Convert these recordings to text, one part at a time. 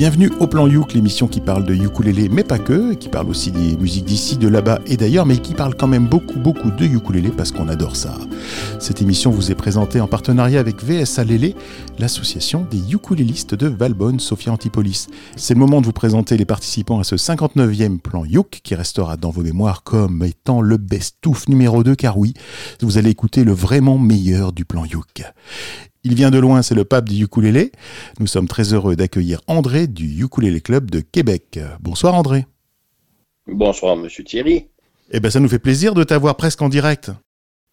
Bienvenue au Plan Youk, l'émission qui parle de ukulélé, mais pas que, qui parle aussi des musiques d'ici, de là-bas et d'ailleurs, mais qui parle quand même beaucoup, beaucoup de ukulélé parce qu'on adore ça. Cette émission vous est présentée en partenariat avec VSA Lélé, l'association des ukulélistes de Valbonne, Sophia Antipolis. C'est le moment de vous présenter les participants à ce 59e Plan Youk qui restera dans vos mémoires comme étant le best-ouf numéro 2 car oui, vous allez écouter le vraiment meilleur du Plan Youk. Il vient de loin, c'est le pape du ukulélé. Nous sommes très heureux d'accueillir André du Ukulélé Club de Québec. Bonsoir André. Bonsoir Monsieur Thierry. Eh bien ça nous fait plaisir de t'avoir presque en direct.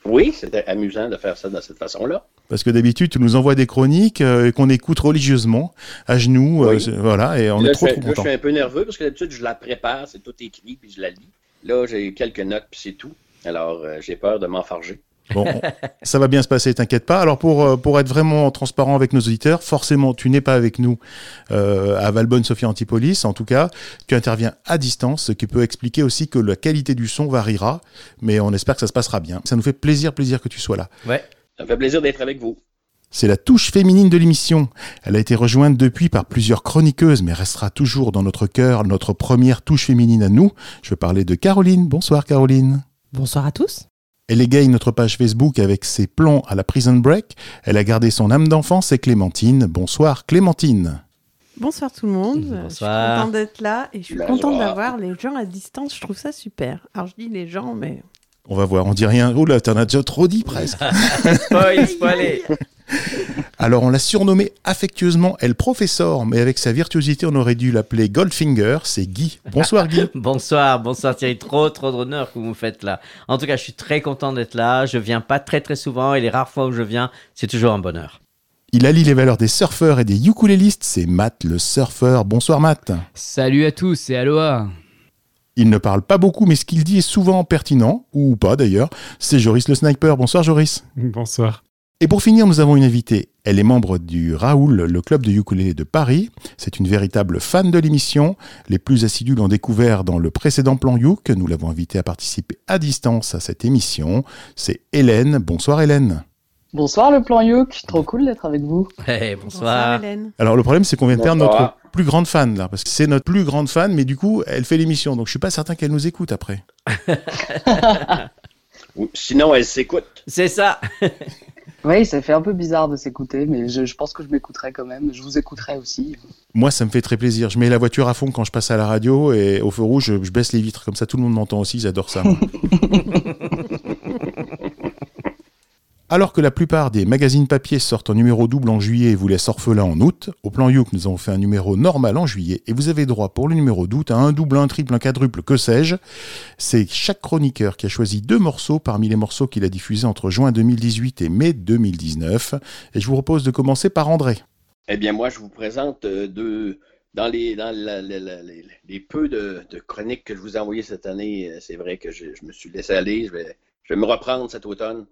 Oui, c'était amusant de faire ça de cette façon-là. Parce que d'habitude, tu nous envoies des chroniques euh, qu'on écoute religieusement, à genoux, euh, voilà, et on est trop, trop content. je suis un peu nerveux parce que d'habitude, je la prépare, c'est tout écrit, puis je la lis. Là, j'ai quelques notes, puis c'est tout. Alors, euh, j'ai peur de m'enfarger. Bon, ça va bien se passer, t'inquiète pas. Alors pour, euh, pour être vraiment transparent avec nos auditeurs, forcément tu n'es pas avec nous euh, à Valbonne Sophia Antipolis, en tout cas, tu interviens à distance, ce qui peut expliquer aussi que la qualité du son variera, mais on espère que ça se passera bien. Ça nous fait plaisir, plaisir que tu sois là. Ouais, ça me fait plaisir d'être avec vous. C'est la touche féminine de l'émission. Elle a été rejointe depuis par plusieurs chroniqueuses, mais restera toujours dans notre cœur notre première touche féminine à nous. Je veux parler de Caroline. Bonsoir Caroline. Bonsoir à tous. Elle égaye notre page Facebook avec ses plans à la Prison Break. Elle a gardé son âme d'enfant, c'est Clémentine. Bonsoir Clémentine. Bonsoir tout le monde. Je suis contente d'être là et je suis contente d'avoir les gens à distance. Je trouve ça super. Alors je dis les gens, mais. On va voir, on dit rien. Oh là, t'en as déjà trop dit presque. Spoil, spoilé. Alors on l'a surnommé affectueusement El Professeur, mais avec sa virtuosité on aurait dû l'appeler Goldfinger, c'est Guy. Bonsoir Guy. bonsoir, bonsoir Thierry, trop trop d'honneur que vous me faites là. En tout cas je suis très content d'être là, je viens pas très très souvent et les rares fois où je viens c'est toujours un bonheur. Il allie les valeurs des surfeurs et des ukulélistes, c'est Matt le surfeur. Bonsoir Matt. Salut à tous et aloha. Il ne parle pas beaucoup, mais ce qu'il dit est souvent pertinent, ou pas d'ailleurs. C'est Joris le sniper. Bonsoir Joris. Bonsoir. Et pour finir, nous avons une invitée. Elle est membre du Raoul, le club de ukulélé de Paris. C'est une véritable fan de l'émission. Les plus assidus l'ont découvert dans le précédent plan Youk. Nous l'avons invitée à participer à distance à cette émission. C'est Hélène. Bonsoir Hélène. Bonsoir le plan Youk, trop cool d'être avec vous. Hey, bonsoir. Hélène. Alors le problème c'est qu'on vient de perdre notre plus grande fan là, parce que c'est notre plus grande fan, mais du coup elle fait l'émission, donc je suis pas certain qu'elle nous écoute après. Sinon elle s'écoute. C'est ça. Oui, ça fait un peu bizarre de s'écouter, mais je, pense que je m'écouterai quand même. Je vous écouterai aussi. Moi, ça me fait très plaisir. Je mets la voiture à fond quand je passe à la radio et au feu rouge, je, je baisse les vitres. Comme ça, tout le monde m'entend aussi. J'adore ça. Alors que la plupart des magazines papier sortent en numéro double en juillet et vous laissent orphelin en août, au plan Youk, nous avons fait un numéro normal en juillet et vous avez droit pour le numéro d'août à un double, un triple, un quadruple, que sais-je. C'est chaque chroniqueur qui a choisi deux morceaux parmi les morceaux qu'il a diffusés entre juin 2018 et mai 2019. Et je vous propose de commencer par André. Eh bien, moi, je vous présente euh, deux. Dans les, peu de, chroniques que je vous ai envoyées cette année, euh, c'est vrai que je, me suis laissé aller. Je vais me reprendre cet automne.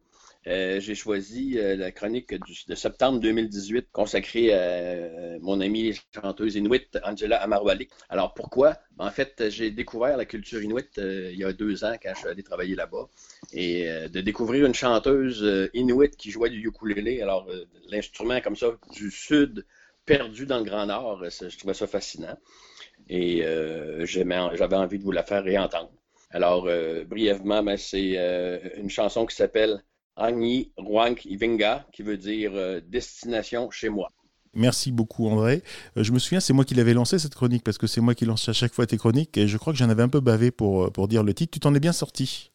Euh, j'ai choisi euh, la chronique de septembre 2018 consacrée à euh, mon amie chanteuse inuit Angela Amarwalik. Alors pourquoi? En fait, j'ai découvert la culture inuit il y a deux ans quand je suis allé travailler là-bas. Et de découvrir une chanteuse inuit qui jouait du ukulélé, alors l'instrument comme ça du sud, perdu dans le Grand Nord, je trouvais ça fascinant. Et j'avais envie de vous la faire réentendre. Alors, brièvement, ben, c'est une chanson qui s'appelle Agni Ruang Ivinga, qui veut dire euh, destination chez moi. Merci beaucoup André. Euh, je me souviens, c'est moi qui l'avais lancé cette chronique parce que c'est moi qui lance à chaque fois tes chroniques et je crois que j'en avais un peu bavé pour, euh, pour dire le titre. Tu t'en es bien sorti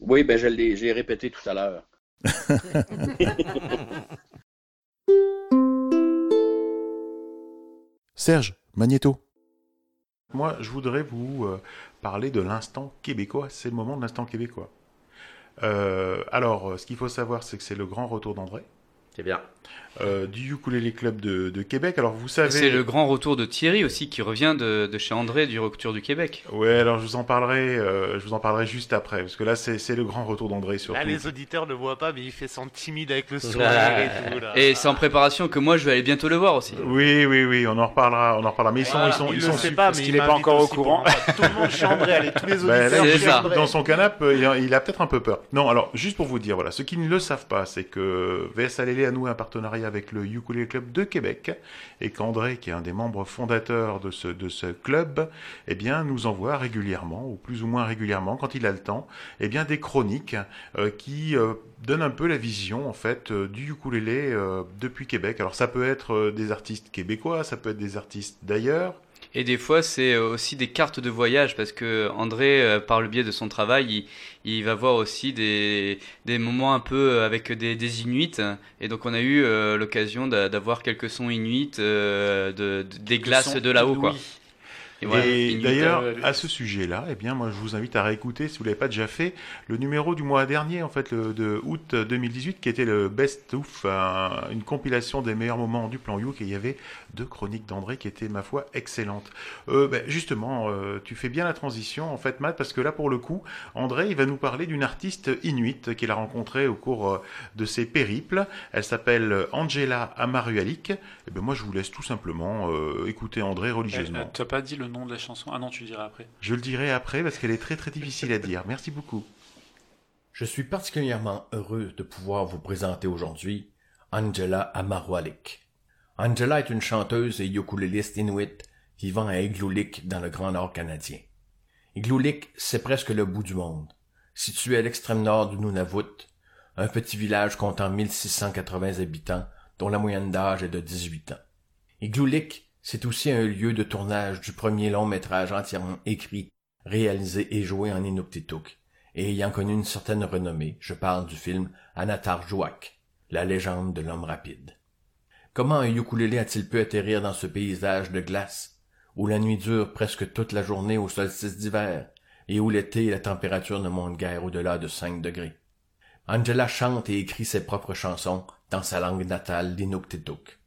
Oui, ben je l'ai répété tout à l'heure. Serge, Magneto. Moi, je voudrais vous parler de l'instant québécois. C'est le moment de l'instant québécois. Euh, alors, ce qu'il faut savoir, c'est que c'est le grand retour d'André. C'est bien. Euh, du Ukulele Club de, de, Québec. Alors vous savez. C'est le grand retour de Thierry aussi qui revient de, de, chez André du Retour du Québec. Ouais, alors je vous en parlerai, euh, je vous en parlerai juste après parce que là c'est le grand retour d'André surtout. Là les auditeurs ne voient pas mais il fait son timide avec le sourire et tout là. Et c'est en préparation que moi je vais aller bientôt le voir aussi. Oui oui oui, on en reparlera, on en reparlera. Mais ils sont ils sont il ils sont pas parce mais qu'il n'est pas encore au courant. Tout le monde chez André, allez tous les Ben, auditeurs là, ça. André. dans son canapé, il a, il a peut-être un peu peur. Non, alors juste pour vous dire, voilà, ceux qui ne le savent pas, c'est que VS Alélé a noué un partenariat avec le Ukulele Club de Québec et qu'André, qui est un des membres fondateurs de ce, club, eh bien, nous envoie régulièrement, ou plus ou moins régulièrement, quand il a le temps, eh des chroniques euh, qui euh, donnent un peu la vision, en fait, euh, du ukulélé depuis Québec. Alors, ça peut être des artistes québécois, ça peut être des artistes d'ailleurs, et des fois, c'est aussi des cartes de voyage parce que André, euh, par le biais de son travail, il, va voir aussi des, des moments un peu avec des, des Inuits. Et donc, on a eu euh, l'occasion d'avoir quelques sons Inuits euh, de, des glaces de là-haut, quoi. Et, d'ailleurs, à ce sujet-là, eh bien, moi, je vous invite à réécouter, si vous l'avez pas déjà fait, le numéro du mois dernier, en fait, le, de août 2018, qui était le Best Ouf, une compilation des meilleurs moments du plan Youk, et il y avait deux chroniques d'André qui étaient, ma foi, excellentes. Euh, ben, justement, euh, tu fais bien la transition, en fait, Matt, parce que là, pour le coup, André, il va nous parler d'une artiste inuite qu'il a rencontrée au cours euh, de ses périples. Elle s'appelle Angela Amarualik. Et eh ben, moi, je vous laisse tout simplement euh, écouter André religieusement. tu n'as pas dit le nom de la chanson Ah non, tu le diras après. Je le dirai après parce qu'elle est très très difficile à dire. Merci beaucoup. Je suis particulièrement heureux de pouvoir vous présenter aujourd'hui Angela Amarwalik. Angela est une chanteuse et ukuléliste inuit vivant à Igloolik dans le Grand Nord canadien. Igloolik, c'est presque le bout du monde. Situé à l'extrême nord du Nunavut, un petit village comptant 1680 habitants dont la moyenne d'âge est de 18 ans. Igloolik c'est aussi un lieu de tournage du premier long métrage entièrement écrit, réalisé et joué en Inuktitut, et ayant connu une certaine renommée, je parle du film Anatar Jouak, la légende de l'homme rapide. Comment un ukulélé a-t-il pu atterrir dans ce paysage de glace, où la nuit dure presque toute la journée au solstice d'hiver, et où l'été la température ne monte guère au-delà de cinq degrés? Angela chante et écrit ses propres chansons dans sa langue natale, l'Inuktitut.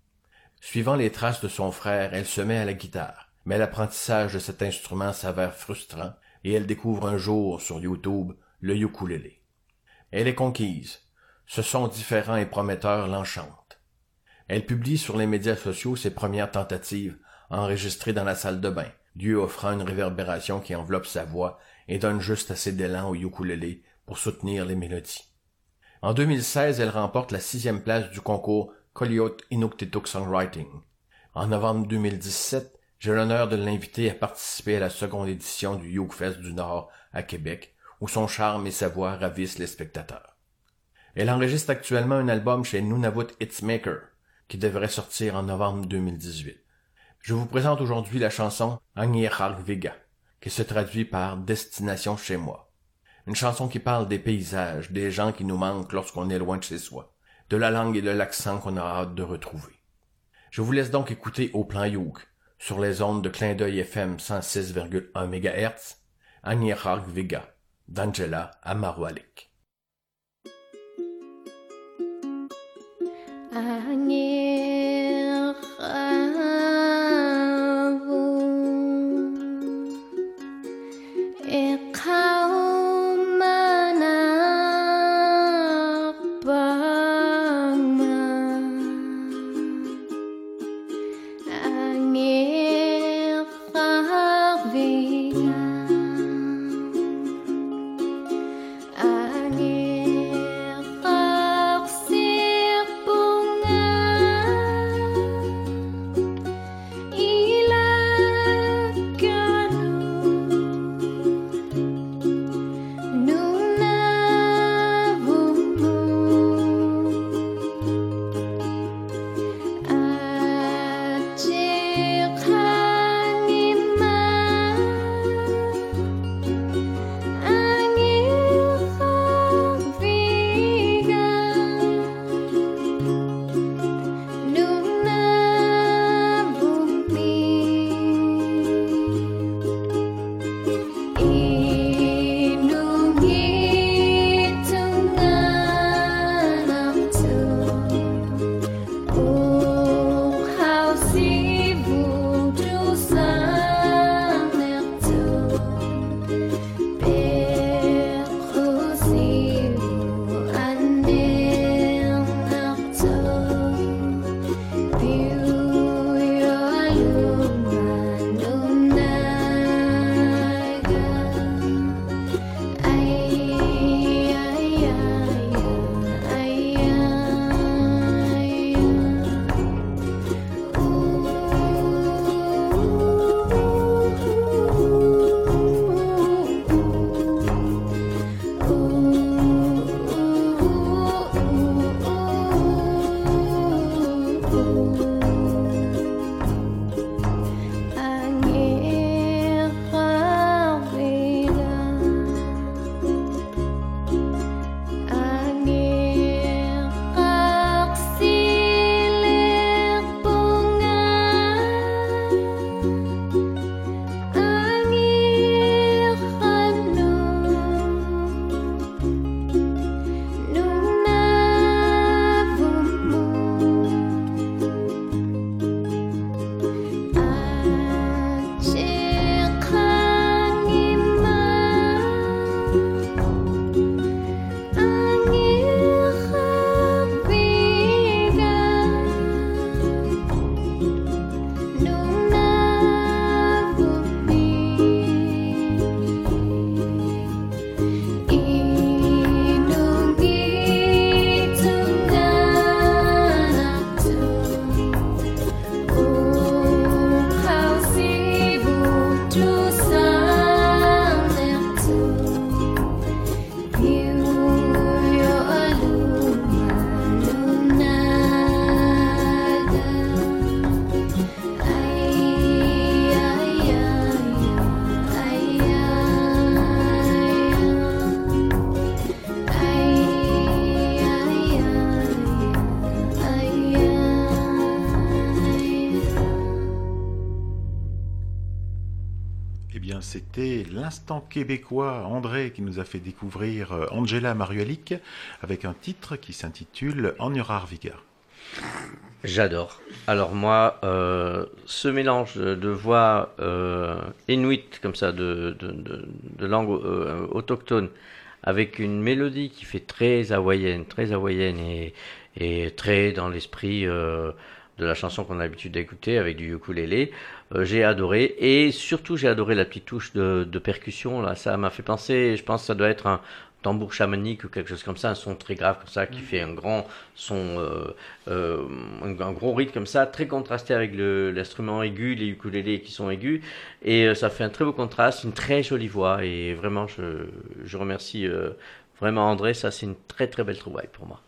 Suivant les traces de son frère, elle se met à la guitare. Mais l'apprentissage de cet instrument s'avère frustrant et elle découvre un jour sur YouTube le ukulélé. Elle est conquise. Ce son différent et prometteur l'enchante. Elle publie sur les médias sociaux ses premières tentatives, enregistrées dans la salle de bain, Dieu offrant une réverbération qui enveloppe sa voix et donne juste assez d'élan au ukulélé pour soutenir les mélodies. En 2016, elle remporte la sixième place du concours Inuktitut Songwriting. En novembre 2017, j'ai l'honneur de l'inviter à participer à la seconde édition du Fest du Nord à Québec, où son charme et sa voix ravissent les spectateurs. Elle enregistre actuellement un album chez Nunavut Hitsmaker, qui devrait sortir en novembre 2018. Je vous présente aujourd'hui la chanson Vega, qui se traduit par Destination chez moi. Une chanson qui parle des paysages, des gens qui nous manquent lorsqu'on est loin de chez soi de la langue et de l'accent qu'on a hâte de retrouver. Je vous laisse donc écouter au plan Youg, sur les ondes de clin d'œil FM 106,1 MHz, Agnieszak Vega, d'Angela Amarualik. L'instant québécois André qui nous a fait découvrir euh, Angela Marualik avec un titre qui s'intitule Agnorar Viga. J'adore. Alors moi, euh, ce mélange de voix euh, comme ça, de, de, langue euh, autochtone, avec une mélodie qui fait très hawaïenne, très hawaïenne et, et très dans l'esprit de la chanson qu'on a l'habitude d'écouter avec du ukulélé, j'ai adoré. Et surtout, j'ai adoré la petite touche de, de percussion. Là, ça m'a fait penser. Je pense que ça doit être un, tambour chamanique ou quelque chose comme ça, un son très grave comme ça, qui mm. fait un grand son, euh, euh, un, gros rythme comme ça, très contrasté avec l'instrument aigu, les ukulélés qui sont aigus, et euh, ça fait un très beau contraste, une très jolie voix, et vraiment, je, je remercie vraiment André, ça c'est une très très belle trouvaille pour moi.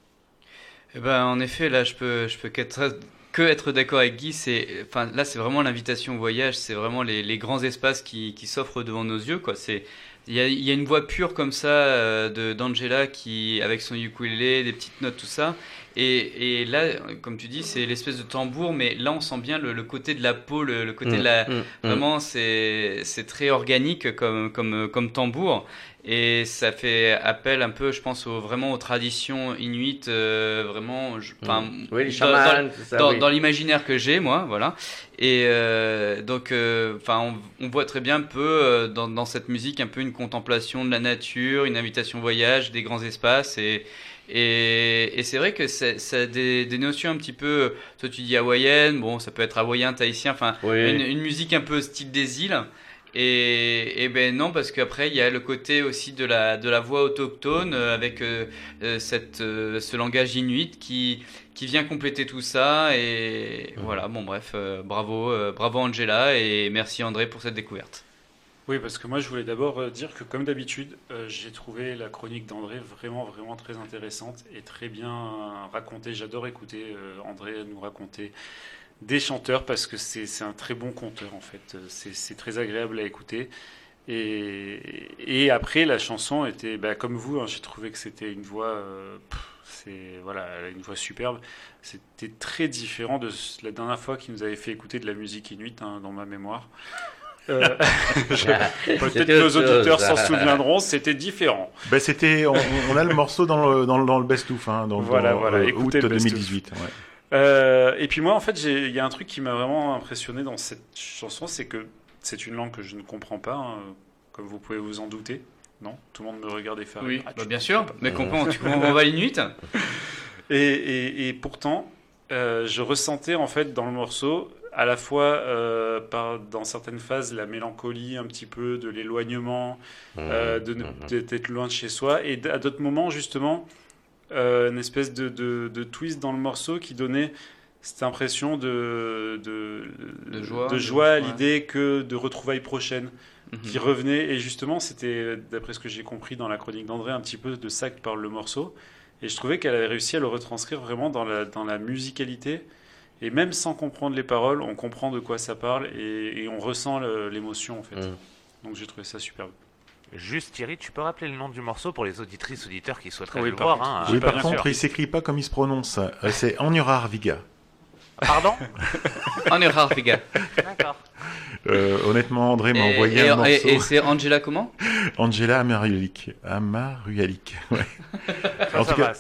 Eh ben, en effet, là, je peux, je peux qu'être que être d'accord avec Guy, c'est, enfin, là, c'est vraiment l'invitation au voyage, c'est vraiment les, les, grands espaces qui, qui s'offrent devant nos yeux, quoi. C'est, il y, a, y a, une voix pure comme ça euh, de d'Angela qui, avec son ukulélé, des petites notes, tout ça. Et, et là, comme tu dis, c'est l'espèce de tambour, mais là, on sent bien le, le côté de la peau, le, le côté de la. Mm, mm, mm. vraiment, c'est c'est très organique comme comme comme tambour. Et ça fait appel un peu, je pense, au, vraiment aux traditions inuites, euh, vraiment, enfin, oui, les chamans, dans, dans, l'imaginaire que j'ai, moi, voilà. Et euh, donc, euh, enfin, on, on, voit très bien un peu euh, dans, dans, cette musique un peu une contemplation de la nature, une invitation au voyage, des grands espaces, et et, et c'est vrai que ça a des, des, notions un petit peu, toi tu dis hawaïenne, bon, ça peut être hawaïen, tahitien, enfin, une, une, musique un peu style des îles. Et, et, ben non, parce qu'après il y a le côté aussi de la de la voix autochtone euh, avec euh, euh, cette ce langage inuit qui qui vient compléter tout ça et voilà. Bon bref, bravo bravo Angela et merci André pour cette découverte. Oui, parce que moi je voulais d'abord dire que comme d'habitude, j'ai trouvé la chronique d'André vraiment vraiment très intéressante et très bien racontée. J'adore écouter André nous raconter des chanteurs parce que c'est un très bon conteur en fait. C'est très agréable à écouter. Et, et, après, la chanson était, bah, comme vous, hein, j'ai trouvé que c'était une voix, euh, c'est voilà, une voix superbe. C'était très différent de la dernière fois qu'il nous avait fait écouter de la musique inuite hein, dans ma mémoire. Euh, Peut-être que nos auditeurs s'en souviendront, c'était différent. Ben c'était, on, a le morceau dans le, dans, dans le best-of, hein, dans, voilà, voilà, euh, août 2018. Ouais. Euh, et puis moi, en fait, il y a un truc qui m'a vraiment impressionné dans cette chanson, c'est que c'est une langue que je ne comprends pas, hein, comme vous pouvez vous en douter. Non? Tout le monde me regarde et faire. Oui, ah, bah, bien sûr, mais comprends, tu comprends pas l'inuit et, et, et, pourtant, euh, je ressentais en fait dans le morceau à la fois euh, par, dans certaines phases la mélancolie un petit peu de l'éloignement, mmh. euh, de mmh. d'être loin de chez soi, et à d'autres moments justement euh, une espèce de, de, twist dans le morceau qui donnait cette impression de, de, de joie, de joie à l'idée que de retrouvailles prochaines mhm. qui revenaient. Et justement, c'était, d'après ce que j'ai compris dans la chronique d'André, un petit peu de ça que parle le morceau. Et je trouvais qu'elle avait réussi à le retranscrire vraiment dans la, dans la musicalité. Et même sans comprendre les paroles, on comprend de quoi ça parle et, on ressent l'émotion en fait. Mhm. Donc j'ai trouvé ça superbe. Juste Thierry, tu peux rappeler le nom du morceau pour les auditrices auditeurs qui souhaiteraient le voir. Hein, oui, par contre, il s'écrit pas comme il se prononce. Euh, c'est Anurar Viga. Pardon Anurar Viga. D'accord. Euh, honnêtement, André m'a envoyé un morceau. Et, c'est Angela comment Angela Amarualik. Amarualik. Ouais. en tout cas...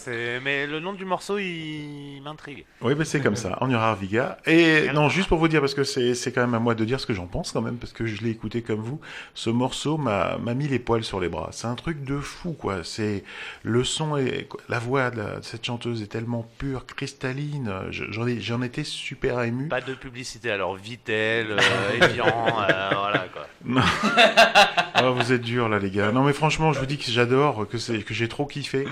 mais le nom du morceau, il m'intrigue. Oui, mais c'est comme ça. Anurar Viga. Et non, juste pour vous dire, parce que c'est quand même à moi de dire ce que j'en pense quand même, parce que je l'ai écouté comme vous. Ce morceau m'a mis les poils sur les bras. C'est un truc de fou, quoi. C'est le son et la voix de, cette chanteuse est tellement pure, cristalline. J'en étais super ému. Pas de publicité. Alors Vitel, euh, Evian, euh, voilà quoi. Ah, vous êtes dur là les gars. Non mais franchement, je vous dis que j'adore, que c'est que j'ai trop kiffé,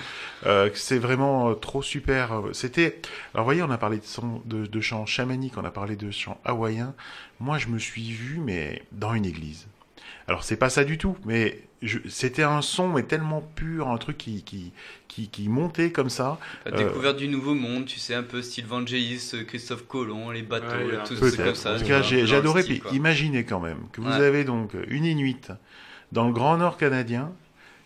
euh, que c'est vraiment euh, trop super. C'était, alors vous voyez, on a parlé de, son, de, de chants chamaniques, on a parlé de chants hawaïens. Moi, je me suis vu mais dans une église. Alors c'est pas ça du tout, mais c'était un son mais tellement pur, un truc qui qui, qui, qui montait comme ça. La découverte du nouveau monde, tu sais un peu style Vangelis, Christophe Colomb, les bateaux, tout ça comme ça. En tout cas, j'ai adoré. Puis imaginez quand même que vous avez donc une Inuit dans le Grand Nord canadien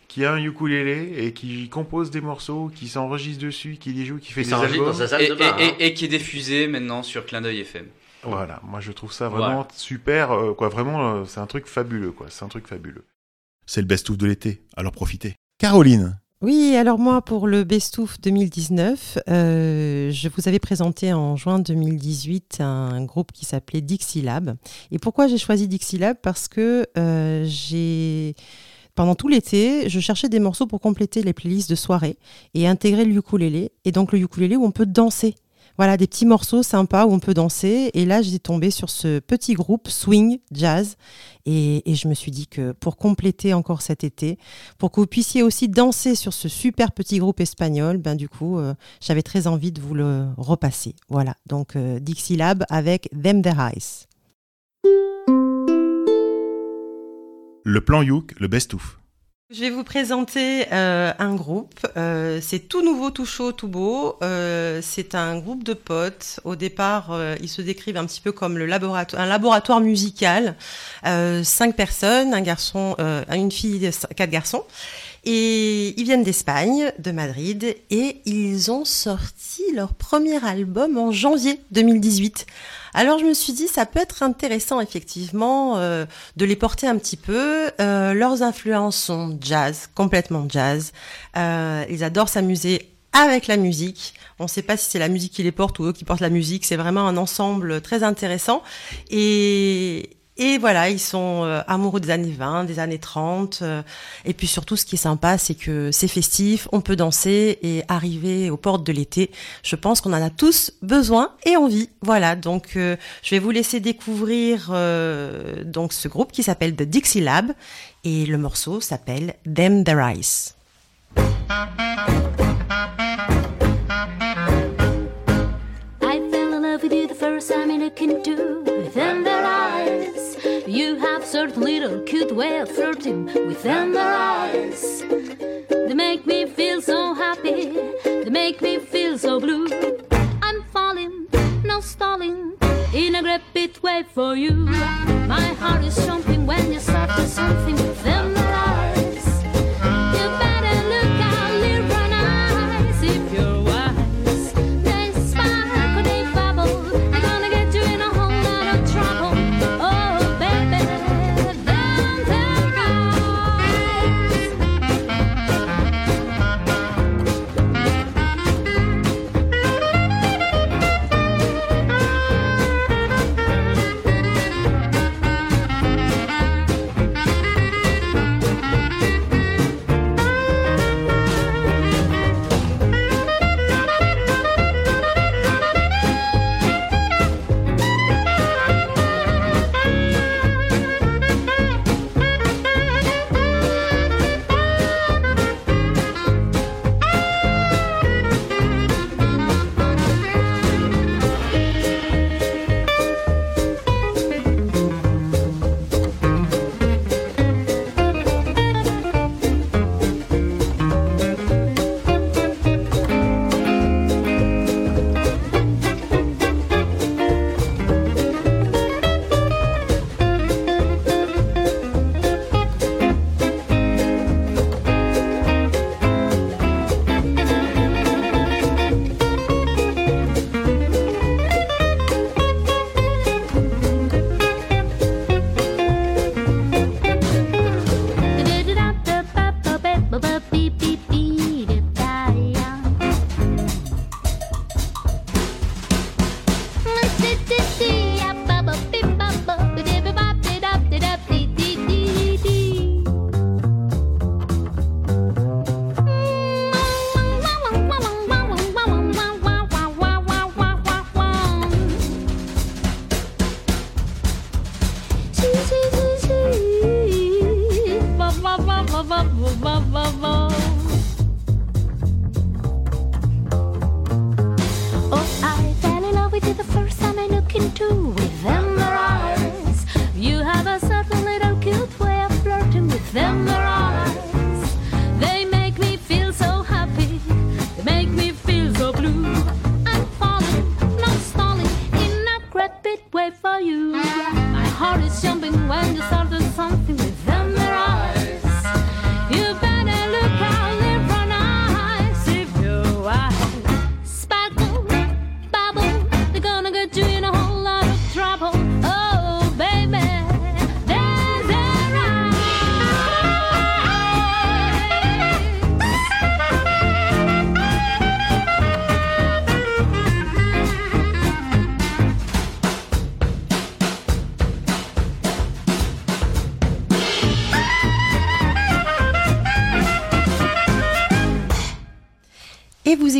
qui a un ukulélé et qui compose des morceaux, qui s'enregistre dessus, qui les joue, qui fait des albums. et, et, et, qui est diffusé maintenant sur Clin d'œil FM. Voilà, moi je trouve ça vraiment super, euh, quoi. Vraiment, c'est un truc fabuleux, quoi. C'est un truc fabuleux. C'est le best-of de l'été, alors profitez. Caroline, oui, alors moi, pour le Bestouf 2019, euh, je vous avais présenté en juin 2018 un groupe qui s'appelait Dixie Lab. Et pourquoi j'ai choisi Dixie Lab Parce que euh, j'ai... Pendant tout l'été, je cherchais des morceaux pour compléter les playlists de soirée et intégrer le ukulélé. Et donc le ukulélé où on peut danser voilà, des petits morceaux sympas où on peut danser. Et là, j'ai tombé sur ce petit groupe swing jazz. Et, je me suis dit que pour compléter encore cet été, pour que vous puissiez aussi danser sur ce super petit groupe espagnol, ben du coup, euh, j'avais très envie de vous le repasser. Voilà, donc euh, avec Them the Eyes. Le plan Youk, le best-of. Je vais vous présenter euh, un groupe. Euh, c'est tout nouveau, tout chaud, tout beau. Euh, c'est un groupe de potes. Au départ, ils se décrivent un petit peu comme le laboratoire, un laboratoire musical. cinq personnes, un garçon, une fille, quatre garçons. Et ils viennent d'Espagne, de Madrid, et ils ont sorti leur premier album en janvier 2018. Alors je me suis dit, ça peut être intéressant effectivement euh, de les porter un petit peu. Euh, leurs influences sont jazz, complètement jazz. Euh, ils adorent s'amuser avec la musique. On ne sait pas si c'est la musique qui les porte ou eux qui portent la musique. C'est vraiment un ensemble très intéressant. Et, et voilà, ils sont euh, amoureux des années 20, des années 30. Euh, et puis surtout, ce qui est sympa, c'est que c'est festif, on peut danser et arriver aux portes de l'été. Je pense qu'on en a tous besoin et envie. Voilà, donc euh, je vais vous laisser découvrir donc ce groupe qui s'appelle The Dixie Lab et le morceau s'appelle Them the Rice. I fell in love with you the first time eyes. You have certain little cute way of flirting with them eyes. They make me feel so happy, they make me feel so blue. I'm falling, no stalling, in a great way for you. My heart is jumping when you start to something with them eyes.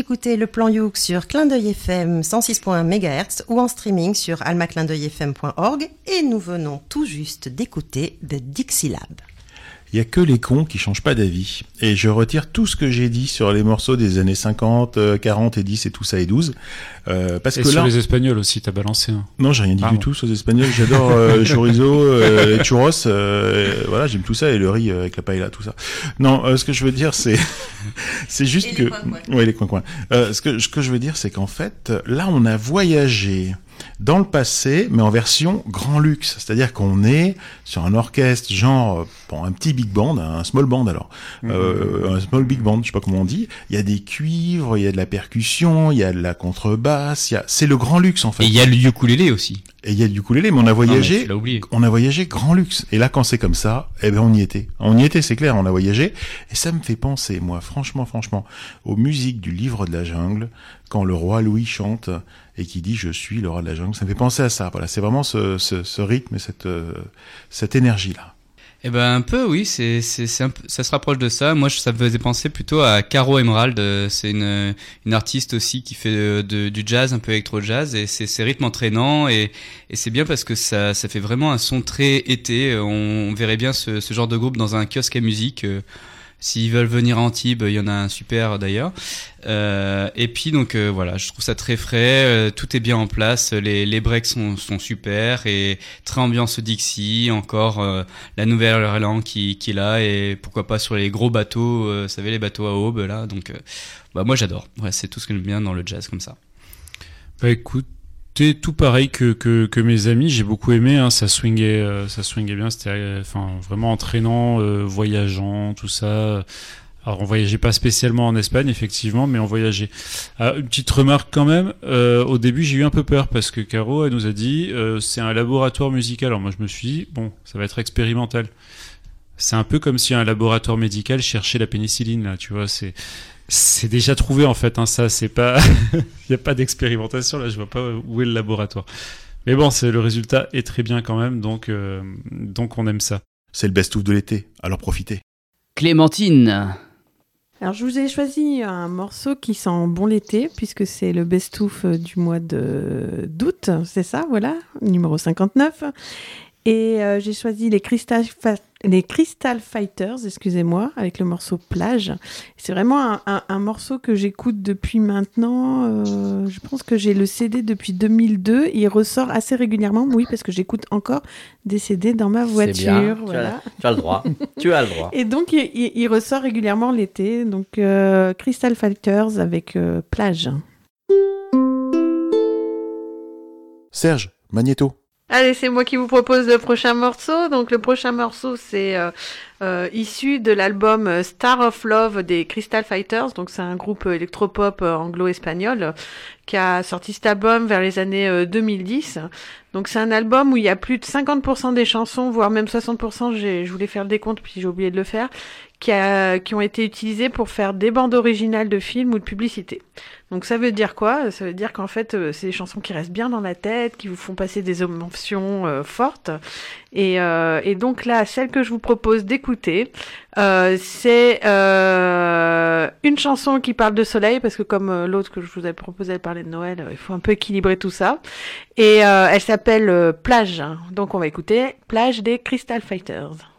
Écoutez le plan Youk sur Clin d'œil FM 106.1 MHz ou en streaming sur almaclindeuilfm.org et nous venons tout juste d'écouter The Dixie Lab. Il y a que les cons qui changent pas d'avis. Et je retire tout ce que j'ai dit sur les morceaux des années 50, 40 euh, et 10 et tout ça et 12. Euh, parce et que sur les Espagnols aussi, t'as balancé. Hein. Non, j'ai rien dit du tout sur les Espagnols. J'adore euh, chorizo, euh, churros. Euh, voilà, j'aime tout ça et le riz avec la paella, tout ça. Non, ce que je veux dire, c'est, c'est juste que, oui, les coins coins. ce que, ce que je veux dire, c'est qu'en fait, là, on a voyagé dans le passé, mais en version grand luxe. C'est-à-dire qu'on est sur un orchestre genre bon, un petit big band, un small band alors, mhm. euh, un small big band, je sais pas comment on dit. Il y a des cuivres, il y a de la percussion, il y a de la contrebasse. Il y a... C'est le grand luxe en fait. Et il y a le ukulélé aussi. Et il y a du ukulélé, mais on a voyagé, on a voyagé grand luxe. Et là, quand c'est comme ça, eh ben on y était. On y était, c'est clair, on a voyagé. Et ça me fait penser, moi, franchement, franchement, aux musiques du livre de la jungle, quand le roi Louis chante et qui dit je suis le roi de la jungle. Ça me fait penser à ça. Voilà, c'est vraiment ce, ce, ce, rythme et cette, euh, cette énergie là. Eh ben un peu oui, c'est c'est ça se rapproche de ça. Moi ça me faisait penser plutôt à Caro Emerald, c'est une une artiste aussi qui fait euh, du jazz un peu électro jazz et c'est ces rythmes entraînants et et c'est bien parce que ça ça fait vraiment un son très été. On, verrait bien ce, ce genre de groupe dans un kiosque à musique. Euh, S'ils veulent venir à Antibes, il y en a un super d'ailleurs. Euh, et puis donc euh, voilà, je trouve ça très frais, euh, tout est bien en place, les, les breaks sont, sont super et très ambiance Dixie, encore euh, la nouvelle Orléans qui, qui est là et pourquoi pas sur les gros bateaux, vous savez les bateaux à aube là. Donc bah moi j'adore. Ouais, c'est tout ce que j'aime bien dans le jazz comme ça. Bah écoute, tout pareil que, que, que mes amis. J'ai beaucoup aimé. Hein, ça swingait, euh, ça swingait bien. C'était, euh, enfin, vraiment entraînant, euh, voyageant, tout ça. Alors on voyageait pas spécialement en Espagne, effectivement, mais on voyageait. Ah, une petite remarque quand même. au début, j'ai eu un peu peur parce que Caro, elle nous a dit, c'est un laboratoire musical. Alors moi, je me suis dit, bon, ça va être expérimental. C'est un peu comme si un laboratoire médical cherchait la pénicilline là, tu vois. C'est c'est déjà trouvé en fait, hein, ça, c'est pas. Il n'y a pas d'expérimentation là, je vois pas où est le laboratoire. Mais bon, c'est le résultat est très bien quand même, donc, euh, donc on aime ça. C'est le best-of de l'été, alors profitez. Clémentine alors je vous ai choisi un morceau qui sent bon l'été puisque c'est le best-of du mois d'août, c'est ça, voilà, numéro 59. Et euh, j'ai choisi les Crystal, les Crystal Fighters, excusez-moi, avec le morceau Plage. C'est vraiment un, morceau que j'écoute depuis maintenant. Euh, je pense que j'ai le CD depuis 2002. Il ressort assez régulièrement, oui, parce que j'écoute encore des CD dans ma voiture. Voilà. Tu, as, le droit. tu as le droit. Et donc, il, ressort régulièrement l'été. Donc, euh, Crystal Fighters avec Plage. Serge, Magneto. Allez, c'est moi qui vous propose le prochain morceau. Donc le prochain morceau, c'est euh, euh, issu de l'album euh, Star of Love des Crystal Fighters. Donc c'est un groupe électropop anglo-espagnol qui a sorti cet album vers les années 2010. Donc c'est un album où il y a plus de 50% des chansons, voire même 60%, je voulais faire le décompte puis j'ai oublié de le faire, qui, a, qui ont été utilisés pour faire des bandes originales de films ou de publicités. Donc ça veut dire quoi? Ça veut dire qu'en fait, euh, c'est des chansons qui restent bien dans la tête, qui vous font passer des émotions euh, fortes. Et, euh, et, donc là, celle que je vous propose d'écouter, c'est une chanson qui parle de soleil, parce que comme l'autre que je vous ai proposé, elle parlait de Noël, il faut un peu équilibrer tout ça. Et elle s'appelle Plage. Donc on va écouter Plage des Crystal Fighters.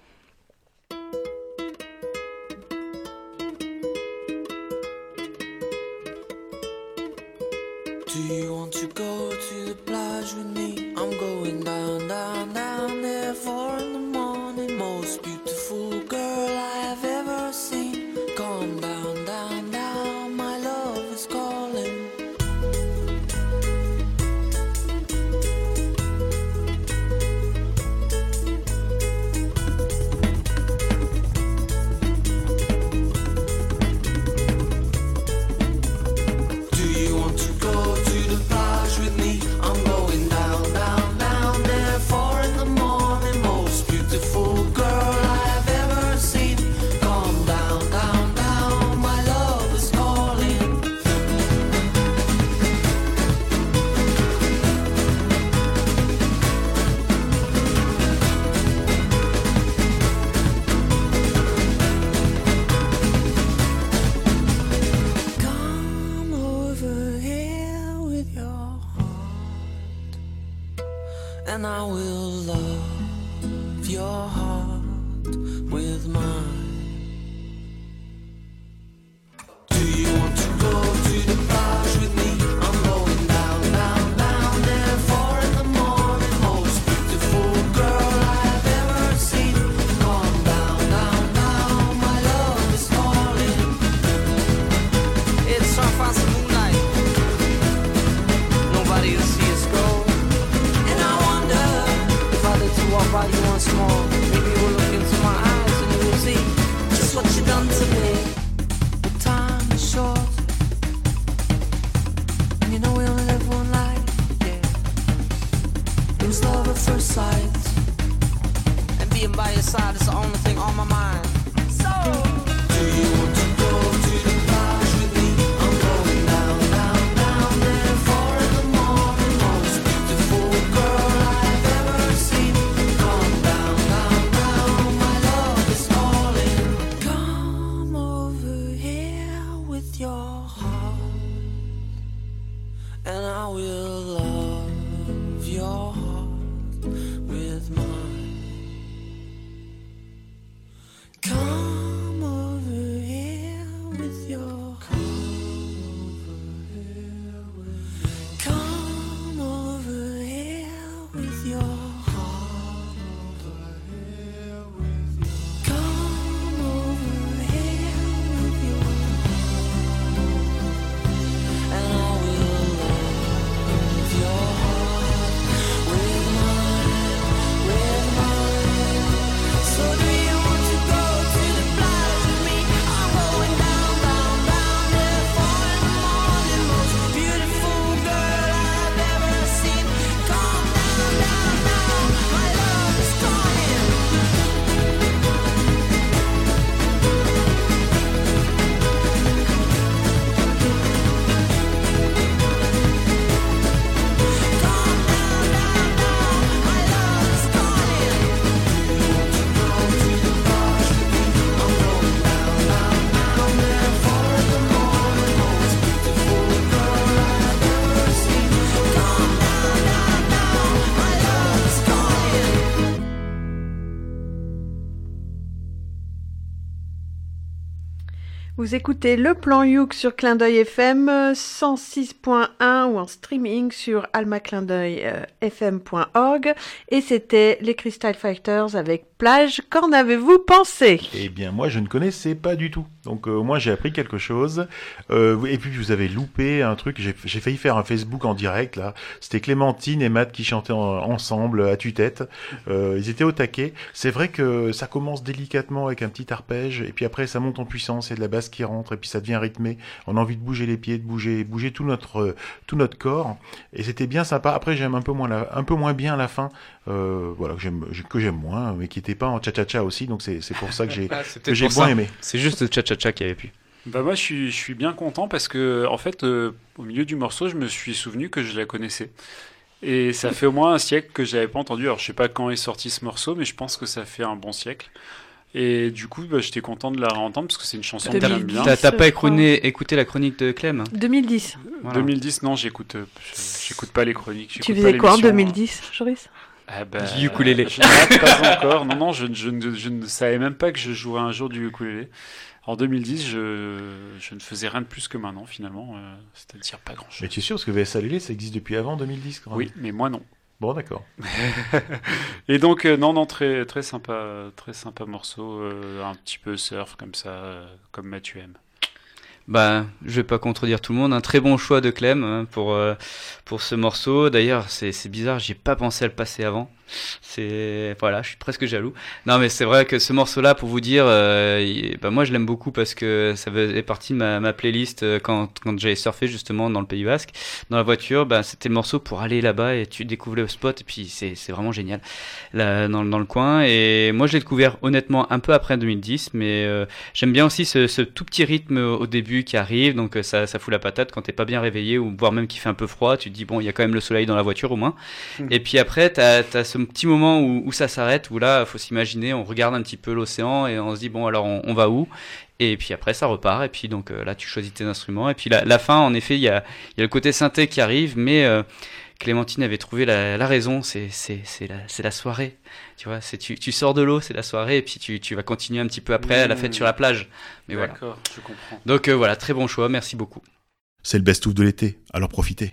And being by your side is the only thing on my mind. Écoutez le plan Youk sur Clin d'œil FM euh, 106.1 ou en streaming sur almaclindeuilfm.org et c'était les Crystal Fighters avec Plage. Qu'en avez-vous pensé? Eh bien, moi, je ne connaissais pas du tout. Donc, euh, au moins, j'ai appris quelque chose. Euh, et puis, vous avez loupé un truc. J'ai failli faire un Facebook en direct, là. C'était Clémentine et Matt qui chantaient en- ensemble à tue-tête. Euh, ils étaient au taquet. C'est vrai que ça commence délicatement avec un petit arpège. Et puis après, ça monte en puissance. Il y a de la basse qui rentre. Et puis, ça devient rythmé. On a envie de bouger les pieds, de bouger, bouger tout notre, tout notre corps. Et c'était bien sympa. Après, j'aime un peu moins un peu moins bien la fin. Euh, voilà, que j'aime, que j'aime moins, mais qui était pas en cha-cha-cha aussi. Donc, c'est, c'est pour ça que j'ai, Ah, j'ai ça. aimé. C'est juste le cha-cha-cha qui avait pu. Bah moi je suis, je suis bien content parce que en fait euh, au milieu du morceau je me suis souvenu que je la connaissais et ça fait au moins un siècle que je l'avais pas entendu alors je sais pas quand est sorti ce morceau mais je pense que ça fait un bon siècle et du coup bah, j'étais content de la réentendre parce que c'est une chanson que j'aime bien T'as pas écouté, écouté la chronique de Clem? 2010. Voilà. 2010 non j'écoute euh, j'écoute pas les chroniques Tu faisais pas quoi en l'émission. 2010, Joris? Ah bah, Du ukulélé. Je ne pas encore. Non, non, je, je ne- je ne savais même pas que je jouerais un jour du ukulélé. En 2010, je, je ne faisais rien de plus que maintenant, finalement. euh, C'est-à-dire pas grand-chose. Mais tu es sûr, parce que VS Alélé, ça existe depuis avant 2010 quand même. Oui, mais moi non. Bon, d'accord. Et donc, euh, non, non, très, très sympa, très sympa morceau, euh, un petit peu surf comme ça, comme Mathieu aime. Bah, je vais pas contredire tout le monde. Un très bon choix de Clem hein, pour euh, pour ce morceau. D'ailleurs, c'est c'est bizarre, j'ai pas pensé à le passer avant. C'est voilà, je suis presque jaloux. Non, mais c'est vrai que ce morceau-là, pour vous dire, euh, il- bah moi je l'aime beaucoup parce que ça faisait partie de ma, ma playlist euh, quand quand j'allais surfer justement dans le Pays Basque, dans la voiture. Bah c'était le morceau pour aller là-bas et tu découvres le spot et puis c'est vraiment génial là dans dans le coin. Et moi je l'ai découvert honnêtement un peu après 2010, mais euh, j'aime bien aussi ce, ce tout petit rythme au début qui arrive, donc ça, ça fout la patate quand t'es pas bien réveillé ou voire même qu'il fait un peu froid, tu te dis bon il y a quand même le soleil dans la voiture au moins. Mhm. Et puis après t'as as ce petit moment où, où ça s'arrête, où là faut s'imaginer, on regarde un petit peu l'océan et on se dit bon alors on, on va où? Et puis après ça repart et puis donc euh, là tu choisis tes instruments et puis la, la fin en effet il y a, il y a le côté synthé qui arrive mais euh, Clémentine avait trouvé la, la raison, c'est c'est c'est la c'est la soirée, tu vois, c'est tu tu sors de l'eau, c'est la soirée et puis tu tu vas continuer un petit peu après à la fête Mmh. sur la plage. Mais voilà. D'accord, je comprends. Donc euh, voilà, très bon choix, merci beaucoup. C'est le best-of de l'été, alors profitez.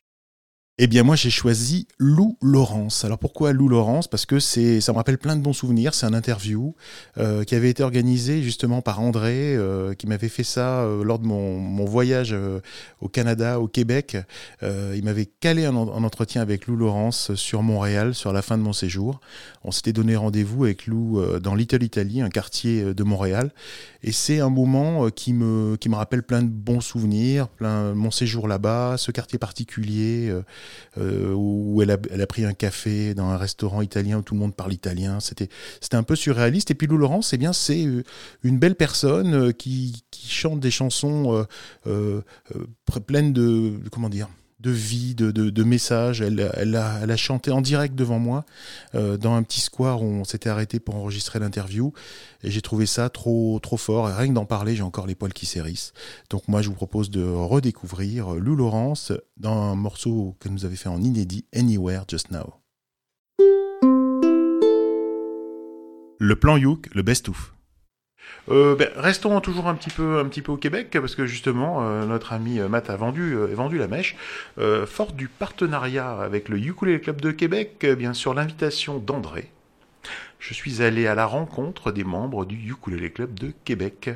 Eh bien moi j'ai choisi Lou Laurence. Alors pourquoi Lou Laurence? Parce que c'est, ça me rappelle plein de bons souvenirs. C'est un interview euh, qui avait été organisé justement par André, euh, qui m'avait fait ça euh, lors de mon, mon voyage euh, au Canada, au Québec. Euh, il m'avait calé un, un entretien avec Lou Laurence sur Montréal sur la fin de mon séjour. On s'était donné rendez-vous avec Lou euh, dans Little Italy, un quartier de Montréal. Et c'est un moment qui me, qui me rappelle plein de bons souvenirs, plein mon séjour là-bas, ce quartier particulier. Euh, où elle a, pris un café dans un restaurant italien où tout le monde parle italien. C'était, un peu surréaliste. Et puis Lou Laurence, eh bien, c'est euh, une belle personne euh, qui, chante des chansons pleines de- comment dire, de vie, de, de, messages. Elle, a, chanté en direct devant moi euh, dans un petit square où on s'était arrêté pour enregistrer l'interview. Et j'ai trouvé ça trop, trop fort. Rien que d'en parler, j'ai encore les poils qui s'hérissent. Donc moi, je vous propose de redécouvrir Lou Laurence dans un morceau qu'elle nous avait fait en inédit, Anywhere Just Now. Le plan Youk, le best-of. Euh, ben, restons toujours un petit peu, un petit peu au Québec parce que justement euh, notre ami euh, Matt a vendu, euh, vendu la mèche. Euh, fort du partenariat avec le Ukulele Club de Québec, bien sûr l'invitation d'André. Je suis allé à la rencontre des membres du Ukulele Club de Québec.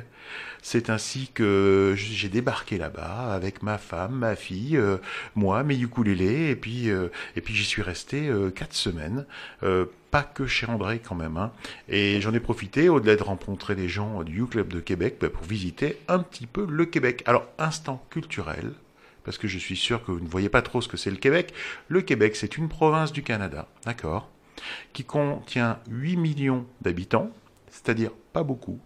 C'est ainsi que j'ai débarqué là-bas avec ma femme, ma fille, euh, moi, mes ukulélés, et puis euh, et puis j'y suis resté euh, quatre semaines. Pas que chez André quand même. Hein. Et j'en ai profité, au-delà de rencontrer des gens du U-Club de Québec, bah, pour visiter un petit peu le Québec. Alors, instant culturel, parce que je suis sûr que vous ne voyez pas trop ce que c'est le Québec. Le Québec, c'est une province du Canada, d'accord, qui contient 8 millions d'habitants, c'est-à-dire pas beaucoup.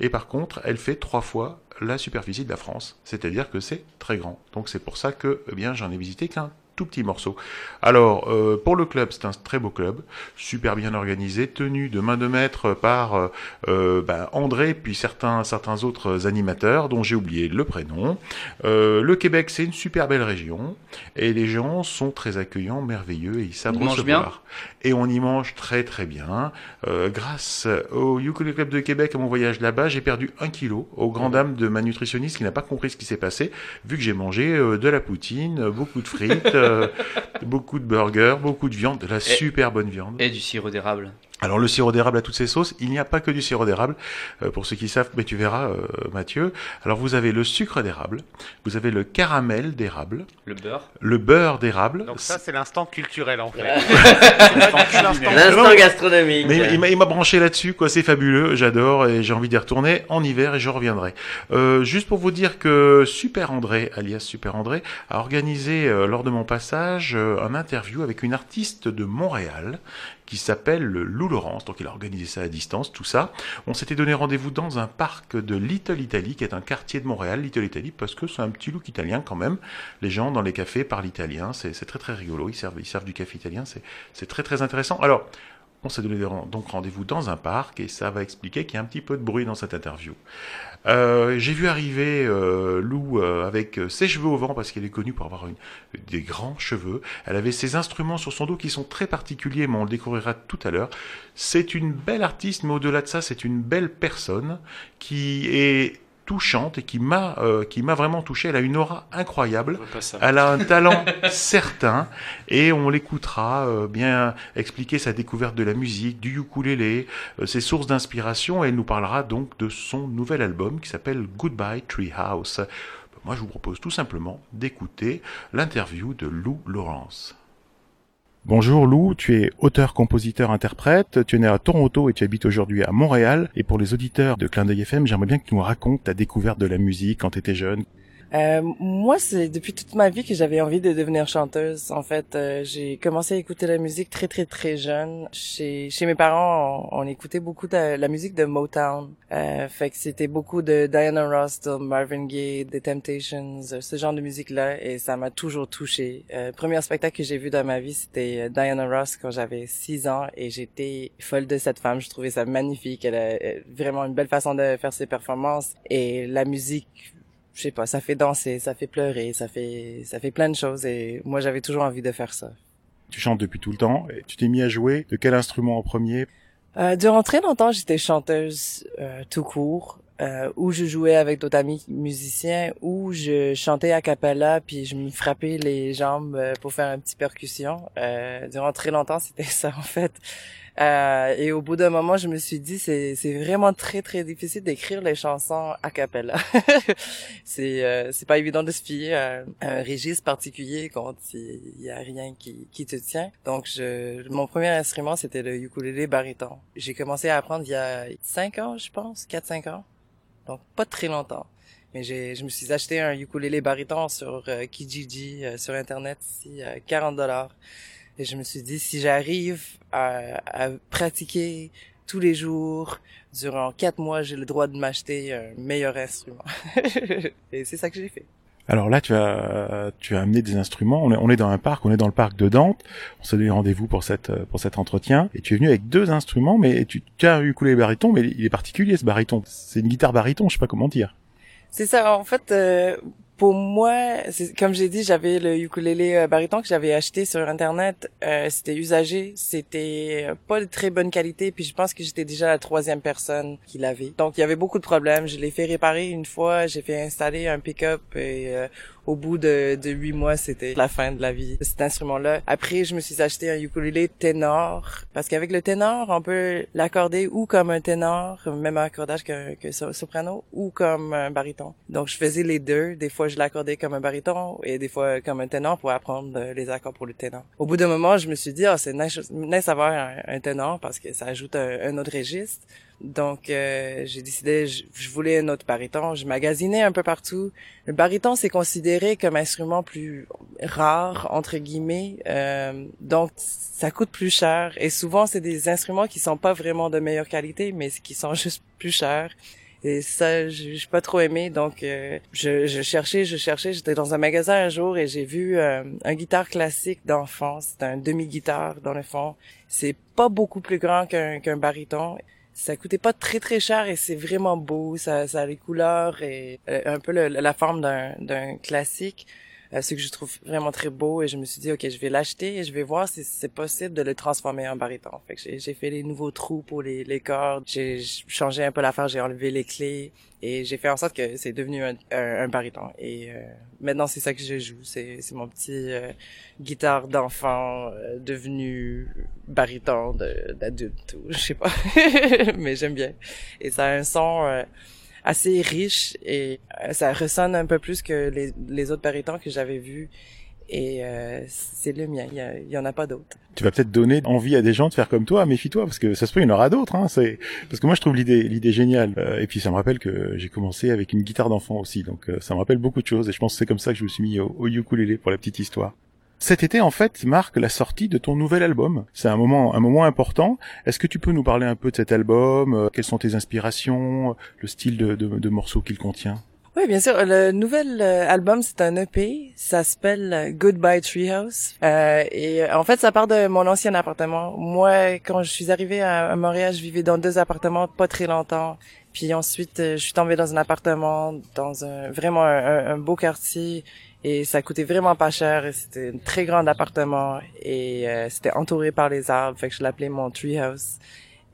Et par contre, elle fait trois fois la superficie de la France, c'est-à-dire que c'est très grand. Donc c'est pour ça que eh bien j'en ai visité qu'un tout petit morceau. Alors, euh, pour le club, c'est un très beau club, super bien organisé, tenu de main de maître par euh, euh, ben, André, puis certains, certains autres animateurs, dont j'ai oublié le prénom. Euh, le Québec, c'est une super belle région, et les gens sont très accueillants, merveilleux, et ils savent On recevoir. Et on y mange très très bien. Euh, grâce au Ukulele Club de Québec, à mon voyage là-bas, j'ai perdu un kilo, au grand dam de ma nutritionniste qui n'a pas compris ce qui s'est passé, vu que j'ai mangé euh, de la poutine, beaucoup de frites, euh, beaucoup de burgers, beaucoup de viande, de la super bonne viande. Et du sirop d'érable. Alors le sirop d'érable à toutes ses sauces, il n'y a pas que du sirop d'érable. Euh, pour ceux qui savent, mais tu verras, euh, Mathieu. Alors vous avez le sucre d'érable, vous avez le caramel d'érable, Le beurre. le beurre d'érable. Donc ça, c'est l'instant culturel en fait. L'instant gastronomique. Mais il m'a- il m'a branché là-dessus, quoi. C'est fabuleux, j'adore et j'ai envie d'y retourner en hiver et je reviendrai. Euh, juste pour vous dire que Super André, alias Super André, a organisé euh, lors de mon passage euh, un interview avec une artiste de Montréal qui s'appelle Lou Laurence. Donc il a organisé ça à distance, tout ça. On s'était donné rendez-vous dans un parc de Little Italy, qui est un quartier de Montréal, Little Italy, parce que c'est un petit look italien quand même. Les gens dans les cafés parlent italien, c'est très très rigolo. Ils servent, ils servent du café italien, c'est très très intéressant. Alors, on s'est donné donc rendez-vous dans un parc et ça va expliquer qu'il y a un petit peu de bruit dans cette interview. Euh, J'ai vu arriver euh, Lou euh, avec euh, ses cheveux au vent parce qu'elle est connue pour avoir une, des grands cheveux. Elle avait ses instruments sur son dos qui sont très particuliers, mais on le découvrira tout à l'heure. C'est une belle artiste, mais au-delà de ça, c'est une belle personne qui est touchante et qui m'a euh, qui m'a vraiment touché. Elle a une aura incroyable. Elle a un talent certain et on l'écoutera euh, bien expliquer sa découverte de la musique, du ukulélé, euh, ses sources d'inspiration et elle nous parlera donc de son nouvel album qui s'appelle Goodbye Treehouse. Moi, je vous propose tout simplement d'écouter l'interview de Lou Lawrence. Bonjour Lou, tu es auteur, compositeur, interprète, tu es né à Toronto et tu habites aujourd'hui à Montréal. Et pour les auditeurs de Clin d'œil FM, j'aimerais bien que tu nous racontes ta découverte de la musique quand tu étais jeune. Euh, moi, c'est depuis toute ma vie que j'avais envie de devenir chanteuse. En fait, euh, j'ai commencé à écouter la musique très très très jeune. Chez chez mes parents, on, écoutait beaucoup de la musique de Motown. Euh, fait que c'était beaucoup de Diana Ross, de Marvin Gaye, The Temptations, euh, ce genre de musique-là, et ça m'a toujours touchée. Euh, premier spectacle que j'ai vu dans ma vie, c'était euh, Diana Ross quand j'avais six ans, et j'étais folle de cette femme. Je trouvais ça magnifique. Elle a vraiment une belle façon de faire ses performances, et la musique je sais pas, ça fait danser, ça fait pleurer, ça fait, ça fait plein de choses et moi j'avais toujours envie de faire ça. Tu chantes depuis tout le temps et tu t'es mis à jouer de quel instrument en premier? Euh, durant très longtemps, j'étais chanteuse euh, tout court. euh, où je jouais avec d'autres amis musiciens, où je chantais a cappella, puis je me frappais les jambes euh, pour faire une petite percussion. Euh, durant très longtemps, c'était ça en fait. Euh, et au bout d'un moment, je me suis dit, c'est c'est vraiment très très difficile d'écrire les chansons a cappella. c'est euh, c'est pas évident de se fier à un registre particulier quand il y a rien qui qui te tient. Donc je mon premier instrument c'était le ukulélé baryton. J'ai commencé à apprendre il y a cinq ans, je pense, quatre cinq ans. Donc pas très longtemps. Mais j'ai, je me suis acheté un ukulélé baryton sur euh, Kijiji euh, sur internet ici à 40 dollars. Et je me suis dit si j'arrive à, à pratiquer tous les jours durant quatre mois, j'ai le droit de m'acheter un meilleur instrument. Et c'est ça que j'ai fait. Alors là, tu as, tu as amené des instruments. On est, on est dans un parc, on est dans le parc de Dante. On s'est donné rendez-vous pour cette, pour cet entretien. Et tu es venu avec deux instruments, mais tu, tu as ukulélé baryton, mais il est particulier ce baryton. C'est une guitare baryton, je sais pas comment dire. C'est ça. En fait, euh, pour moi, comme j'ai dit, j'avais le ukulélé euh, baryton que j'avais acheté sur internet. Euh, c'était usagé, c'était euh, pas de très bonne qualité, puis je pense que j'étais déjà la troisième personne qui l'avait. Donc il y avait beaucoup de problèmes. Je l'ai fait réparer une fois, j'ai fait installer un pick-up et euh, au bout de, de huit mois, c'était la fin de la vie de cet instrument-là. Après, je me suis acheté un ukulélé ténor parce qu'avec le ténor, on peut l'accorder ou comme un ténor, même accordage que, que so- soprano, ou comme un baryton. Donc, je faisais les deux. Des fois, je l'accordais comme un baryton et des fois comme un ténor pour apprendre euh, les accords pour le ténor. Au bout d'un moment, je me suis dit, ah, c'est nice, nice d'avoir un, ténor parce que ça ajoute un autre registre. Donc, euh, j'ai décidé, je, je voulais un autre baryton. Je magasinais un peu partout. Le baryton, c'est considéré comme instrument plus rare, entre guillemets. Euh, donc, ça coûte plus cher. Et souvent, c'est des instruments qui sont pas vraiment de meilleure qualité, mais qui sont juste plus chers. Et ça, j'ai pas trop aimé. Donc, euh, je, je cherchais, je cherchais. J'étais dans un magasin un jour et j'ai vu euh, un guitare classique d'enfant. C'est un demi-guitare, dans le fond. C'est pas beaucoup plus grand qu'un qu'un baryton. Ça coûtait pas très très cher et c'est vraiment beau. Ça, a les couleurs et euh, un peu le- la forme d'un d'un classique. Euh, ce que je trouve vraiment très beau et je me suis dit ok je vais l'acheter et je vais voir si c'est possible de le transformer en baryton. Fait que j'ai fait les nouveaux trous pour les, les cordes, j'ai changé un peu l'affaire, j'ai enlevé les clés et j'ai fait en sorte que c'est devenu un, un, un baryton. Et euh, maintenant c'est ça que je joue, c'est mon petit euh, guitare d'enfant euh, devenu baryton d'adulte ou je sais pas, mais j'aime bien. Et ça a un son euh, assez riche et euh, ça ressonne un peu plus que les, les autres barytons que j'avais vus. Et euh, c'est le mien, il y, a- il y en a pas d'autres. Tu vas peut-être donner envie à des gens de faire comme toi. Méfie-toi parce que ça se peut, il y en aura d'autres. Hein. C'est parce que moi je trouve l'idée l'idée géniale. Euh, et puis ça me rappelle que j'ai commencé avec une guitare d'enfant aussi, donc euh, ça me rappelle beaucoup de choses. Et je pense que c'est comme ça que je me suis mis au, au ukulélé pour la petite histoire. Cet été, en fait, marque la sortie de ton nouvel album. C'est un moment, un moment important. Est-ce que tu peux nous parler un peu de cet album euh, Quelles sont tes inspirations Le style de, de, de morceaux qu'il contient? Oui, bien sûr. Le nouvel euh, album, c'est un EP. Ça s'appelle euh, Goodbye Treehouse. Euh, et euh, en fait, ça part de mon ancien appartement. Moi, quand je suis arrivée à, Montréal, je vivais dans deux appartements pas très longtemps. Puis ensuite, euh, je suis tombée dans un appartement, dans un vraiment un beau quartier. Et ça coûtait vraiment pas cher. C'était un très grand appartement. Et euh, c'était entouré par les arbres. Fait que je l'appelais mon treehouse.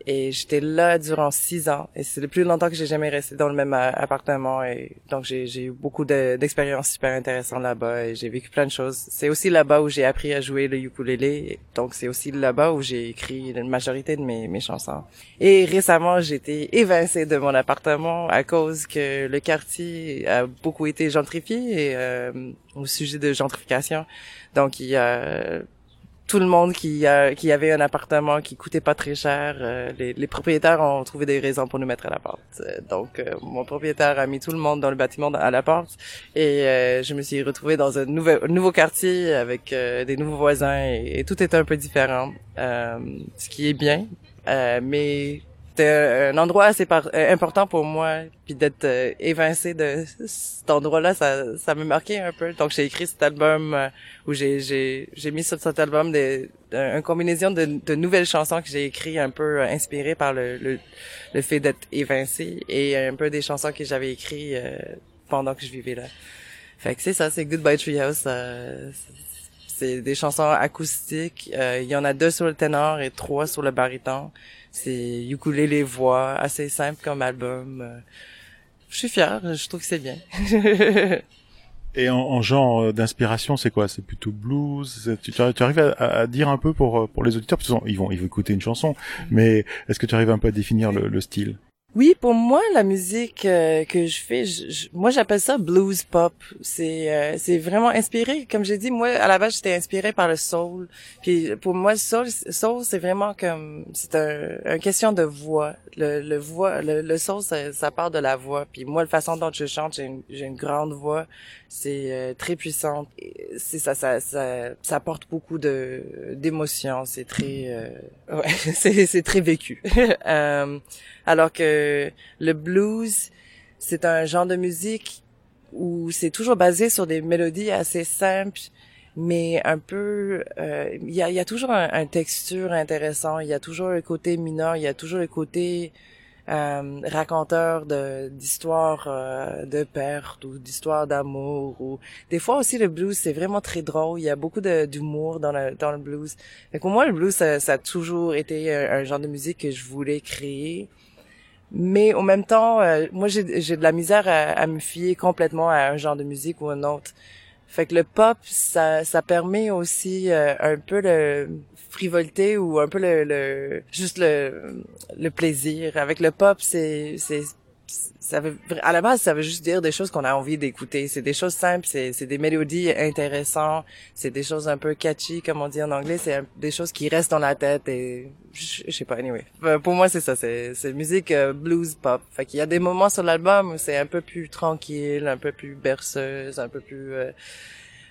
Et j'étais là durant six ans. Et c'est le plus longtemps que j'ai jamais resté dans le même euh, appartement. Et donc j'ai eu beaucoup de- d'expériences super intéressantes là-bas. Et j'ai vécu plein de choses. C'est aussi là-bas où j'ai appris à jouer le ukulélé. Donc c'est aussi là-bas où j'ai écrit la majorité de mes, mes chansons. Et récemment, j'ai été évincée de mon appartement à cause que le quartier a beaucoup été gentrifié et, euh, au sujet de gentrification. Donc il y a tout le monde qui a, qui avait un appartement qui coûtait pas très cher, euh, les, les propriétaires ont trouvé des raisons pour nous mettre à la porte. Euh, donc euh, mon propriétaire a mis tout le monde dans le bâtiment à la porte et euh, je me suis retrouvée dans un nouvel nouveau quartier avec euh, des nouveaux voisins et, tout est un peu différent, euh, ce qui est bien, euh, mais c'était un endroit assez par- euh, important pour moi puis d'être euh, évincé de cet endroit-là ça ça me marquait un peu donc j'ai écrit cet album euh, où j'ai j'ai j'ai mis sur cet album des un, une combinaison de, de nouvelles chansons que j'ai écrites un peu euh, inspirées par le le, le fait d'être évincé et un peu des chansons que j'avais écrites euh, pendant que je vivais là fait que c'est ça c'est Goodbye Treehouse euh, c'est des chansons acoustiques. Euh, Il y en a deux sur le ténor et trois sur le baryton. C'est ukulélé voix, assez simple comme album. Euh, je suis fière, je trouve que c'est bien. Et en, en genre euh, d'inspiration, c'est quoi? C'est plutôt blues? Tu, tu arrives à, à dire un peu pour, euh, pour les auditeurs, parce qu'ils vont, ils vont écouter une chanson, mais est-ce que tu arrives un peu à définir le, le style? Oui, pour moi, la musique euh, que je fais, je- je- moi j'appelle ça blues pop. C'est euh, c'est vraiment inspiré, comme j'ai dit, moi à la base j'étais inspiré par le soul. Puis pour moi, le soul, soul c'est vraiment comme c'est un, une question de voix. Le, le voix, le, le soul, ça, ça part de la voix. Puis moi, la façon dont je chante, j'ai une, une grande voix. C'est euh, très puissante. C'est ça, ça, ça, ça apporte beaucoup de d'émotions. C'est très, euh, ouais, c'est c'est très vécu. Euh, alors que le blues, c'est un genre de musique où c'est toujours basé sur des mélodies assez simples, mais un peu, euh, il y, a, y a toujours un, un texture intéressant, il y a toujours le côté mineur, il y a toujours le côté euh, raconteur de d'histoires euh, de perte ou d'histoires d'amour ou des fois aussi le blues c'est vraiment très drôle. Il y a beaucoup de- d'humour dans le dans le blues. Mais pour moi le blues ça, ça a toujours été un, un genre de musique que je voulais créer mais en même temps, euh, moi j'ai de la misère à, à me fier complètement à un genre de musique ou un autre. Fait que le pop, ça ça permet aussi euh, un peu le frivolité ou un peu le, le juste le le plaisir. Avec le pop, c'est c'est ça veut, à la base, ça veut juste dire des choses qu'on a envie d'écouter. C'est des choses simples, c'est, des mélodies intéressantes, c'est des choses un peu catchy, comme on dit en anglais, c'est des choses qui restent dans la tête et je, sais pas, anyway. Euh, Pour moi, c'est ça, c'est musique euh, blues pop. Fait qu'il y a des moments sur l'album où c'est un peu plus tranquille, un peu plus berceuse, un peu plus euh,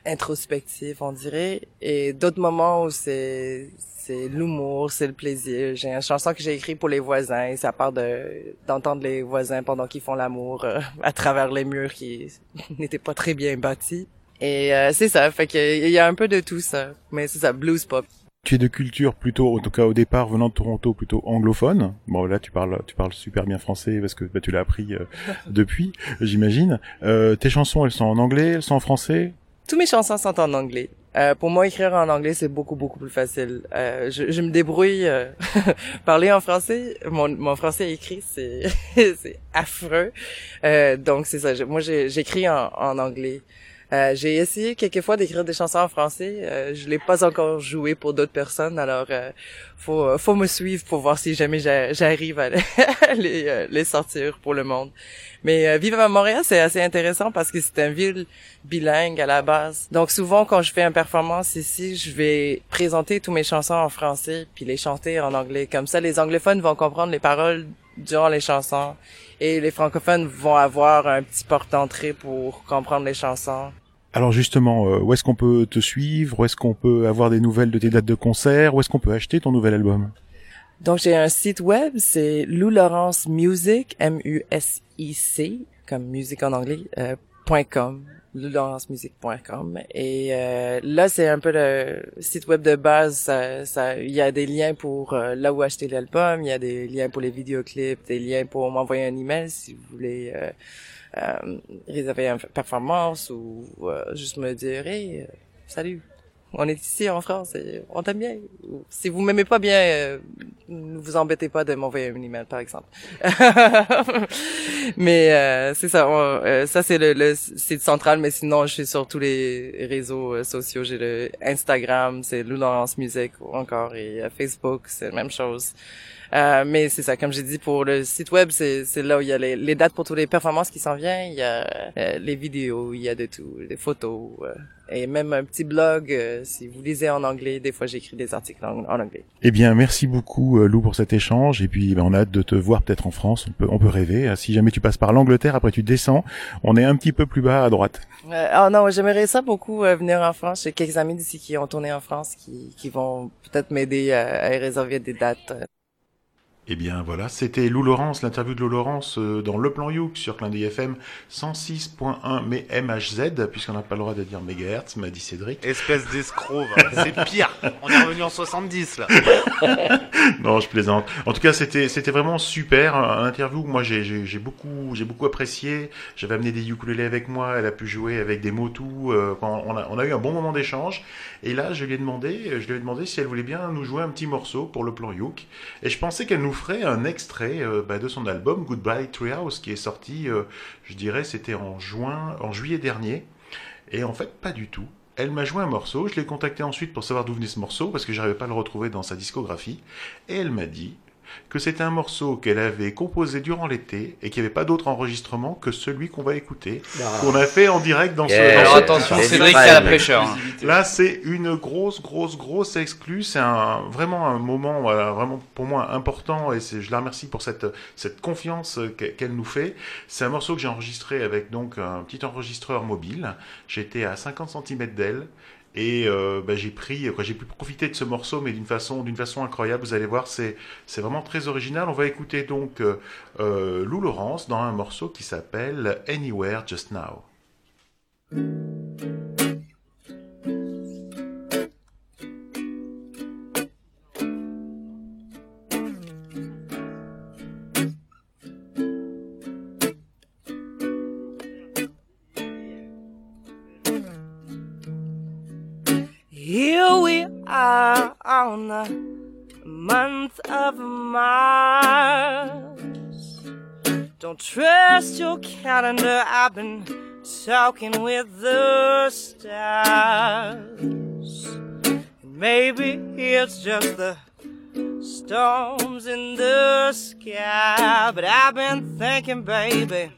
introspectif, on dirait, et d'autres moments où c'est c'est l'humour, c'est le plaisir. J'ai une chanson que j'ai écrite pour les voisins et ça part de d'entendre les voisins pendant qu'ils font l'amour euh, à travers les murs qui n'étaient pas très bien bâtis. Et euh, c'est ça, fait qu'il y a un peu de tout ça, mais c'est ça, blues pop. Tu es de culture plutôt, en tout cas au départ venant de Toronto, plutôt anglophone. Bon là tu parles, tu parles super bien français parce que bah, tu l'as appris euh, depuis, j'imagine. Euh, tes chansons, elles sont en anglais, elles sont en français? Tous mes chansons sont en anglais. Euh, pour moi, écrire en anglais, c'est beaucoup, beaucoup plus facile. Euh, je, je me débrouille. euh, parler en français, mon, mon français écrit, c'est affreux. Euh, donc, c'est ça. Je- moi, j'écris en, en anglais. Euh, j'ai essayé quelquefois d'écrire des chansons en français. Euh, je l'ai pas encore joué pour d'autres personnes, alors euh, faut euh, faut me suivre pour voir si jamais j'a- j'arrive à les, euh, les sortir pour le monde. Mais vivre à Montréal, c'est assez intéressant parce que c'est une ville bilingue à la base. Donc souvent quand je fais une performance ici, je vais présenter tous mes chansons en français puis les chanter en anglais. Comme ça, les anglophones vont comprendre les paroles durant les chansons et les francophones vont avoir un petit porte-entrée pour comprendre les chansons. Alors justement, euh, où est-ce qu'on peut te suivre? Où est-ce qu'on peut avoir des nouvelles de tes dates de concert? Où est-ce qu'on peut acheter ton nouvel album? Donc j'ai un site web, c'est Lou Laurence Music, M-U-S-I-C, comme musique en anglais, euh, .com. Et euh, là, c'est un peu le site web de base. Ça, ça, il y a des liens pour euh, là où acheter l'album, il y a des liens pour les vidéoclips, des liens pour m'envoyer un email si vous voulez euh, réserver une performance ou euh, juste me dire hey, euh, salut. On est ici en France et on t'aime bien. Si vous m'aimez pas bien, euh, ne vous embêtez pas de m'envoyer un email, par exemple. mais euh, c'est ça. euh, ça c'est le, le site central. Mais sinon, je suis sur tous les réseaux sociaux. J'ai le Instagram, c'est Lou Laurence Music encore et Facebook, c'est la même chose. Euh, mais c'est ça, comme j'ai dit, pour le site web, c'est là où il y a les, les dates pour toutes les performances qui s'en viennent. Il y a euh, les vidéos, il y a de tout, des photos euh, et même un petit blog. euh, si vous lisez en anglais, des fois j'écris des articles en, en anglais. Eh bien, merci beaucoup euh, Lou pour cet échange. Et puis, ben, on a hâte de te voir peut-être en France. On peut, on peut rêver. Euh, Si jamais tu passes par l'Angleterre, après tu descends, on est un petit peu plus bas à droite. Euh, oh non, j'aimerais ça beaucoup euh, venir en France. J'ai quelques amis d'ici qui ont tourné en France, qui, qui vont peut-être m'aider à, à réserver des dates. Eh bien voilà, c'était Lou Laurence, l'interview de Lou Laurence euh, dans Le Plan Youk sur Clin d'œil FM 106.1 mais MHZ, puisqu'on n'a pas le droit de dire mégahertz, m'a dit Cédric. Espèce d'escroc, va. c'est pire. On est revenu en 70 là. non, je plaisante. En tout cas, c'était c'était vraiment super, un interview. que Moi, j'ai beaucoup j'ai beaucoup apprécié. J'avais amené des ukulélés avec moi. Elle a pu jouer avec des motus. euh, quand on a on a eu un bon moment d'échange. Et là, je lui ai demandé je lui ai demandé si elle voulait bien nous jouer un petit morceau pour le plan Youk. Et je pensais qu'elle nous ferait un extrait euh, bah, de son album Goodbye Treehouse qui est sorti, euh, je dirais, c'était en juin, en juillet dernier. Et en fait, pas du tout. Elle m'a joué un morceau, je l'ai contacté ensuite pour savoir d'où venait ce morceau parce que j'arrivais pas à le retrouver dans sa discographie. Et elle m'a dit que c'était un morceau qu'elle avait composé durant l'été et qu'il n'y avait pas d'autre enregistrement que celui qu'on va écouter, Ah. qu'on a fait en direct dans ce. Yeah. dans Alors ce- attention, ce- Cédric, t'as la prêcheur, hein. Là, c'est une grosse, grosse, grosse exclue. C'est un, vraiment un moment, voilà, vraiment pour moi important et c'est- je la remercie pour cette, cette confiance qu'elle qu'elle nous fait. C'est un morceau que j'ai enregistré avec donc un petit enregistreur mobile. J'étais à 50 cm d'elle. Et euh, bah, j'ai pris, j'ai pu profiter de ce morceau, mais d'une façon, d'une façon incroyable. Vous allez voir, c'est, c'est vraiment très original. On va écouter donc euh, euh, Lou Laurence dans un morceau qui s'appelle Anywhere Just Now. On the month of Mars. Don't trust your calendar, I've been talking with the stars. Maybe it's just the storms in the sky, but I've been thinking, baby,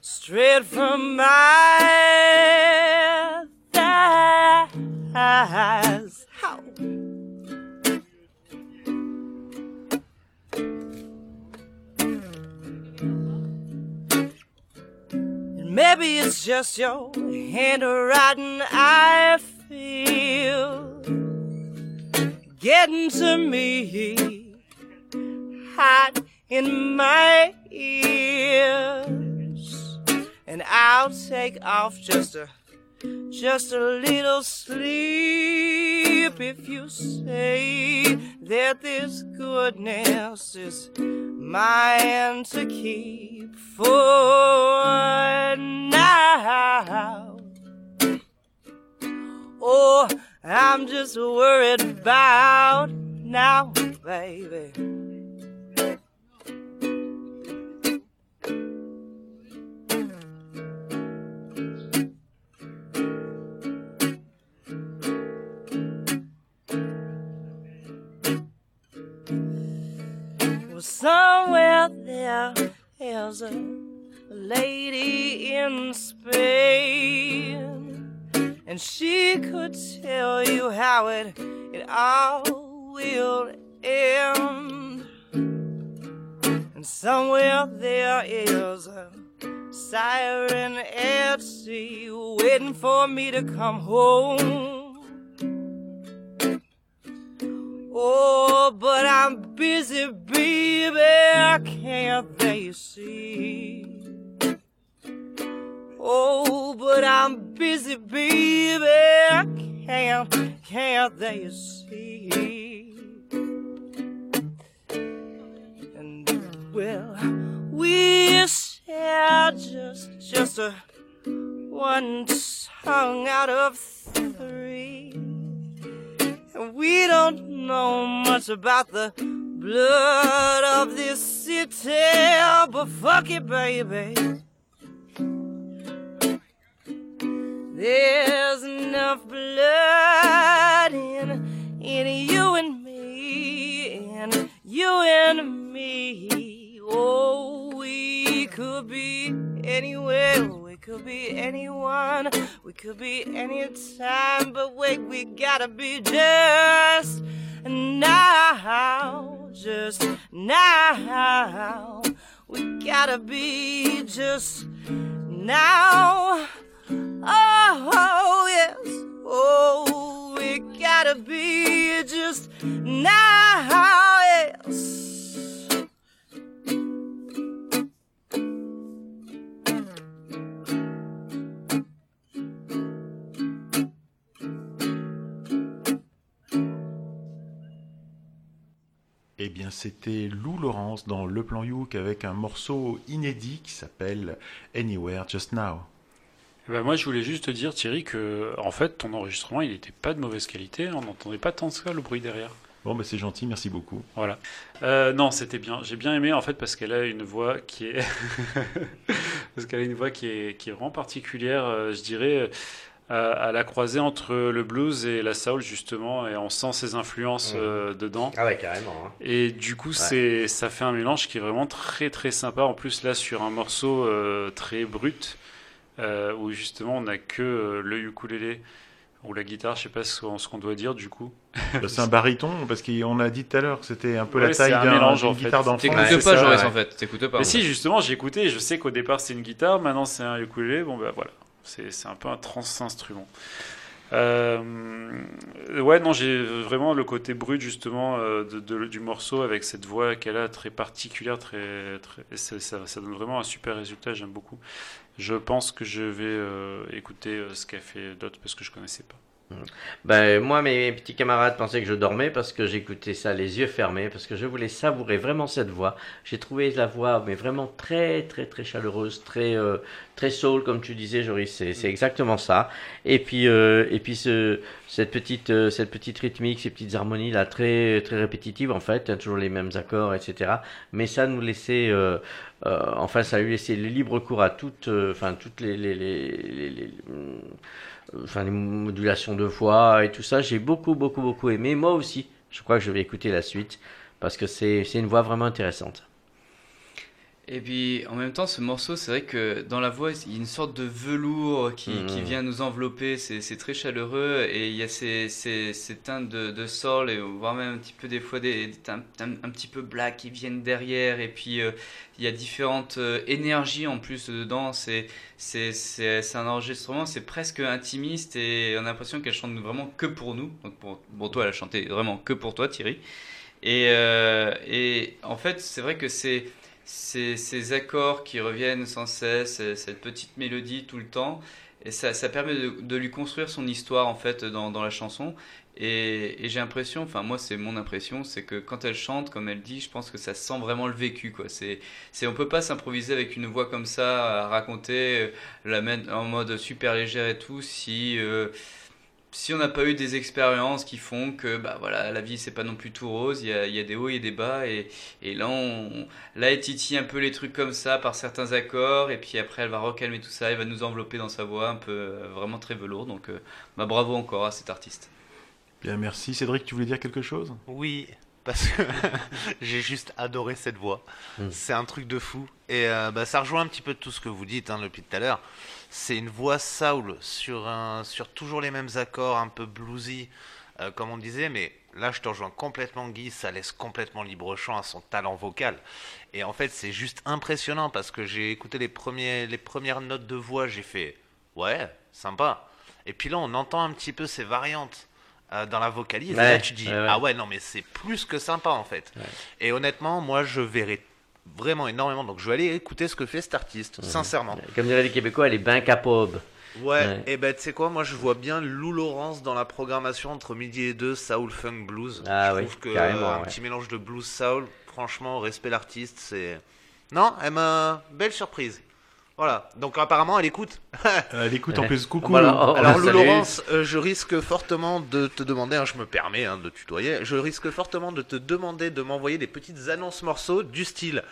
straight from my thighs. How? And maybe it's just your handwriting I feel getting to me hot in my ears and I'll take off just a just a little sleep if you say that this goodness is mine to keep for now. Oh, I'm just worried about now, baby. There is a lady in Spain, and she could tell you how it it all will end. And somewhere there is a siren at sea waiting for me to come home. Oh, but I'm busy, baby. Can't they see? Oh, but I'm busy, baby. Can't, can't they see? And well, we share just, just a one tongue out of three. And we don't know much about the blood of this city, oh, but fuck it, baby. There's enough blood in, in you and me, and you and me. Oh, we could be anywhere, could be anyone, we could be anytime, but wait, we gotta be just now, just now. We gotta be just now. Oh, yes. Oh, we gotta be just now, yes. Bien, c'était Lou Laurence dans Le Plan Youk avec un morceau inédit qui s'appelle Anywhere Just Now. Eh ben, moi, je voulais juste te dire, Thierry, que en fait, ton enregistrement, il n'était pas de mauvaise qualité. On n'entendait pas tant que ça le bruit derrière. Bon, bah, c'est gentil, merci beaucoup. Voilà. Euh, non, c'était bien. J'ai bien aimé en fait parce qu'elle a une voix qui est parce qu'elle a une voix qui est qui est vraiment particulière. euh, je dirais euh, à la croisée entre le blues et la soul justement, et on sent ses influences Mhm. euh, dedans. Ah ouais, carrément, hein. Et du coup, Ouais. c'est ça fait un mélange qui est vraiment très très sympa. En plus là, sur un morceau euh, très brut euh, où justement on n'a que euh, le ukulélé ou la guitare, je sais pas ce qu'on ce qu'on doit dire du coup. Bah, c'est un baryton, parce qu'on a dit tout à l'heure que c'était un peu Ouais, la taille c'est un d'un- mélange, en fait. guitare d'enfant. T'écoutes Ouais, pas, c'est Joris, ouais. en fait. T'écoutes pas. Mais si, justement, j'ai écouté. Je sais qu'au départ c'était une guitare, maintenant c'est un ukulélé. Bon, bah voilà. C'est un peu un trans-instrument. Euh, ouais, non, j'ai vraiment le côté brut justement euh, du morceau avec cette voix qu'elle a très particulière, très, ça, donne vraiment un super résultat. J'aime beaucoup. Je pense que je vais euh, écouter ce qu'a fait d'autres parce que je connaissais pas. Ben, moi, mes petits camarades pensaient que je dormais parce que j'écoutais ça les yeux fermés, parce que je voulais savourer vraiment cette voix. J'ai trouvé la voix, mais vraiment très, très, très chaleureuse, très, euh, très soul, comme tu disais, Joris. C'est, c'est exactement ça. Et puis, euh, et puis ce, cette petite, euh, cette petite rythmique, ces petites harmonies là, très, très répétitives en fait, hein, toujours les mêmes accords, etc. Mais ça nous laissait, euh, euh, enfin, ça laissait le libre cours à toutes, euh, enfin, toutes les, les, les, les- enfin les modulations de voix et tout ça, j'ai beaucoup beaucoup beaucoup aimé. Moi aussi, je crois que je vais écouter la suite parce que c'est une voix vraiment intéressante. Et puis en même temps, ce morceau, c'est vrai que dans la voix, il y a une sorte de velours qui, Mhm. qui vient nous envelopper, c'est très chaleureux, et il y a ces, ces, ces teintes de, de soul, et voire même un petit peu des fois des, des teintes un, un petit peu black qui viennent derrière, et puis euh, il y a différentes euh, énergies en plus dedans, c'est un enregistrement, c'est presque intimiste, et on a l'impression qu'elle chante vraiment que pour nous, donc pour, pour toi, elle a chanté vraiment que pour toi, Thierry. Et, euh, et en fait, c'est vrai que c'est ces, ces accords qui reviennent sans cesse, euh, cette petite mélodie tout le temps, et ça, ça permet de, de lui construire son histoire en fait dans, dans la chanson. Et, et j'ai l'impression, enfin moi c'est mon impression, c'est que quand elle chante, comme elle dit, je pense que ça sent vraiment le vécu quoi. C'est, c'est on peut pas s'improviser avec une voix comme ça raconter, euh, la mettre en mode super légère et tout si euh, si on n'a pas eu des expériences qui font que bah voilà la vie c'est pas non plus tout rose il y a, il y a des hauts et des bas et, et là on là elle titille un peu les trucs comme ça par certains accords et puis après elle va recalmer tout ça elle va nous envelopper dans sa voix un peu euh, vraiment très velours donc euh, bah bravo encore à cet artiste Bien, merci. Cédric, tu voulais dire quelque chose? Oui, parce que j'ai juste adoré cette voix. Mm. C'est un truc de fou. Et euh, bah, ça rejoint un petit peu tout ce que vous dites hein, depuis tout à l'heure. C'est une voix soul sur, un, sur toujours les mêmes accords, un peu bluesy, euh, comme on disait. Mais là, je te rejoins complètement, Guy. Ça laisse complètement libre champ à son talent vocal. Et en fait, c'est juste impressionnant parce que j'ai écouté les, premiers, les premières notes de voix. J'ai fait ouais, sympa. Et puis là, on entend un petit peu ces variantes euh, dans la vocalise. et là, tu dis ouais, ouais. ah ouais, non, mais c'est plus que sympa en fait. Et honnêtement, moi, je verrai vraiment énormément. Donc, je vais aller écouter ce que fait cet artiste, sincèrement. Comme diraient les Québécois, elle est bien capable. Ouais, et ben tu sais quoi, moi je vois bien Lou Laurence dans la programmation entre midi et deux, Soul Funk Blues. Ah je oui, trouve que euh, un ouais. petit mélange de blues soul, franchement, respect l'artiste, c'est. Non, elle m'a. Belle surprise. Voilà, donc apparemment elle écoute. Elle écoute en plus. Coucou. Voilà, oh, Alors oh, Lou salut. Laurence, euh, je risque fortement de te demander, hein, je me permets hein, de tutoyer, je risque fortement de te demander de m'envoyer des petites annonces morceaux du style.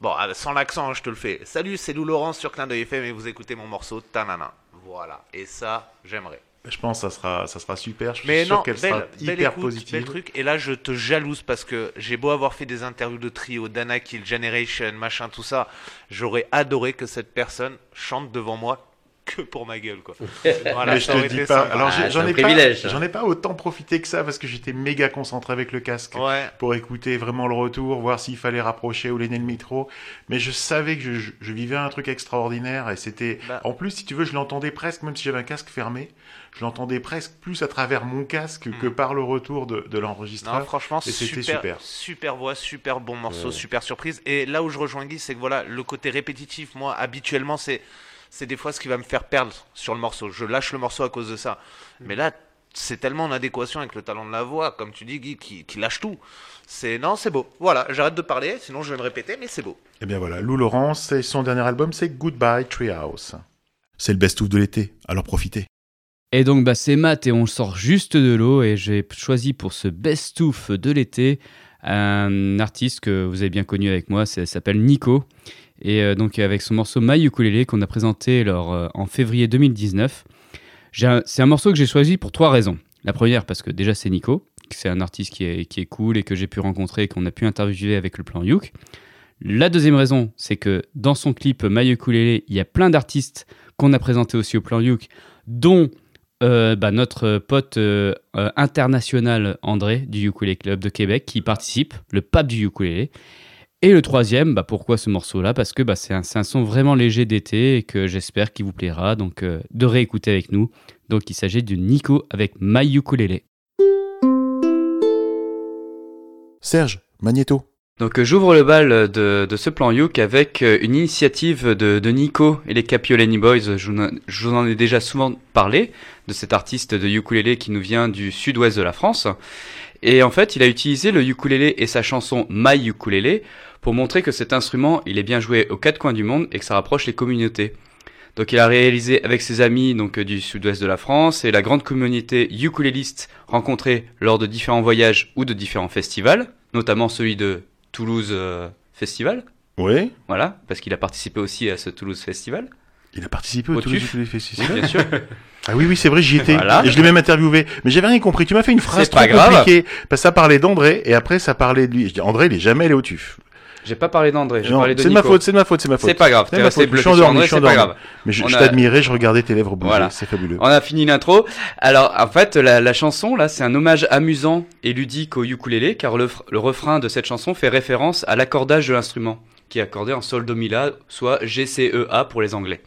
Bon, ah, sans l'accent, hein, je te le fais. Salut, c'est Lou Laurence sur Clin d'œil FM et vous écoutez mon morceau Tanana. Voilà, et ça, j'aimerais. Je pense que ça sera, ça sera super. Je suis Mais sûr non, qu'elle sera belle hyper écoute, positive. bel truc. Et là, je te jalouse parce que j'ai beau avoir fait des interviews de trio, Dana Kill, Generation, machin, tout ça. J'aurais adoré que cette personne chante devant moi que pour ma gueule, quoi. Voilà, mais je te dis pas. sympa. Alors Ah, j'en ai pas, privilège, ça. j'en ai pas autant profité que ça parce que j'étais méga concentré avec le casque Ouais. pour écouter vraiment le retour, voir s'il fallait rapprocher ou l'aîner le micro. Mais je savais que je, je- je vivais un truc extraordinaire et c'était. Bah. En plus, si tu veux, je l'entendais presque, même si j'avais un casque fermé, je l'entendais presque plus à travers mon casque que Mm. par le retour de, de l'enregistreur. Non, franchement, et c'était super, super. super voix, super bon morceau, Ouais. super surprise. Et là où je rejoins Guy, c'est que voilà, le côté répétitif, moi, habituellement, c'est, c'est des fois ce qui va me faire perdre sur le morceau. Je lâche le morceau à cause de ça. Mm. Mais là, c'est tellement en adéquation avec le talent de la voix, comme tu dis, Guy, qui, qui lâche tout. C'est, non, c'est beau. Voilà, j'arrête de parler, sinon je vais me répéter, mais c'est beau. Et bien voilà, Lou Laurence, et son dernier album, c'est Goodbye Treehouse. C'est le best-of de l'été, alors profitez. Et donc, bah, c'est Matt et on sort juste de l'eau. Et j'ai choisi pour ce best-of de l'été un artiste que vous avez bien connu avec moi. Ça s'appelle Nico. Et euh, donc, avec son morceau My Ukulele qu'on a présenté lors, euh, en février 2019. J'ai un- C'est un morceau que j'ai choisi pour trois raisons. La première, parce que déjà, c'est Nico. C'est un artiste qui est, qui est cool et que j'ai pu rencontrer et qu'on a pu interviewer avec le plan Youk. La deuxième raison, c'est que dans son clip My Ukulele, il y a plein d'artistes qu'on a présentés aussi au plan Youk, dont euh, bah, notre pote euh, euh, international André du Ukulele Club de Québec qui participe, le pape du ukulélé. Et le troisième, bah, pourquoi ce morceau-là? Parce que bah, c'est un, un son vraiment léger d'été et que j'espère qu'il vous plaira, donc de réécouter avec nous. Donc il s'agit de Nico avec My Ukulele. Serge, Magneto. Donc euh, j'ouvre le bal de, de ce plan Youk avec euh, une initiative de, de Nico et les Capiolani Boys. Je vous, en- ai déjà souvent parlé de cet artiste de ukulélé qui nous vient du sud-ouest de la France. Et en fait, il a utilisé le ukulélé et sa chanson My Ukulélé pour montrer que cet instrument, il est bien joué aux quatre coins du monde et que ça rapproche les communautés. Donc il a réalisé avec ses amis donc euh, du sud-ouest de la France et la grande communauté ukuléliste rencontrée lors de différents voyages ou de différents festivals, notamment celui de Toulouse euh, Festival. Oui. Voilà, parce qu'il a participé aussi à ce Toulouse Festival. Il a participé au, Toulouse Festival Oui, bien sûr. Ah oui, oui, c'est vrai, j'y étais. Voilà. Et je l'ai même interviewé. Mais j'avais rien compris. Tu m'as fait une phrase trop pas grave. compliquée. Parce que ça parlait d'André et après ça parlait de lui. Je dis, André, il est jamais allé au TUF. J'ai pas parlé d'André, j'ai parlé de C'est de ma faute, c'est de ma faute, c'est ma faute. C'est pas grave, C'est t'es resté suis sur André, c'est pas grave. Mais je, On je a- t'admirais, je regardais tes lèvres bouger. Voilà. C'est fabuleux. On a fini l'intro. Alors, en fait, la, la chanson, là, c'est un hommage amusant et ludique au ukulélé, car le refrain de cette chanson fait référence à l'accordage de l'instrument, qui est accordé en sol do mi la, soit GCEA pour les anglais.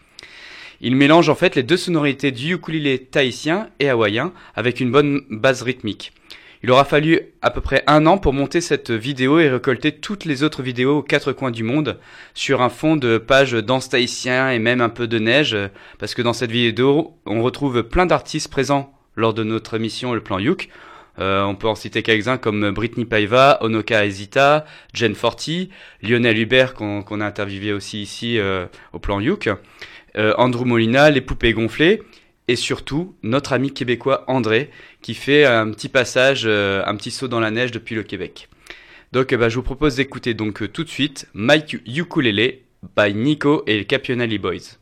Il mélange en fait les deux sonorités du ukulélé tahitien et hawaïen avec une bonne base rythmique. Il aura fallu à peu près un an pour monter cette vidéo et récolter toutes les autres vidéos aux quatre coins du monde sur un fond de pages danse tahitien et même un peu de neige, parce que dans cette vidéo, on retrouve plein d'artistes présents lors de notre émission Le Plan Youk. Euh, on peut en citer quelques-uns comme Britney Paiva, Onoka Ezita, Jen Forti, Lionel Hubert qu'on qu'on a interviewé aussi ici euh, au Plan Youk, euh, Andrew Molina, Les Poupées Gonflées, et surtout notre ami québécois André qui fait un petit passage, euh, un petit saut dans la neige depuis le Québec. Donc euh, bah, je vous propose d'écouter donc euh, tout de suite Mike Ukulele by Nico et les Capionelli Boys.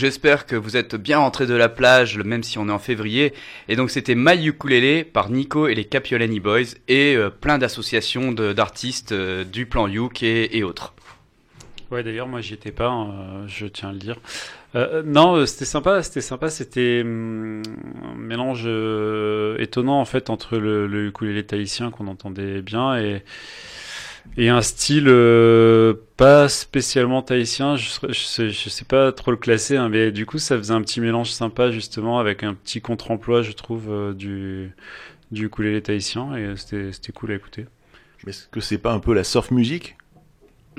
J'espère que vous êtes bien rentrés de la plage, même si on est en février. Et donc c'était My Ukulele par Nico et les Capiolani Boys et euh, plein d'associations d'artistes euh, du plan Uk et, autres. Ouais, d'ailleurs, moi, j'y étais pas, hein, je tiens à le dire. Euh, non, c'était sympa, c'était sympa, c'était hum, un mélange étonnant en fait entre le, le ukulélé tahitien qu'on entendait bien et et un style euh, pas spécialement tahitien. Je, je sais, pas trop le classer, hein, mais du coup, ça faisait un petit mélange sympa justement avec un petit contre-emploi, je trouve, euh, du du ukulélé tahitien et c'était cool à écouter. Mais est-ce que c'est pas un peu la surf music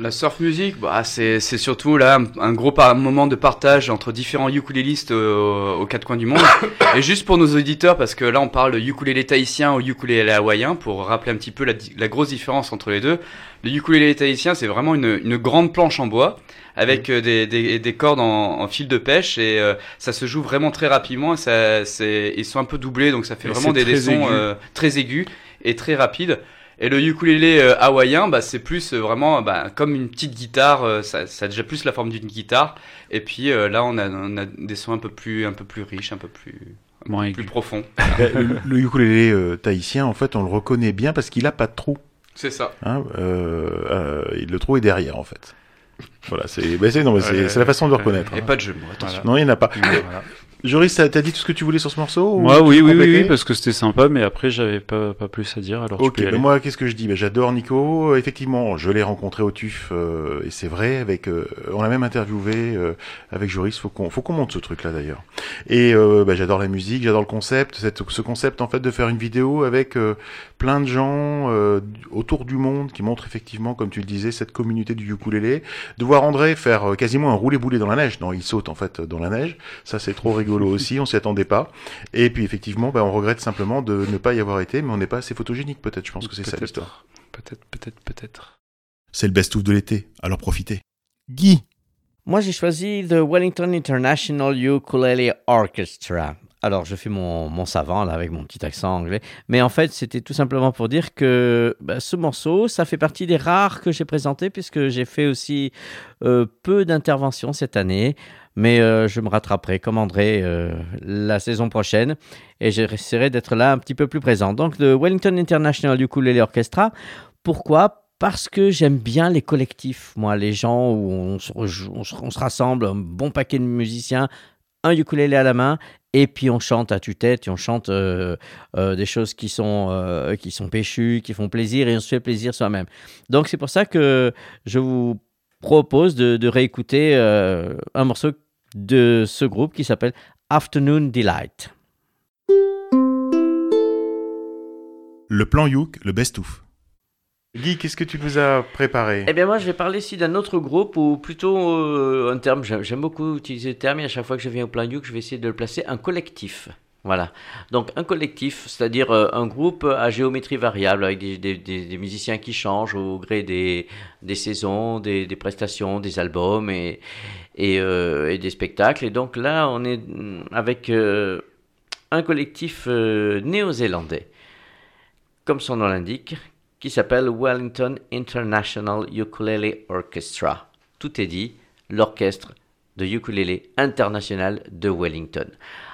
La surf music, bah, c'est c'est surtout là un, un gros par- moment de partage entre différents ukulélistes euh, aux quatre coins du monde. Et juste pour nos auditeurs, parce que là on parle ukulélé tahitien ou ukulélé hawaïen, pour rappeler un petit peu la, grosse différence entre les deux. Le ukulélé tahitien, c'est vraiment une, une grande planche en bois avec euh, des, des, des cordes en, en fil de pêche et euh, ça se joue vraiment très rapidement. Et ça, c'est, ils sont un peu doublés, donc ça fait Et vraiment des, des sons aigu. euh, très aigus et très rapides. Et le ukulélé euh, hawaïen, bah, c'est plus euh, vraiment bah, comme une petite guitare, euh, ça, ça a déjà plus la forme d'une guitare. Et puis euh, là, on a, on a des sons un peu plus, un peu plus riches, un peu plus, profonds. Le, le ukulélé euh, tahitien, en fait, on le reconnaît bien parce qu'il a pas de trou. C'est ça. Hein, euh, euh, il- le trou est derrière, en fait. Voilà, c'est ben, c'est- non, mais c'est Ouais, c'est la façon de le reconnaître. Et hein. pas de jeu mots, attention. Non, il n'y en a pas. Voilà. Joris, t'as dit tout ce que tu voulais sur ce morceau ou Moi, oui, oui, oui, parce que c'était sympa, mais après, j'avais pas, pas plus à dire, alors Ok, tu peux y ben aller. moi, qu'est-ce que je dis? Ben, J'adore Nico. Effectivement, je l'ai rencontré au TUF, euh, et c'est vrai. Avec, euh, on l'a même interviewé euh, avec Joris. Faut qu'on, faut qu'on monte ce truc-là d'ailleurs. Et euh, ben, j'adore la musique, j'adore le concept. Cette, ce concept, en fait, de faire une vidéo avec euh, plein de gens euh, autour du monde qui montrent effectivement, comme tu le disais, cette communauté du ukulélé. De voir André faire quasiment un roulé-boulé dans la neige. Non, il saute en fait dans la neige. Ça, c'est trop rigolo aussi. On s'y attendait pas. Et puis effectivement, ben, on regrette simplement de ne pas y avoir été, mais on n'est pas assez photogénique peut-être. Je pense que c'est ça Peut-être. l'histoire. Peut-être, peut-être, peut-être. C'est le best-of de l'été, alors profitez. Guy Moi, j'ai choisi The Wellington International Ukulele Orchestra. Alors, je fais mon, mon savant là avec mon petit accent anglais, mais en fait, c'était tout simplement pour dire que bah, ce morceau, ça fait partie des rares que j'ai présentés puisque j'ai fait aussi euh, peu d'interventions cette année, mais euh, je me rattraperai comme André euh, la saison prochaine et j'essaierai d'être là un petit peu plus présent. Donc, The Wellington International Ukulele Orchestra. Pourquoi? Parce que j'aime bien les collectifs, moi, les gens où on se, rassemble, un bon paquet de musiciens, un ukulélé à la main, et puis on chante à tue-tête, et on chante euh, euh, des choses qui sont, euh, qui péchues, qui font plaisir, et on se fait plaisir soi-même. Donc c'est pour ça que je vous propose de, réécouter un morceau de ce groupe qui s'appelle Afternoon Delight. Le plan Youk, le best-of. Guy, qu'est-ce que tu nous as préparé? Eh bien, moi, je vais parler ici d'un autre groupe, ou plutôt euh, un terme, j'aime j'aime beaucoup utiliser le terme, et à chaque fois que je viens au plan Youk, je vais essayer de le placer, un collectif. Voilà. Donc, un collectif, c'est-à-dire euh, un groupe à géométrie variable, avec des, musiciens qui changent au gré des, saisons, des, prestations, des albums euh, et des spectacles. Et donc là, on est mm, avec euh, un collectif néo-zélandais, comme son nom l'indique, qui s'appelle Wellington International Ukulele Orchestra. Tout est dit, l'orchestre de ukulélé international de Wellington.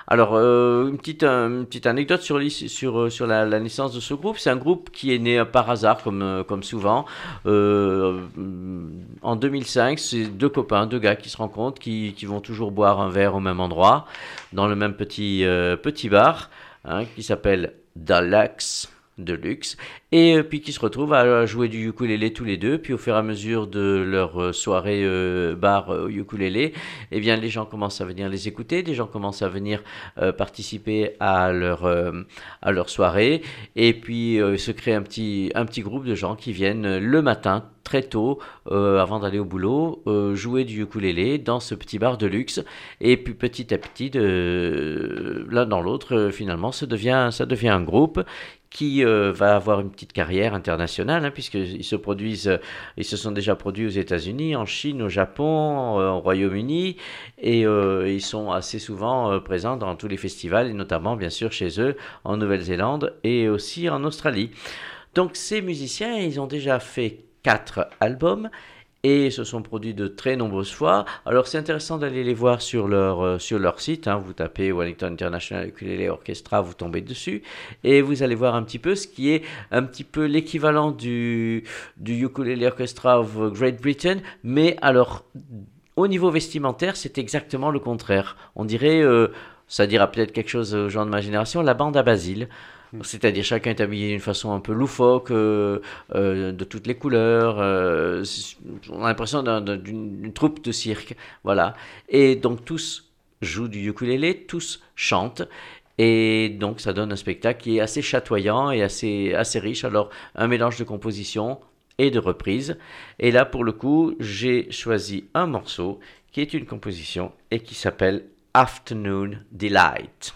Alors, euh, une, petite, une petite anecdote sur, sur, euh, sur la, naissance de ce groupe. C'est un groupe qui est né euh, par hasard, comme, euh, comme souvent. Euh, en 2005, c'est deux copains, deux gars qui se rencontrent, qui, qui vont toujours boire un verre au même endroit, dans le même petit, petit bar, hein, qui s'appelle Deluxe de luxe et euh, puis qui se retrouvent à jouer du ukulélé tous les deux puis au fur et à mesure de leur euh, soirée euh, bar euh, ukulélé eh bien les gens commencent à venir les écouter des gens commencent à venir participer à leur à leur soirée et puis se crée un petit un petit groupe de gens qui viennent le matin très tôt avant d'aller au boulot jouer du ukulélé dans ce petit bar de luxe et puis petit à petit de l'un dans l'autre finalement ça devient ça devient un groupe qui euh, va avoir une petite carrière internationale, hein, puisqu'ils se produisent, euh, ils se sont déjà produits aux États-Unis, en Chine, au Japon, euh, au Royaume-Uni, et ils sont assez souvent présents dans tous les festivals, et notamment bien sûr chez eux en Nouvelle-Zélande et aussi en Australie. Donc ces musiciens, ils ont déjà fait quatre albums. Et se sont produits de très nombreuses fois. Alors c'est intéressant d'aller les voir sur leur, euh, sur leur site. hein. Vous tapez Wellington International Ukulele Orchestra, vous tombez dessus et vous allez voir un petit peu ce qui est un petit peu l'équivalent du, du Ukulele Orchestra of Great Britain, mais alors au niveau vestimentaire, c'est exactement le contraire. On dirait, euh, ça dira peut-être quelque chose aux gens de ma génération, la bande à Basile. C'est-à-dire chacun est habillé d'une façon un peu loufoque, euh, euh, de toutes les couleurs. euh, on a l'impression d'un- d'un- d'une d'une troupe de cirque, voilà. Et donc tous jouent du ukulélé, tous chantent. Et donc ça donne un spectacle qui est assez chatoyant et assez, assez riche. Alors un mélange de composition et de reprise. Et là pour le coup j'ai choisi un morceau qui est une composition et qui s'appelle Afternoon Delight.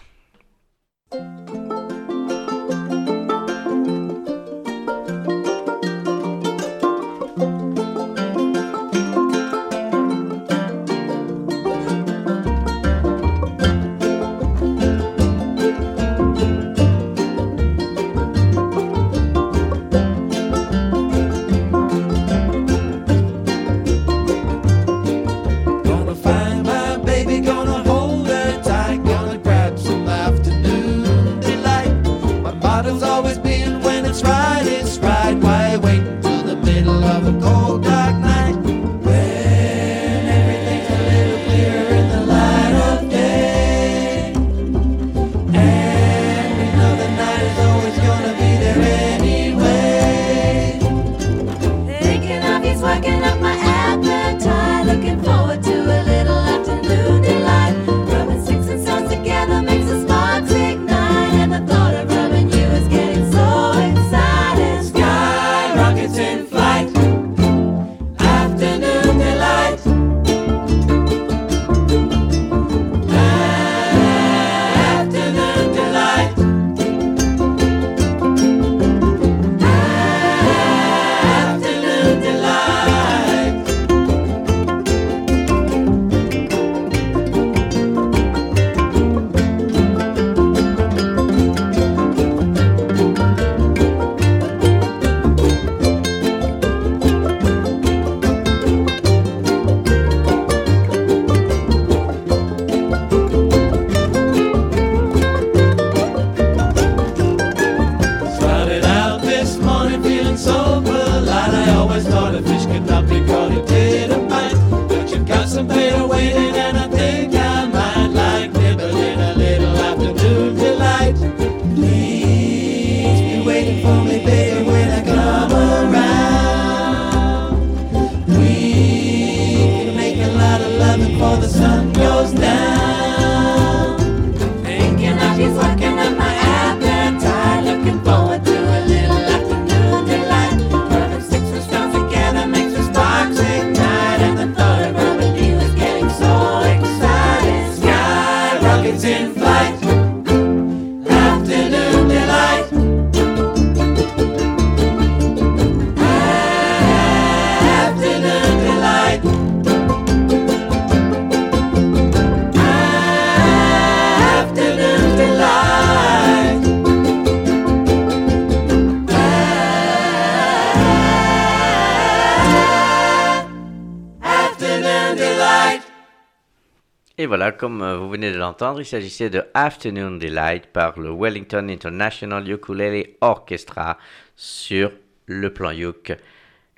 Voilà, comme euh, vous venez de l'entendre, il s'agissait de Afternoon Delight par le Wellington International Ukulele Orchestra sur le plan Youk.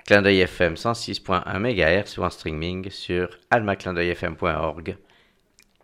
Clin d'œil FM 106.1 MHz ou en streaming sur almaclindeuilfm.org.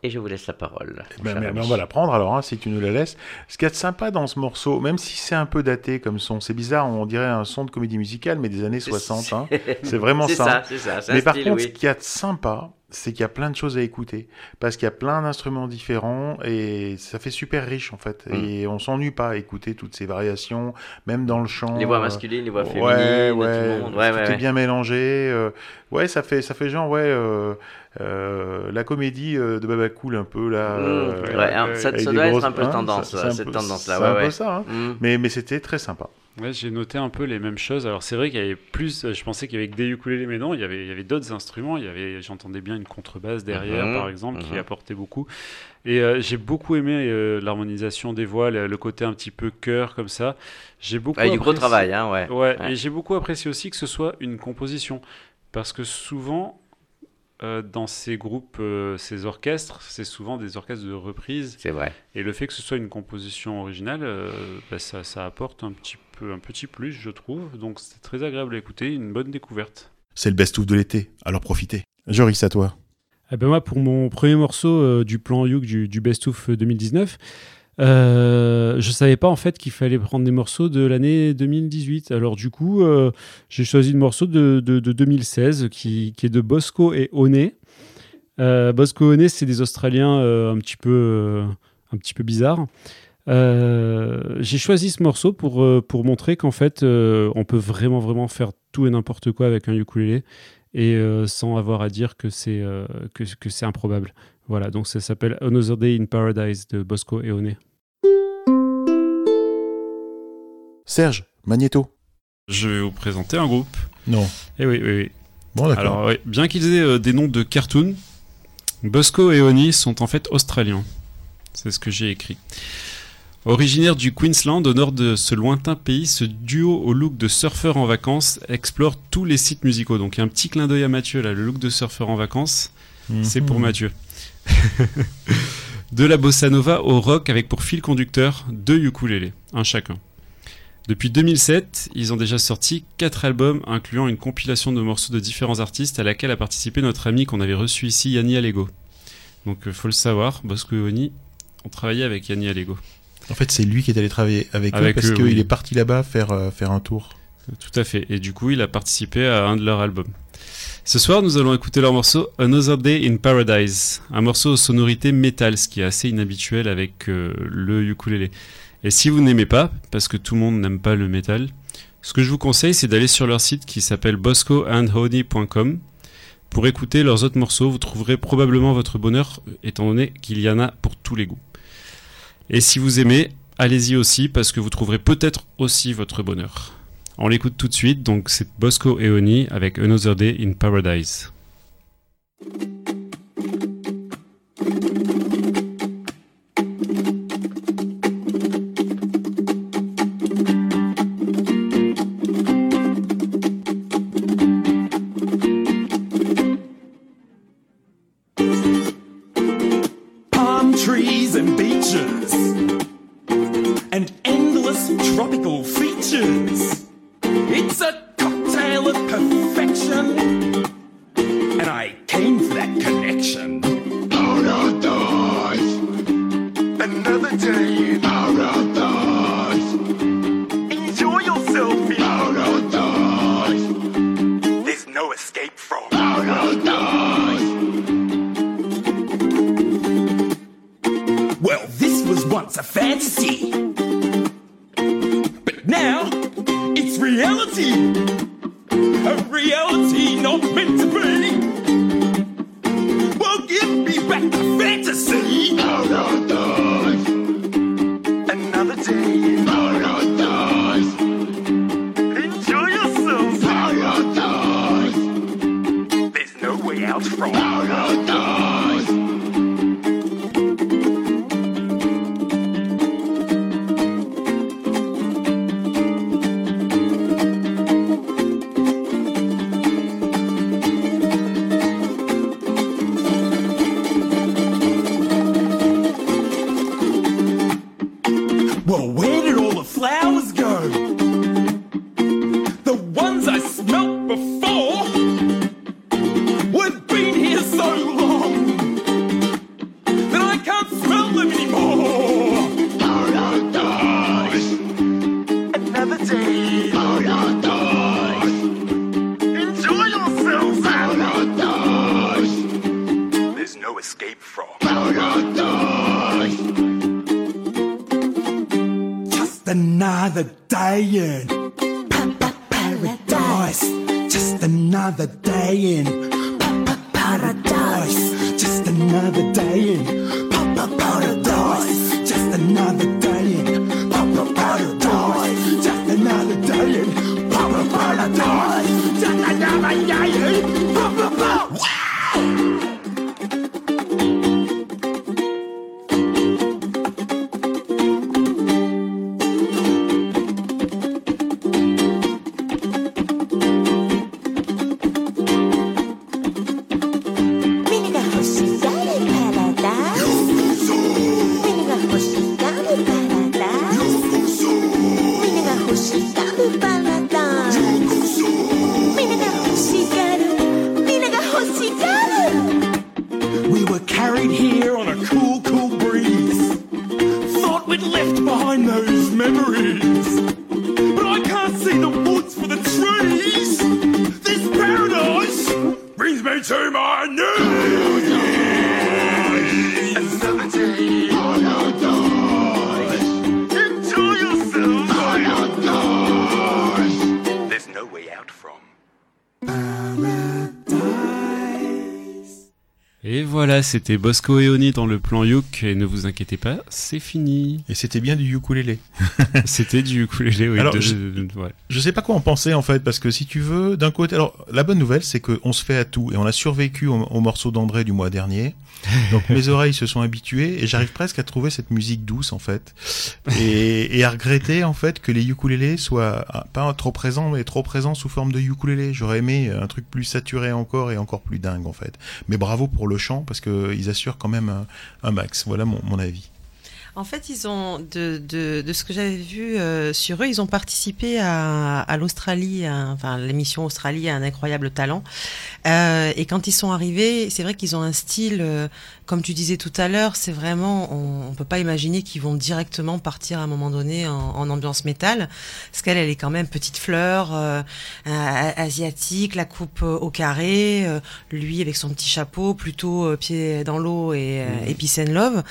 Et je vous laisse la parole. mon Ben, mais- on va la prendre alors, hein, si tu nous la laisses. Ce qu'il y a de sympa dans ce morceau, même si c'est un peu daté comme son, c'est bizarre, on dirait un son de comédie musicale, mais des années 60. hein. C'est vraiment ça. un Mais par style, contre, oui. ce qu'il y a de sympa, c'est qu'il y a plein de choses à écouter. Parce qu'il y a plein d'instruments différents et ça fait super riche en fait. Mm. Et on s'ennuie pas à écouter toutes ces variations, même dans le chant. Les voix euh, masculines, les voix ouais, féminines, ouais, tout le monde. Ouais, tout ouais, est ouais. bien mélangé. euh, ouais, ça fait, ça fait genre, ouais, euh, euh, la comédie euh, de Baba Cool un peu là. Mm, euh, ouais, hein, ça- ça doit être un peu hein, tendance, ça- c'est un cette peu- tendance-là, C'est ouais, un peu ouais. ça. hein. Mais, mais c'était très sympa. Ouais, j'ai noté un peu les mêmes choses. Alors c'est vrai qu'il y avait plus, je pensais qu'il y avait que des ukulélés, mais non, il y avait, il y avait d'autres instruments. Il y avait, j'entendais bien une contrebasse derrière, Mhm, par exemple, qui mhm. apportait beaucoup. Et euh, j'ai beaucoup aimé euh, l'harmonisation des voix, le, le côté un petit peu chœur comme ça. J'ai beaucoup Avec du gros travail, hein, ouais. Ouais, Ouais. et j'ai beaucoup apprécié aussi que ce soit une composition. Parce que souvent, euh, dans ces groupes, euh, ces orchestres, c'est souvent des orchestres de reprise. C'est vrai. Et le fait que ce soit une composition originale, euh, bah, ça, ça apporte un petit peu un petit plus, je trouve. Donc c'est très agréable à écouter, une bonne découverte. C'est le best-of de l'été, alors profitez. Joris, à toi. Eh ben moi, pour mon premier morceau euh, du plan Youk du, du Best of 2019, euh, je savais pas en fait qu'il fallait prendre des morceaux de l'année 2018. Alors du coup, euh, j'ai choisi le morceau de, de, de 2016 qui, est de Bosco et One. Euh, Bosco et One, c'est des Australiens euh, un petit peu un petit peu bizarres. J'ai choisi ce morceau pour, pour montrer qu'en fait, on peut vraiment, vraiment faire tout et n'importe quoi avec un ukulélé et sans avoir à dire que c'est que, que improbable. Voilà, donc ça s'appelle Another Day in Paradise de Bosco et One. Serge, Magneto. Je vais vous présenter un groupe. Non. Eh oui, oui, oui. Bon, d'accord. Alors, oui, bien qu'ils aient euh, des noms de cartoon, Bosco et Oni sont en fait australiens. C'est ce que j'ai écrit. Originaire du Queensland, au nord de ce lointain pays, ce duo au look de surfeur en vacances explore tous les sites musicaux. Donc, il y a un petit clin d'œil à Mathieu, là, le look de surfeur en vacances, c'est pour Mhm. Mathieu. de la bossa nova au rock avec pour fil conducteur deux ukulélés, un chacun. Depuis 2007, ils ont déjà sorti quatre albums incluant une compilation de morceaux de différents artistes à laquelle a participé notre ami qu'on avait reçu ici, Yanni Allego. Donc il faut le savoir, Bosco et Oni ont travaillé avec Yanni Allego. En fait, c'est lui qui est allé travailler avec, Avec eux parce qu'il oui. est parti là-bas faire, euh, faire un tour. Tout à fait. Et du coup, il a participé à un de leurs albums. Ce soir, nous allons écouter leur morceau Another Day in Paradise, un morceau aux sonorités métal, ce qui est assez inhabituel avec euh, le ukulélé. Et si vous n'aimez pas, parce que tout le monde n'aime pas le métal, ce que je vous conseille, c'est d'aller sur leur site qui s'appelle boscoandhoney.com. Pour écouter leurs autres morceaux, vous trouverez probablement votre bonheur, étant donné qu'il y en a pour tous les goûts. Et si vous aimez, allez-y aussi, parce que vous trouverez peut-être aussi votre bonheur. On l'écoute tout de suite, donc c'est Bosco et Oni avec Another Day in Paradise. Voilà, c'était Bosco et Oni dans le plan Youk, et ne vous inquiétez pas, c'est fini. Et c'était bien du ukulélé. c'était du ukulélé, oui. Alors, de- je, ouais. je sais pas quoi en penser en fait, parce que si tu veux, d'un côté, alors la bonne nouvelle, c'est qu'on se fait à tout et on a survécu au, au morceau d'André du mois dernier. Donc mes oreilles se sont habituées et j'arrive presque à trouver cette musique douce en fait, et, à regretter en fait que les ukulélés soient ah, pas trop présents, mais trop présents sous forme de ukulélé. J'aurais aimé un truc plus saturé encore et encore plus dingue en fait. Mais bravo pour le chant parce que ils assurent quand même un, max. Voilà mon avis. En fait, ils ont de, de, de ce que j'avais vu euh, sur eux, ils ont participé à, à l'Australie, enfin l'émission Australie a un incroyable talent. Euh, et quand ils sont arrivés, c'est vrai qu'ils ont un style, euh, comme tu disais tout à l'heure, c'est vraiment, on, on peut pas imaginer qu'ils vont directement partir à un moment donné en, en ambiance métal, parce qu'elle, elle est quand même petite fleur, euh, asiatique, la coupe au carré, euh, lui avec son petit chapeau, plutôt euh, pied dans l'eau et, euh, Mhm. et peace and love.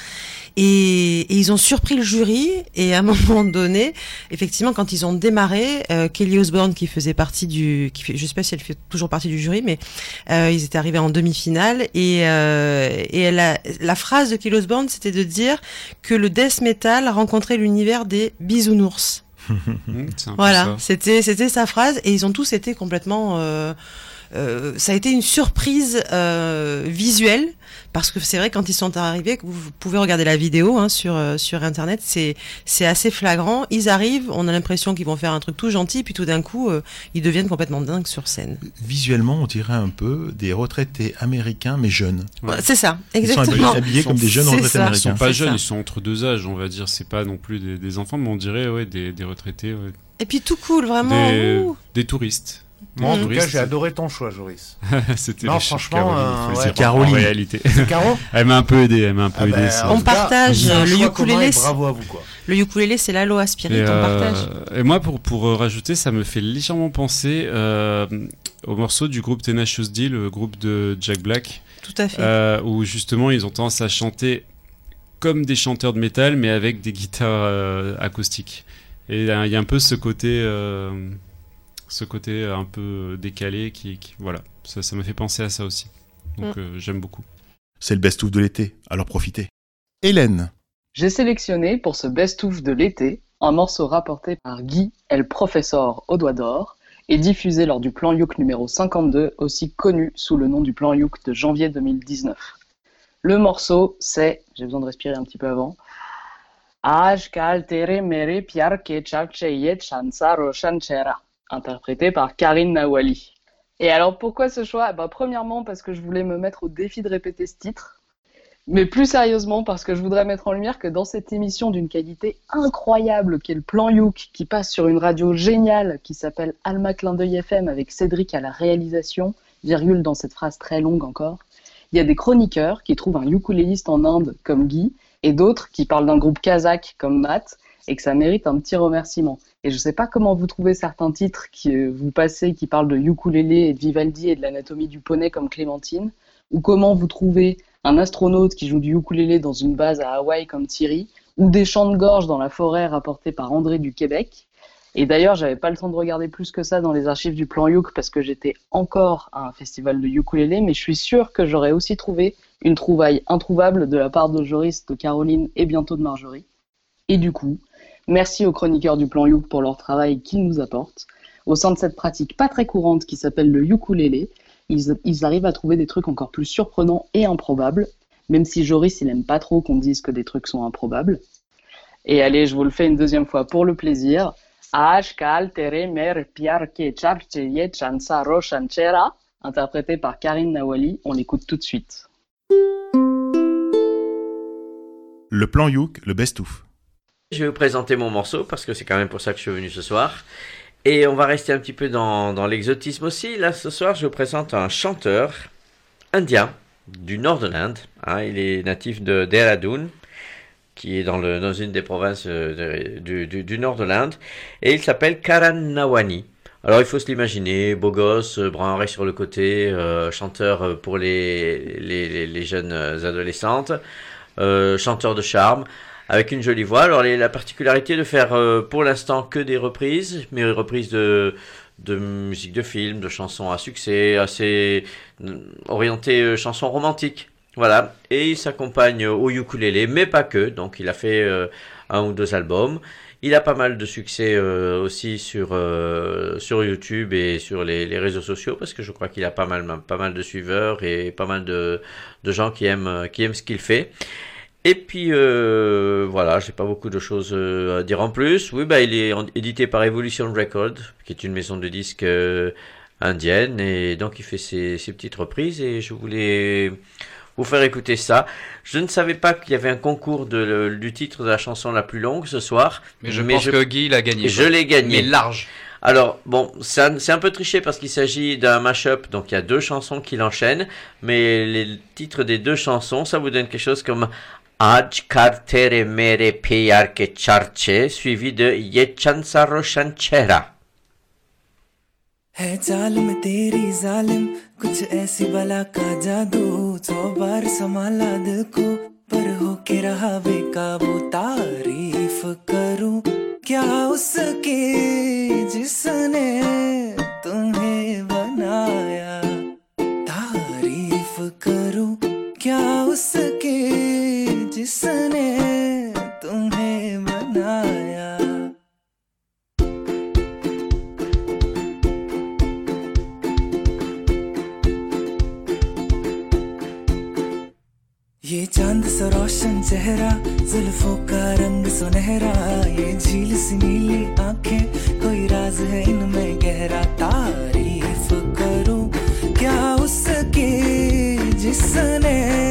Et, et ils ont surpris le jury. Et à un moment donné, effectivement, quand ils ont démarré, euh, Kelly Osbourne, qui faisait partie du, qui fait, je sais pas si elle fait toujours partie du jury, mais euh, ils étaient arrivés en demi-finale. Et, euh, et elle a- la phrase de Kelly Osbourne, c'était de dire que le death metal rencontrait l'univers des bisounours. Voilà, c'était c'était sa phrase et ils ont tous été complètement. Euh, ça a été une surprise euh, visuelle parce que c'est vrai quand ils sont arrivés, que vous, pouvez regarder la vidéo hein, sur euh, sur internet, c'est c'est assez flagrant. Ils arrivent, on a l'impression qu'ils vont faire un truc tout gentil, puis tout d'un coup, euh, ils deviennent complètement dingues sur scène. Visuellement, on dirait un peu des retraités américains mais jeunes. Ouais, c'est ça, Ils sont exactement. habillés comme des jeunes retraités ça. Ils américains. sont pas jeunes, ça. ils sont entre deux âges, on va dire. C'est pas non plus des, des enfants, mais on dirait ouais, des, des retraités, ouais. Et puis tout cool, vraiment. des touristes. Moi, en Des tout cas, j'ai adoré ton choix, Joris. C'était Non, franchement, Caroline, euh. Caroline. En réalité. C'est Caro Elle m'a un peu aidé, elle m'a un peu Ah aidé. ben, c'est- en On partage c'est le ukulélé. Bravo à vous, quoi. Le ukulélé, c'est l'aloe aspirite, Et, on euh, partage. et moi, pour, pour euh, rajouter, ça me fait légèrement penser euh, au morceau du groupe Tenacious D, le groupe de Jack Black. Tout à fait. euh, où justement, ils ont tendance à chanter comme des chanteurs de métal, mais avec des guitares euh, acoustiques. Et il y a il y a un peu ce côté, euh, ce côté un peu décalé qui, qui- voilà, ça, ça me fait penser à ça aussi. Donc Mm. euh, j'aime beaucoup. C'est le best-of de l'été, alors profitez. Hélène, J'ai sélectionné pour ce best-of de l'été un morceau rapporté par Guy, El Professeur au doigt d'or, et diffusé lors du plan Youk numéro 52, aussi connu sous le nom du plan Youk de janvier 2019. Le morceau, c'est, j'ai besoin de respirer un petit peu avant, Ajkal tere mere piar ke chalcheye chansa roshanchera, interprété par Karine Nawali. Et alors pourquoi ce choix? Bah, Premièrement parce que je voulais me mettre au défi de répéter ce titre, mais plus sérieusement, parce que je voudrais mettre en lumière que dans cette émission d'une qualité incroyable, qui est le plan Youk, qui passe sur une radio géniale qui s'appelle Alma Clin d'œil FM avec Cédric à la réalisation, virgule dans cette phrase très longue encore, il y a des chroniqueurs qui trouvent un ukuléliste en Inde comme Guy et d'autres qui parlent d'un groupe kazakh comme Matt et que ça mérite un petit remerciement. Et je sais pas comment vous trouvez certains titres qui euh, vous passez qui parlent de ukulélé et de Vivaldi et de l'anatomie du poney comme Clémentine, ou comment vous trouvez un astronaute qui joue du ukulélé dans une base à Hawaï comme Thierry, ou des chants de gorge dans la forêt rapportés par André du Québec. Et d'ailleurs, j'avais pas le temps de regarder plus que ça dans les archives du plan Youk parce que j'étais encore à un festival de ukulélé, mais je suis sûr que j'aurais aussi trouvé une trouvaille introuvable de la part de Joris, de Caroline et bientôt de Marjorie. Et du coup, merci aux chroniqueurs du plan Youk pour leur travail qu'ils nous apportent. Au sein de cette pratique pas très courante qui s'appelle le ukulélé, ils, arrivent à trouver des trucs encore plus surprenants et improbables, même si Joris, il aime pas trop qu'on dise que des trucs sont improbables. Et allez, je vous le fais une deuxième fois pour le plaisir. Interprété par Karine Nawali. On l'écoute tout de suite. le plan Youk, le best-of. Je vais vous présenter mon morceau parce que c'est quand même pour ça que je suis venu ce soir. Et on va rester un petit peu dans, l'exotisme aussi. Là, ce soir, je vous présente un chanteur indien du nord de l'Inde. hein. il est natif de Dehradun, qui est dans, une des provinces euh, du, nord de l'Inde. Et il s'appelle Karan Nawani. Alors, il faut se l'imaginer, beau gosse, euh, brun oreille sur le côté, euh, chanteur pour les, jeunes adolescentes, chanteur de charme avec une jolie voix. Alors, la particularité de faire euh, pour l'instant que des reprises, mais reprises de, musique de film, de chansons à succès, assez euh, orientées euh, chansons romantiques. Voilà, et il s'accompagne au ukulélé, mais pas que. Donc il a fait un ou deux albums. Il a pas mal de succès aussi sur sur YouTube et sur les, réseaux sociaux parce que je crois qu'il a pas mal pas mal de suiveurs et pas mal de de gens qui aiment qui aiment ce qu'il fait. Et puis euh, voilà, j'ai pas beaucoup de choses euh, à dire en plus. Oui, bah il est édité par Evolution Records, qui est une maison de disques euh, indienne, et donc il fait ses, ses petites reprises. Et je voulais vous faire écouter ça. Je ne savais pas qu'il y avait un concours de, le- du titre de la chanson la plus longue ce soir. Mais je pense que Guy l'a gagné, Je l'ai gagné. Mais large. Alors, bon, c'est un, un peu triché parce qu'il s'agit d'un mash-up, donc il y a deux chansons qu'il enchaîne, mais les titres des deux chansons, ça vous donne quelque chose comme Aj kar tere mere pyar ke charche, suivi de Ye chansaro chanchera. है चाल में तेरी जालिम कुछ ऐसी बला का जादू सौ बार संभाला दिल को पर हो के रहा बेकाबू तारीफ़ करूँ क्या उसके जिसने तुम्हें बनाया तारीफ़ करूँ क्या उसके जिसने तुम्हें बनाया। ये चाँद सा रोशन चेहरा, जुल्फों का रंग सुनहरा। ये झील सी नीली आँखें, कोई राज है इनमें गहरा। तारीफ़ करूँ क्या उसके जिसने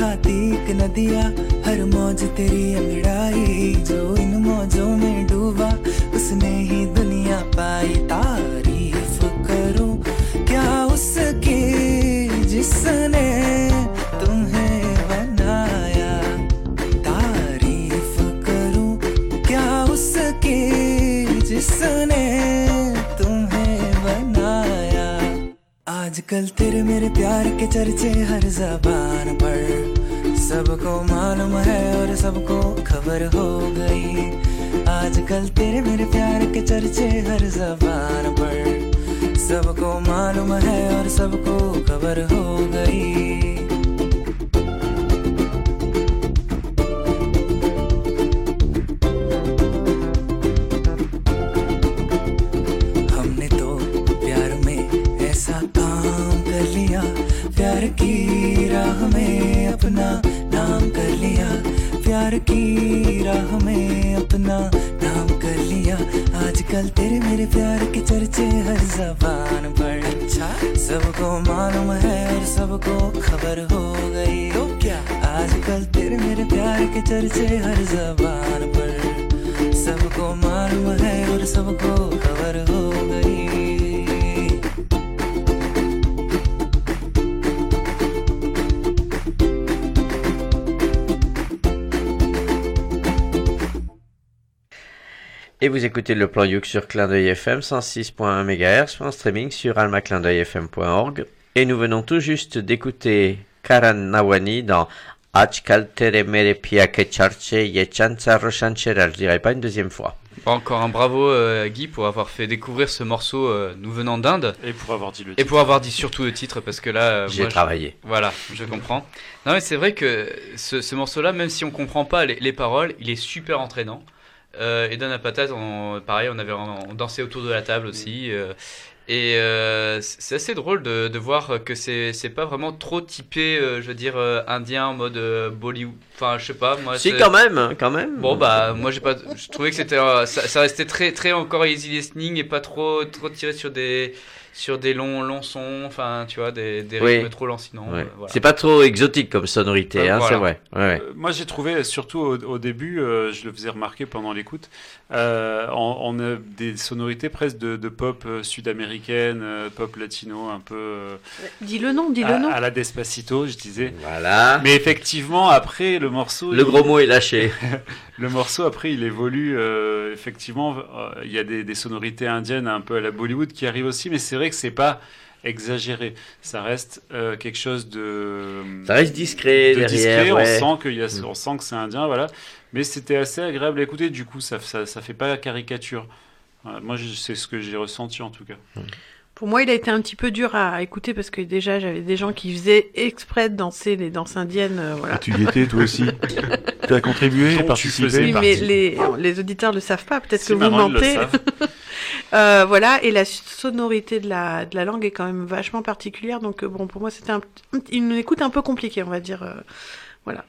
तू बल खाती एक नदिया, हर मौज तेरी अंगड़ाई जो इन मौजों में डूबा, उसने ही दुनिया पाई तारीफ़ करूँ। क्या उसके जिसने तुम्हें बनाया तारीफ़ करूँ? क्या उसके जिसने आजकल तेरे मेरे प्यार के चर्चे हर जबान पर। सबको मालूम है और सबको खबर हो गई। आजकल तेरे मेरे प्यार के चर्चे हर जबान पर। सबको मालूम है और सबको खबर हो गई। चर्चे हर जबान पर सबको मालूम है और सबको खबर हो गई Et vous écoutez le plan Youk sur Clin d'œil FM 106.1 MHz, en streaming sur almaclindeuilfm.org. Et nous venons tout juste d'écouter Karan Nawani dans Ajkal tere mere pia ke charche ye chansa roshanchera. Je dirais pas une deuxième fois. Encore un bravo euh, Guy pour avoir fait découvrir ce morceau euh, nous venant d'Inde. Et pour avoir dit le Et titre. pour avoir dit surtout le titre parce que là... euh, J'ai je- travaillé. Voilà, je comprends. Non mais c'est vrai que ce, ce morceau-là, même si on comprend pas les, les paroles, il est super entraînant. Euh, et dans la patate, on, pareil, on avait on dansait autour de la table aussi. euh, et euh, c'est assez drôle de, de voir que c'est c'est pas vraiment trop typé, euh, je veux dire, euh, indien en mode euh, Bollywood. Enfin, je sais pas. Moi, Si, c'est- quand même, quand même. Bon bah moi j'ai pas, je trouvais que c'était, euh, ça, ça restait très très encore easy listening et pas trop trop tiré sur des sur des longs longs sons. Enfin, tu vois, des, des Oui. rythmes trop lancinants. Ouais. euh, voilà. C'est pas trop exotique comme sonorité, Euh, hein, voilà. c'est vrai. Ouais, ouais. Euh, Moi, j'ai trouvé, surtout au, au début, euh, je le faisais remarquer pendant l'écoute, euh, on, on a des sonorités presque de, de pop sud-américaine, euh, pop latino, un peu. euh, Dis le nom, dis à, le nom. à la Despacito, je disais. Voilà. Mais effectivement, après, le morceau. Le gros mot est lâché. le morceau, après, il évolue. euh, effectivement, euh, il y a des, des sonorités indiennes un peu à la Bollywood qui arrivent aussi, mais c'est vrai que c'est pas exagéré. Ça reste euh, quelque chose de. Ça reste discret de derrière, discret. ouais. On sent qu'il y a, Mm. on sent que c'est indien, voilà. Mais c'était assez agréable à écouter. Du coup, ça, ça, ça fait pas caricature. Voilà, moi, c'est ce que j'ai ressenti en tout cas. Pour moi, il a été un petit peu dur à écouter parce que déjà, j'avais des gens qui faisaient exprès de danser les danses indiennes. euh, voilà. Ah, tu y étais toi aussi Tu as contribué, participé Oui, mais les, les auditeurs ne le savent pas. Peut-être Si, que vous mentez. Euh, voilà, et la sonorité de la, de la langue est quand même vachement particulière. Donc, euh, bon, pour moi, c'était un, une écoute un peu compliquée, on va dire. euh, voilà.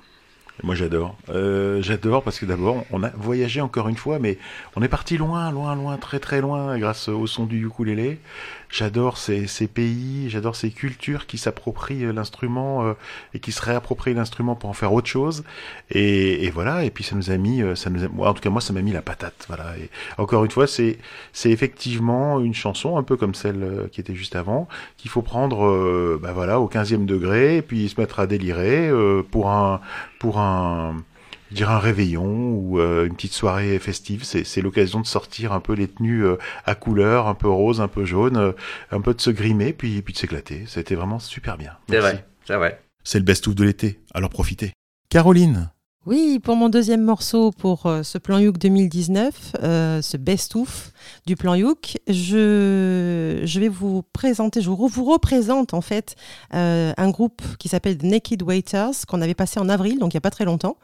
Moi j'adore. Euh, j'adore parce que d'abord on a voyagé encore une fois, mais on est parti loin, loin, loin, très très loin grâce au son du ukulélé. J'adore ces, ces pays, j'adore ces cultures qui s'approprient euh, l'instrument euh, et qui se réapproprient l'instrument pour en faire autre chose. Et, et voilà. Et puis ça nous a mis, euh, ça nous a, en tout cas moi ça m'a mis la patate. Voilà. Et encore une fois c'est c'est effectivement une chanson un peu comme celle euh, qui était juste avant qu'il faut prendre, euh, bah voilà, au 15e degré et puis se mettre à délirer euh, pour un pour un je dirais un réveillon ou euh, une petite soirée festive. C'est, c'est l'occasion de sortir un peu les tenues euh, à couleur, un peu rose, un peu jaune, euh, un peu de se grimer, puis, puis de s'éclater. C'était vraiment super bien. C'est vrai, c'est vrai. C'est le best-of de l'été, alors profitez. Caroline, Oui, pour mon deuxième morceau pour ce plan Youk 2019, euh, ce best-of du plan Youk, je, je vais vous présenter, je vous, vous représente en fait euh, un groupe qui s'appelle The Naked Waiters, qu'on avait passé en avril, donc il n'y a pas très longtemps.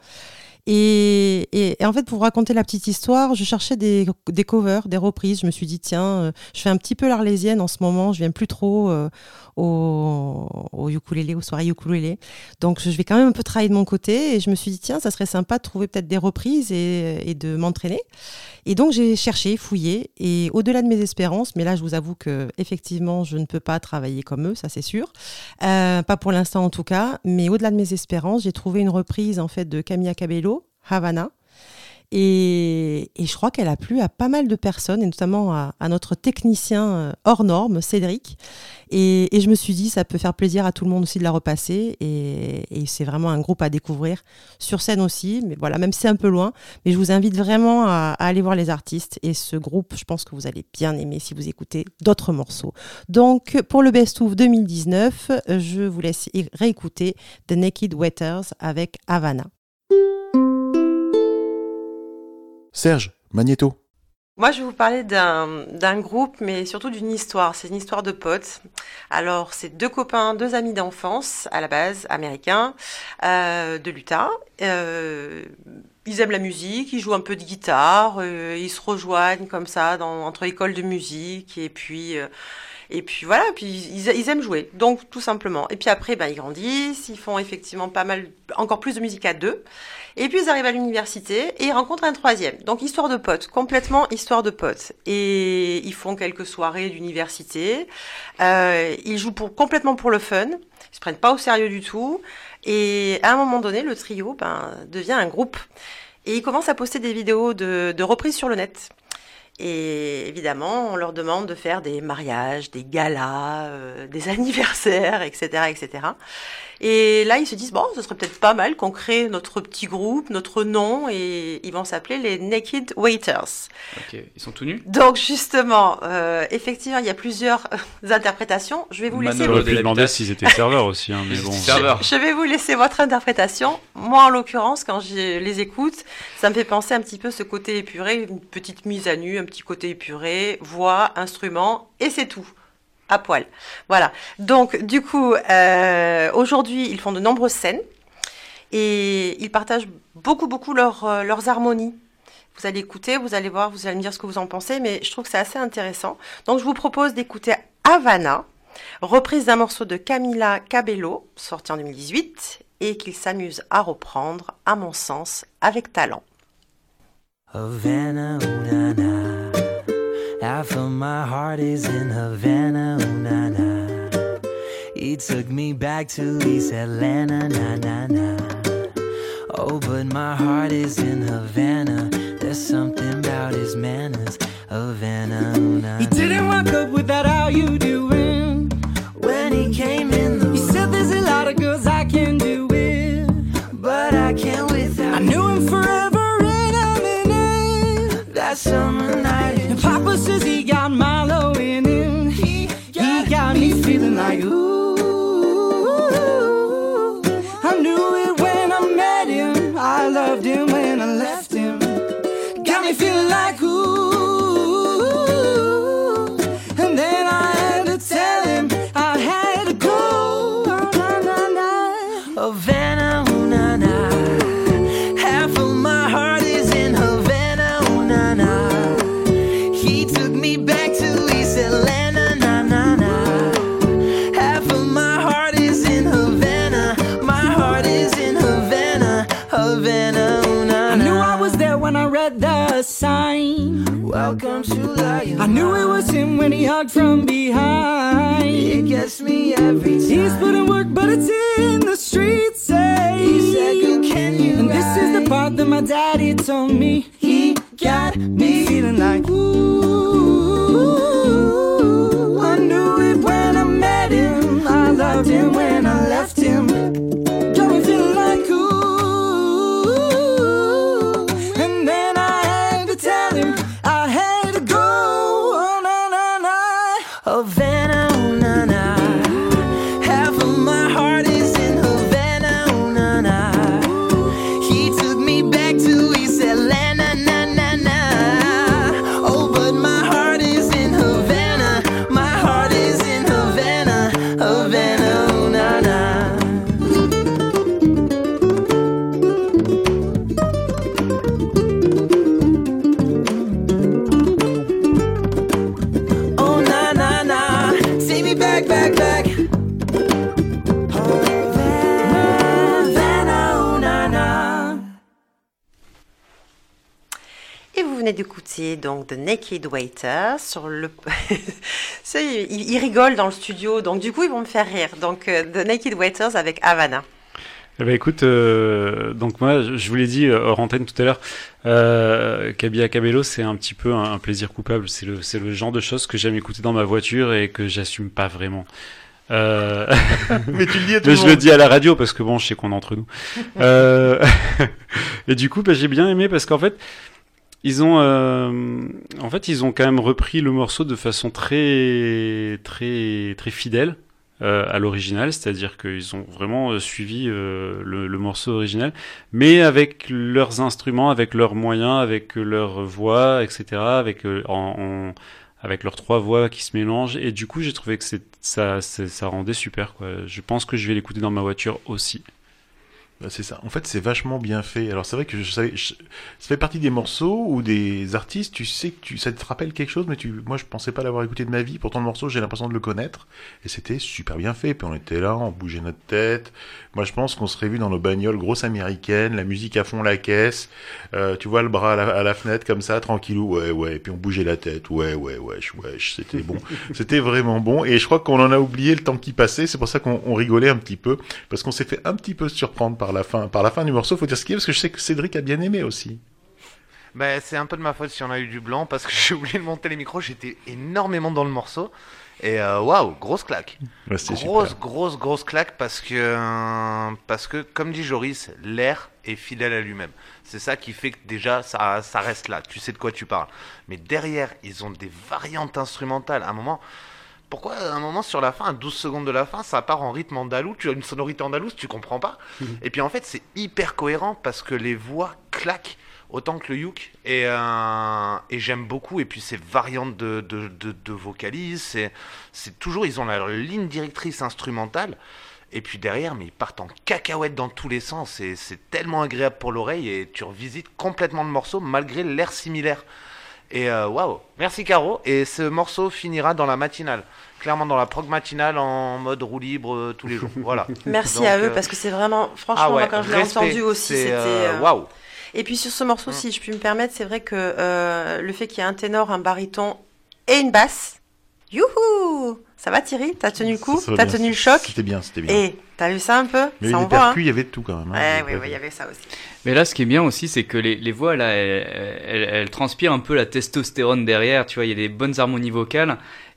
Et, et- en fait, pour vous raconter la petite histoire, je cherchais des, des covers, des reprises. Je me suis dit, tiens, euh, je fais un petit peu l'arlésienne en ce moment. Je viens plus trop euh, au, au ukulélé, aux soirées ukulélé. Donc, je vais quand même un peu travailler de mon côté. Et je me suis dit, tiens, ça serait sympa de trouver peut-être des reprises et, et de m'entraîner. Et donc, j'ai cherché, fouillé. Et au-delà de mes espérances, mais là, je vous avoue que effectivement, je ne peux pas travailler comme eux, ça c'est sûr. Euh, pas pour l'instant en tout cas. Mais au-delà de mes espérances, j'ai trouvé une reprise en fait de Camilla Cabello, Havana. Et, je crois qu'elle a plu à pas mal de personnes, et notamment à, notre technicien euh, hors norme, Cédric. Et, je me suis dit, ça peut faire plaisir à tout le monde aussi de la repasser. Et, c'est vraiment un groupe à découvrir sur scène aussi. Mais voilà, même si c'est un peu loin. Mais je vous invite vraiment à, aller voir les artistes. Et ce groupe, je pense que vous allez bien aimer si vous écoutez d'autres morceaux. Donc, pour le Best of 2019, je vous laisse réécouter The Naked Waiters avec Havana. Serge, Magneto. Moi, je vais vous parler d'un groupe, mais surtout d'une histoire. C'est une histoire de potes. Alors, c'est deux copains, deux amis d'enfance, à la base, américains, euh, de l'Utah. Euh, ils aiment la musique, ils jouent un peu de guitare, euh, ils se rejoignent comme ça entre écoles de musique, et puis... et puis voilà, puis ils, ils aiment jouer, donc tout simplement. Et puis après, ben, ils grandissent, ils font effectivement pas mal, encore plus de musique à deux. Et puis ils arrivent à l'université et ils rencontrent un troisième. Donc histoire de potes, complètement histoire de potes. Et ils font quelques soirées d'université. Euh, ils jouent pour, complètement pour le fun. Ils se prennent pas au sérieux du tout. Et à un moment donné, le trio ben, devient un groupe. Et ils commencent à poster des vidéos de, de reprises sur le net. Et évidemment, on leur demande de faire des mariages, des galas, euh, des anniversaires, etc., etc. Et là, ils se disent, bon, ce serait peut-être pas mal qu'on crée notre petit groupe, notre nom, et ils vont s'appeler les Naked Waiters. Ok, ils sont tout nus Donc justement, euh, effectivement, il y a plusieurs euh, interprétations. Je vais vous laisser... J'aurais pu demander s'ils étaient serveurs aussi, hein, mais bon. Je vais vous laisser votre interprétation. Moi, en l'occurrence, quand je les écoute, ça me fait penser un petit peu ce côté épuré, une petite mise à nu, un petit côté épuré, voix, instrument, et c'est tout. À poil. Voilà. Donc, du coup, euh, aujourd'hui, ils font de nombreuses scènes et ils partagent beaucoup, beaucoup euh, leurs harmonies. Vous allez écouter, vous allez voir, vous allez me dire ce que vous en pensez, mais je trouve que c'est assez intéressant. Donc, je vous propose d'écouter Havana, reprise d'un morceau de Camila Cabello, sorti en 2018, et qu'ils s'amusent à reprendre, à mon sens, avec talent. Havana. Half of my heart is in Havana, ooh, na, na. He took me back to East Atlanta, na, na, na. Oh, but my heart is in Havana. There's something about his manners, Havana, ooh, na, He didn't walk up with that how you doing When he came in the He said there's a lot of girls I can do it But I can't without I knew him forever That summer And Papa says he got Milo in him He got, you. Miss him when he hugged from behind. It gets me every time. He's put in work, but it's in the streets. Say, he said, "Girl, can you?" And this is the part that my daddy told me. He got me feeling like ooh. I knew it when I met him. I loved him when venez d'écouter donc The Naked Waiter sur le. Ils, rigolent dans le studio, donc du coup ils vont me faire rire. Donc euh, The Naked Waiters avec Havana. Eh ben écoute, euh, donc moi je vous l'ai dit euh, hors antenne tout à l'heure, euh, Cabia Cabello c'est un petit peu un, un plaisir coupable. C'est le, c'est le genre de choses que j'aime écouter dans ma voiture et que j'assume pas vraiment. Euh... Mais tu le dis à tout Mais le je le dis à la radio parce que bon, je sais qu'on est entre nous. Euh, et du coup, bah, j'ai bien aimé parce qu'en fait, ils ont, euh, en fait, ils ont quand même repris le morceau de façon très, très, très fidèle euh, à l'original, c'est-à-dire qu'ils ont vraiment euh, suivi le, morceau original, mais avec leurs instruments, avec leurs moyens, avec leur voix, etc., avec avec leurs trois voix qui se mélangent. Et du coup, j'ai trouvé que ça, rendait super. Je pense que je vais l'écouter dans ma voiture aussi. Bah, c'est ça. En fait, c'est vachement bien fait. Alors, c'est vrai que je savais, je- ça fait partie des morceaux ou des artistes, tu sais que tu, ça te rappelle quelque chose, mais tu, moi, je pensais pas l'avoir écouté de ma vie. Pourtant, le morceau, j'ai l'impression de le connaître. Et c'était super bien fait. Puis on était là, on bougeait notre tête. Moi, je pense qu'on serait vu dans nos bagnoles grosses américaines, la musique à fond la caisse. Euh, tu vois le bras à la, à la fenêtre comme ça, tranquillou. Ouais, ouais. Et puis on bougeait la tête. Ouais, ouais, wesh, wesh. C'était bon. c'était vraiment bon. Et je crois qu'on en a oublié le temps qui passait. C'est pour ça qu'on on rigolait un petit peu. Parce qu'on s'est fait un petit peu surprendre par la fin, par la fin du morceau. Faut dire ce qu'il y a, parce que je sais que Cédric a bien aimé aussi. Ben, c'est un peu de ma faute si on a eu du blanc parce que j'ai oublié de monter les micros. J'étais énormément dans le morceau. Et euh, waouh, grosse claque. Ouais, grosse, super. grosse, grosse claque parce que, euh, parce que, comme dit Joris, l'air est fidèle à lui-même. C'est ça qui fait que déjà ça, ça reste là. Tu sais de quoi tu parles. Mais derrière, ils ont des variantes instrumentales. À un moment, pourquoi à un moment sur la fin, à 12 secondes de la fin, ça part en rythme andalou, tu as une sonorité andalouse, tu comprends pas. Et puis en fait, c'est hyper cohérent parce que les voix claquent autant que le yuk. Et, euh, et j'aime beaucoup. Et puis ces variantes de, de, de, de vocalises c'est c'est toujours ils ont leur ligne directrice instrumentale. Et puis derrière mais ils partent en cacahuète dans tous les sens. Et c'est tellement agréable pour l'oreille. Et tu revisites complètement le morceau malgré l'air similaire et euh, waouh. Merci Caro. Et ce morceau finira dans la matinale. Clairement dans la prog matinale en mode roue libre euh, tous les jours. Voilà. Merci Donc, à eux euh, parce que c'est vraiment, franchement, ah ouais, moi, quand je l'ai entendu aussi, c'était. waouh. Et puis sur ce morceau, si je puis me permettre, c'est vrai que euh, le fait qu'il y ait un ténor, un baryton et une basse, youhou Ça va Thierry? T'as tenu le coup T'as tenu le choc C'était bien, c'était bien. Et t'as vu ça un peu? Mais Ça les hein percus, il y avait de tout quand même. hein. Ouais, Les ouais, ouais, il y avait ça aussi. Mais là, ce qui est bien aussi, c'est que les, les voix, là, elles, elles- elles transpirent un peu la testostérone derrière. Tu vois, il y a des bonnes harmonies vocales.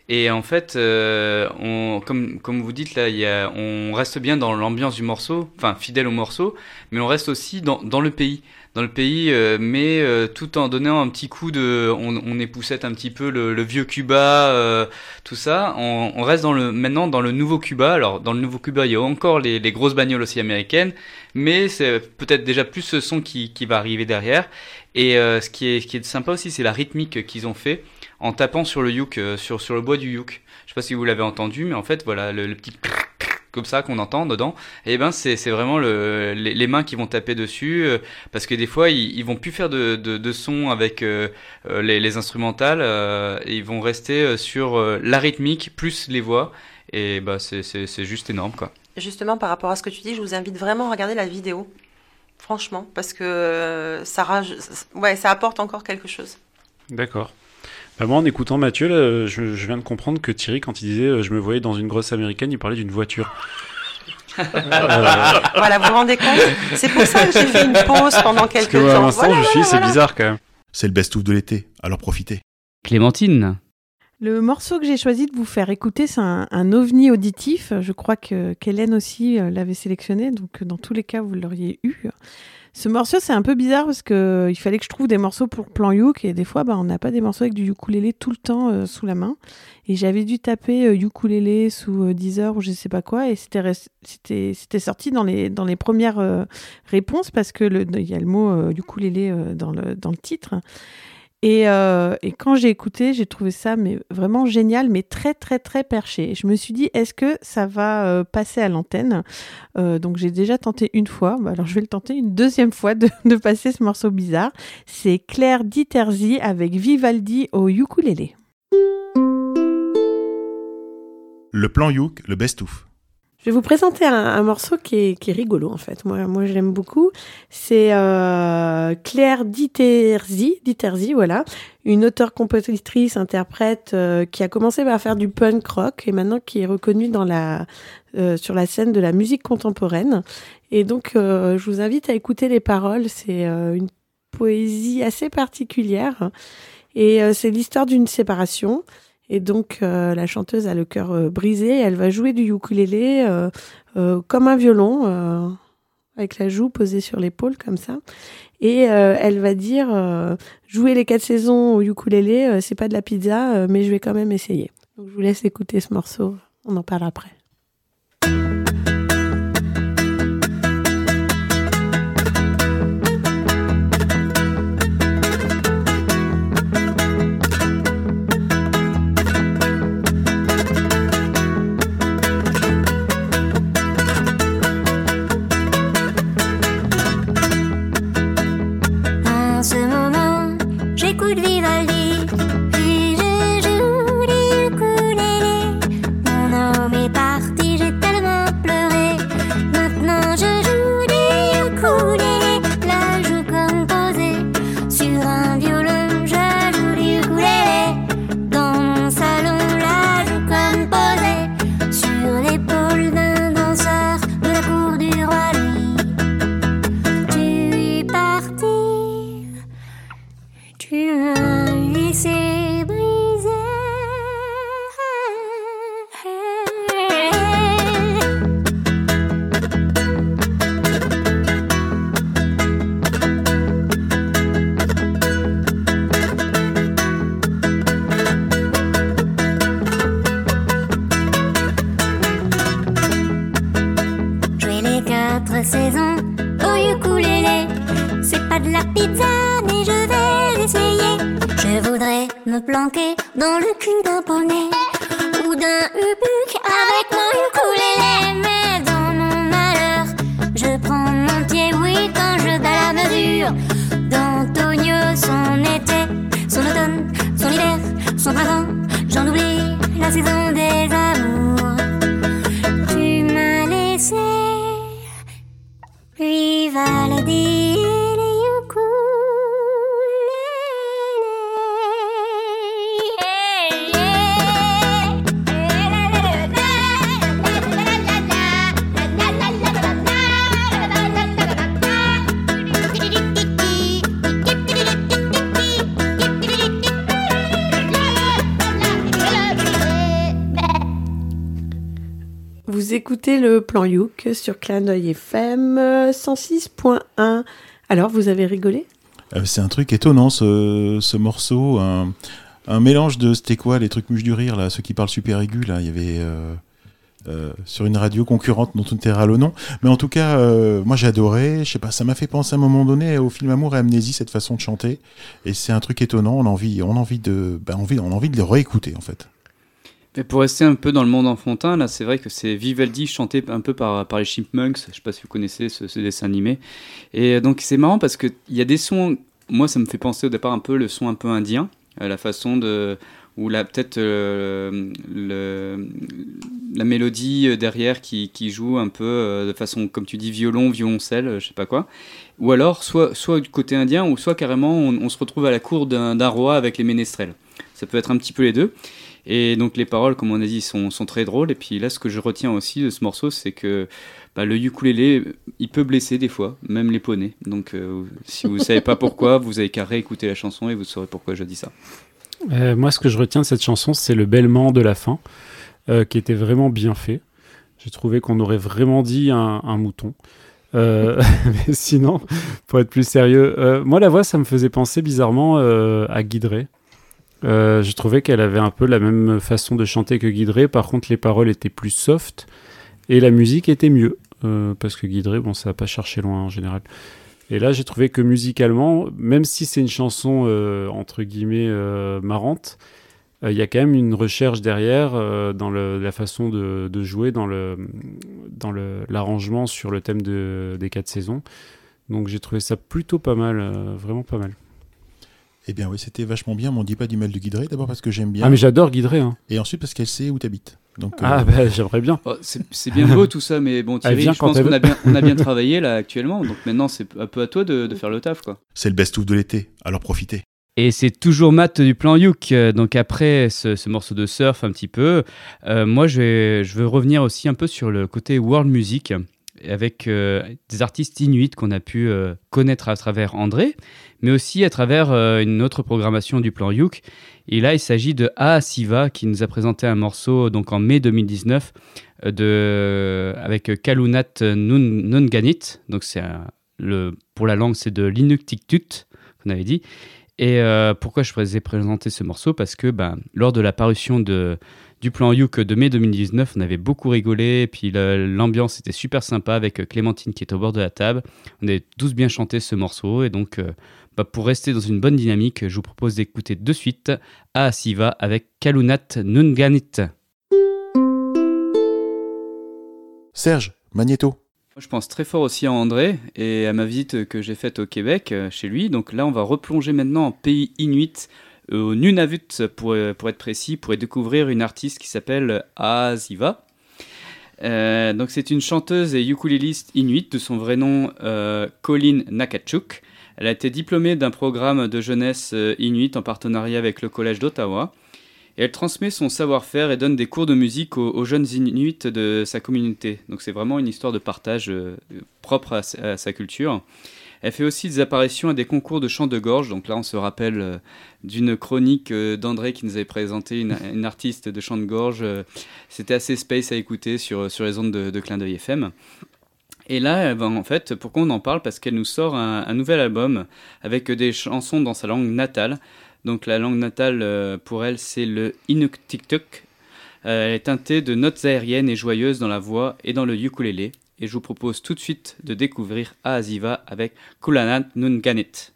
Et en fait, euh, on, comme, comme vous dites, là, il y a, on reste bien dans l'ambiance du morceau, enfin, fidèle au morceau, mais on reste aussi dans, dans le pays. Dans le pays, euh, mais euh, tout en donnant un petit coup de. On, on époussette un petit peu le, le vieux Cuba, euh, tout ça. On, on reste dans le, maintenant dans le nouveau Cuba. Alors, dans le nouveau Cuba, il y a encore les, les grosses bagnoles aussi américaines, mais c'est peut-être déjà plus ce son qui, qui va arriver derrière. Et ce, qui est, ce qui est sympa aussi, c'est la rythmique qu'ils ont fait en tapant sur le yuk, sur, sur le bois du yuk. Je sais pas si vous l'avez entendu, mais en fait, voilà, le, le petit comme ça qu'on entend dedans, et ben c'est c'est vraiment le, les, les mains qui vont taper dessus, euh, parce que des fois ils, ils vont plus faire de, de, de son avec euh, euh, les, les instrumentales, euh, et ils vont rester sur euh, la rythmique plus les voix, et bah c'est juste énorme quoi. Justement, par rapport à ce que tu dis, je vous invite vraiment à regarder la vidéo. Franchement, parce que ça, raj... ouais, ça apporte encore quelque chose. D'accord. Bah, moi, en écoutant Mathieu, là, je, je viens de comprendre que Thierry, quand il disait euh, je me voyais dans une grosse américaine, il parlait d'une voiture. Euh, Voilà, vous vous rendez compte? C'est pour ça que j'ai fait une pause pendant Parce quelques que à temps. l'instant, Voilà, je me suis voilà, c'est voilà. bizarre quand même. C'est le best-of de l'été, alors profitez. Clémentine. Le morceau que j'ai choisi de vous faire écouter, c'est un, un ovni auditif. Je crois que qu'Hélène aussi euh, l'avait sélectionné, donc dans tous les cas, vous l'auriez eu. Ce morceau, c'est un peu bizarre parce que il fallait que je trouve des morceaux pour plan uk et des fois, bah, on n'a pas des morceaux avec du ukulélé tout le temps euh, sous la main. Et j'avais dû taper euh, ukulélé sous euh, Deezer ou je sais pas quoi, et c'était c'était sorti dans les dans les premières euh, réponses parce que le- il y a le mot euh, ukulélé dans le dans le titre. Et, euh, et quand j'ai écouté, j'ai trouvé ça vraiment génial, mais très très très perché. Je me suis dit, est-ce que ça va euh, passer à l'antenne? Euh, Donc j'ai déjà tenté une fois, Bah, alors je vais le tenter une deuxième fois de, passer ce morceau bizarre. C'est Claire Diterzi avec Vivaldi au ukulélé. Le plan Youk, le best-of. Je vais vous présenter un, morceau qui est, qui est rigolo en fait. Moi, moi je l'aime beaucoup. C'est euh, Claire Diterzi, Diterzi, voilà, une auteure, compositrice, interprète euh, qui a commencé par faire du punk rock et maintenant qui est reconnue dans la euh, sur la scène de la musique contemporaine. Et donc, euh, je vous invite à écouter les paroles. C'est euh, une poésie assez particulière et euh, c'est l'histoire d'une séparation. Et donc, euh, la chanteuse a le cœur euh, brisé. Elle va jouer du ukulélé euh, comme un violon, avec la joue posée sur l'épaule, comme ça. Et elle va dire jouer les quatre saisons au ukulélé, c'est pas de la pizza, mais je vais quand même essayer. Donc, je vous laisse écouter ce morceau. On en parle après. Sur Clin d'œil FM euh, 106.1. Alors, vous avez rigolé? Euh, c'est un truc étonnant ce, ce morceau, un, mélange de c'était quoi les trucs mouches du rire là, ceux qui parlent super aigus là, il y avait euh, euh, sur une radio concurrente dont on taira le nom, mais en tout cas moi j'ai adoré, je sais pas, ça m'a fait penser à un moment donné au film Amour et Amnésie cette façon de chanter et c'est un truc étonnant, on a envie, on a envie de, ben, envie, on a envie de réécouter en fait. Mais pour rester un peu dans le monde enfantin, là, c'est vrai que c'est Vivaldi chanté un peu par, les Chipmunks. Je sais pas si vous connaissez ce, dessin animé. Et donc c'est marrant parce qu'il y a des sons. Moi, ça me fait penser au départ un peu le son un peu indien, la façon de ou là peut-être euh, la mélodie derrière qui, joue un peu euh, de façon comme tu dis violon violoncelle je sais pas quoi ou alors soit soit du côté indien ou soit carrément on, on se retrouve à la cour d'un roi avec les ménestrels Ça peut être un petit peu les deux. Et donc les paroles, comme on a dit, sont, sont très drôles. Et puis là, ce que je retiens aussi de ce morceau, c'est que bah, le ukulélé, il peut blesser des fois, même les poneys. Donc euh, si vous ne savez pas pourquoi, vous avez qu'à réécouter la chanson et vous saurez pourquoi je dis ça. Euh, moi, ce que je retiens de cette chanson, c'est le bêlement de la fin, euh, qui était vraiment bien fait. J'ai trouvé qu'on aurait vraiment dit un, mouton. Mais sinon, pour être plus sérieux, moi, la voix, ça me faisait penser bizarrement à Guidré. Euh, je trouvais qu'elle avait un peu la même façon de chanter que Guidré. Par contre, les paroles étaient plus soft et la musique était mieux. Euh, parce que Guidré, bon, ça n'a pas cherché loin en général. Et là, j'ai trouvé que musicalement, même si c'est une chanson euh, entre guillemets marrante, il y a quand même une recherche derrière dans la façon de, jouer, dans le dans l'arrangement sur le thème de, des quatre saisons. Donc j'ai trouvé ça plutôt pas mal, vraiment pas mal. Eh bien oui, c'était vachement bien, mais on dit pas du mal de Guidré, d'abord parce que j'aime bien. Ah mais j'adore Guidré. Hein. Et ensuite parce qu'elle sait où t'habites. Donc, Ah euh, bah j'aimerais bien. Oh, c'est bien beau tout ça, mais bon Elle Thierry, vient je quand pense elle qu'on a bien, on a bien travaillé là actuellement. Donc maintenant, c'est un peu à toi de, de faire le taf, quoi. C'est le best-of de l'été, alors profitez. Et c'est toujours Matt du plan Youk. Donc après ce, ce morceau de surf un petit peu, euh, moi je, vais- je veux revenir aussi un peu sur le côté world music avec euh, des artistes inuits qu'on a pu euh, connaître à travers André, mais aussi à travers euh, une autre programmation du plan Youk. Et là, il s'agit de A Siva qui nous a présenté un morceau donc en mai 2019 euh, de, avec Kalunat Nun, Nunganit. Donc c'est le, pour la langue, c'est de l'Inuktitut qu'on avait dit. Et euh, pourquoi je vous ai présenté ce morceau? Parce que ben, lors de la parution de, du plan Youk de mai 2019, on avait beaucoup rigolé, puis l'ambiance était super sympa avec Clémentine qui est au bord de la table. On avait tous bien chanté ce morceau, et donc euh, bah, pour rester dans une bonne dynamique, je vous propose d'écouter de suite A Siva avec Kalunat Nunganit. Serge, Magneto. Je pense très fort aussi à André et à ma visite que j'ai faite au Québec euh, chez lui. Donc là, on va replonger maintenant en pays inuit, euh, au Nunavut pour, euh, pour être précis, pour y découvrir une artiste qui s'appelle Aziva. Euh, donc c'est une chanteuse et ukuléliste inuit de son vrai nom euh, Colin Nakachuk. Elle a été diplômée d'un programme de jeunesse euh, inuit en partenariat avec le Collège d'Ottawa. Et elle transmet son savoir-faire et donne des cours de musique aux, aux jeunes Inuits de sa communauté. Donc c'est vraiment une histoire de partage euh, propre à, sa- à sa culture. Elle fait aussi des apparitions à des concours de chant de gorge. Donc là, on se rappelle euh, d'une chronique euh, d'André qui nous avait présenté une, une artiste de chant de gorge. C'était assez space à écouter sur, sur les ondes de, de Clin d'œil FM. Et là, eh ben, en fait, pourquoi on en parle? Parce qu'elle nous sort un, nouvel album avec des chansons dans sa langue natale. Donc la langue natale euh, pour elle, c'est le Inuktitut. Euh, elle est teintée de notes aériennes et joyeuses dans la voix et dans le ukulélé. Et je vous propose tout de suite de découvrir Aziva avec Kulanat Nunganit.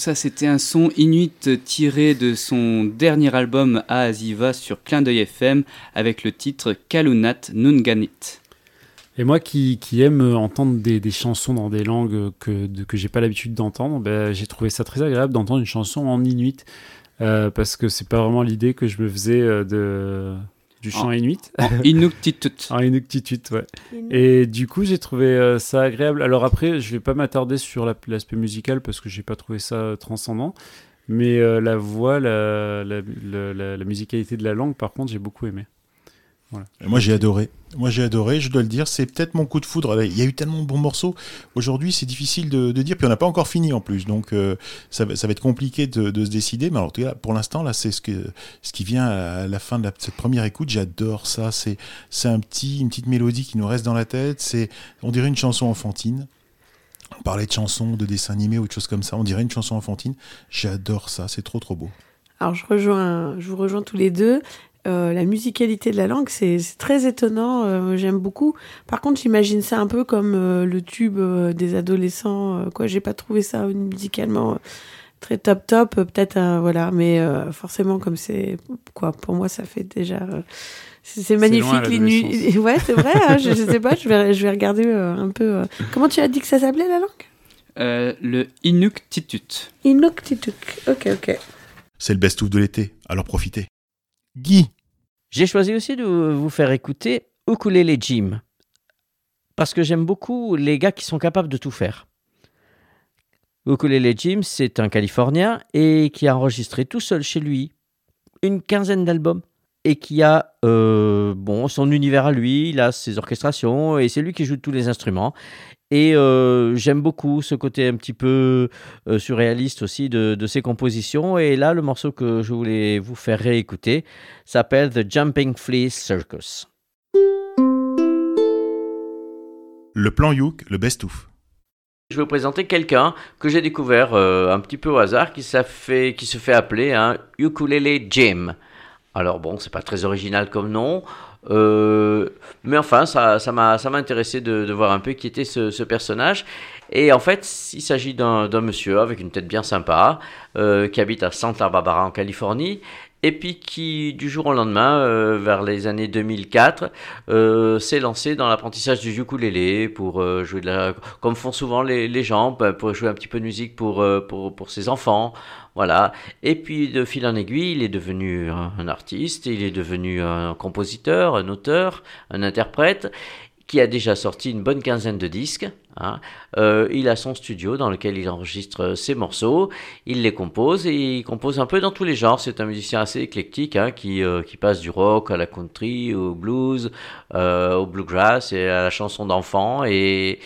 Ça, c'était un son inuit tiré de son dernier album à Aziva sur Clin d'œil FM avec le titre Kalunat Nunganit. Et moi qui, aime entendre des, des chansons dans des langues que, de- que j'ai pas l'habitude d'entendre, ben, j'ai trouvé ça très agréable d'entendre une chanson en inuit. euh, parce que c'est pas vraiment l'idée que je me faisais euh, de, du chant En- inuit. en inuktitut. en inuktitut, ouais. Et du coup, j'ai trouvé euh, ça agréable. Alors après, je vais pas m'attarder sur la- l'aspect musical parce que j'ai pas trouvé ça euh, transcendant. Mais euh, la voix, la, la, la- la- la musicalité de la langue, par contre, j'ai beaucoup aimé. Voilà. Et Moi j'ai adoré. Moi j'ai adoré, je dois le dire, c'est peut-être mon coup de foudre. Il y a eu tellement de bons morceaux. Aujourd'hui c'est difficile de, dire, puis on n'a pas encore fini en plus, donc euh, ça, va- être compliqué de, se décider. Mais alors, pour l'instant là, c'est ce qui vient à la fin de cette première écoute. J'adore ça. C'est c'est un petit une petite mélodie qui nous reste dans la tête. C'est on dirait une chanson enfantine. On parlait de chansons, de dessins animés ou de choses comme ça. On dirait une chanson enfantine. J'adore ça. C'est trop trop beau. Alors je rejoins, je vous rejoins tous les deux. Euh, la musicalité de la langue, c'est très étonnant. euh, J'aime beaucoup. Par contre, j'imagine ça un peu comme euh, le tube euh, des adolescents. euh, quoi, j'ai pas trouvé ça musicalement très top top. Peut-être euh, voilà, mais euh, forcément comme c'est quoi, pour moi, ça fait déjà. euh, c'est magnifique les nuits. Ouais, c'est vrai. hein, je, je sais pas. Je vais, je vais regarder euh, un peu. euh, Comment tu as dit que ça s'appelait la langue? Euh, le inuktitut. Inuktitut. Ok, ok. C'est le best-of de l'été. Alors profitez. J'ai choisi aussi de vous faire écouter Ukulele Jim. Parce que j'aime beaucoup les gars qui sont capables de tout faire. Ukulele Jim, c'est un Californien et qui a enregistré tout seul chez lui une quinzaine d'albums et qui a euh, bon son univers à lui, il a ses orchestrations et c'est lui qui joue tous les instruments. Et euh, j'aime beaucoup ce côté un petit peu euh, surréaliste aussi de, de ses compositions. Et là, le morceau que je voulais vous faire réécouter s'appelle The Jumping Flea Circus. Le plan Youk, le best-of. Je vais vous présenter quelqu'un que j'ai découvert euh, un petit peu au hasard qui, ça fait, qui se fait appeler un ukulele Jim. Alors bon, c'est pas très original comme nom, mais enfin, ça, m'a, intéressé de, voir un peu qui était ce, personnage. Et en fait, il s'agit d'un, monsieur avec une tête bien sympa, euh, qui habite à Santa Barbara en Californie, et puis qui, du jour au lendemain, euh, vers les années 2004, euh, s'est lancé dans l'apprentissage du ukulélé pour euh, jouer de la, comme font souvent les, gens, bah, pour jouer un petit peu de musique euh, pour ses enfants. Voilà. Et puis de fil en aiguille, il est devenu un, artiste, il est devenu un compositeur, un auteur, un interprète qui a déjà sorti une bonne quinzaine de disques. hein. Euh, il a son studio dans lequel il enregistre ses morceaux, il les compose et il compose un peu dans tous les genres. C'est un musicien assez éclectique hein, qui, euh, qui passe du rock à la country, au blues, euh, au bluegrass et à la chanson d'enfant et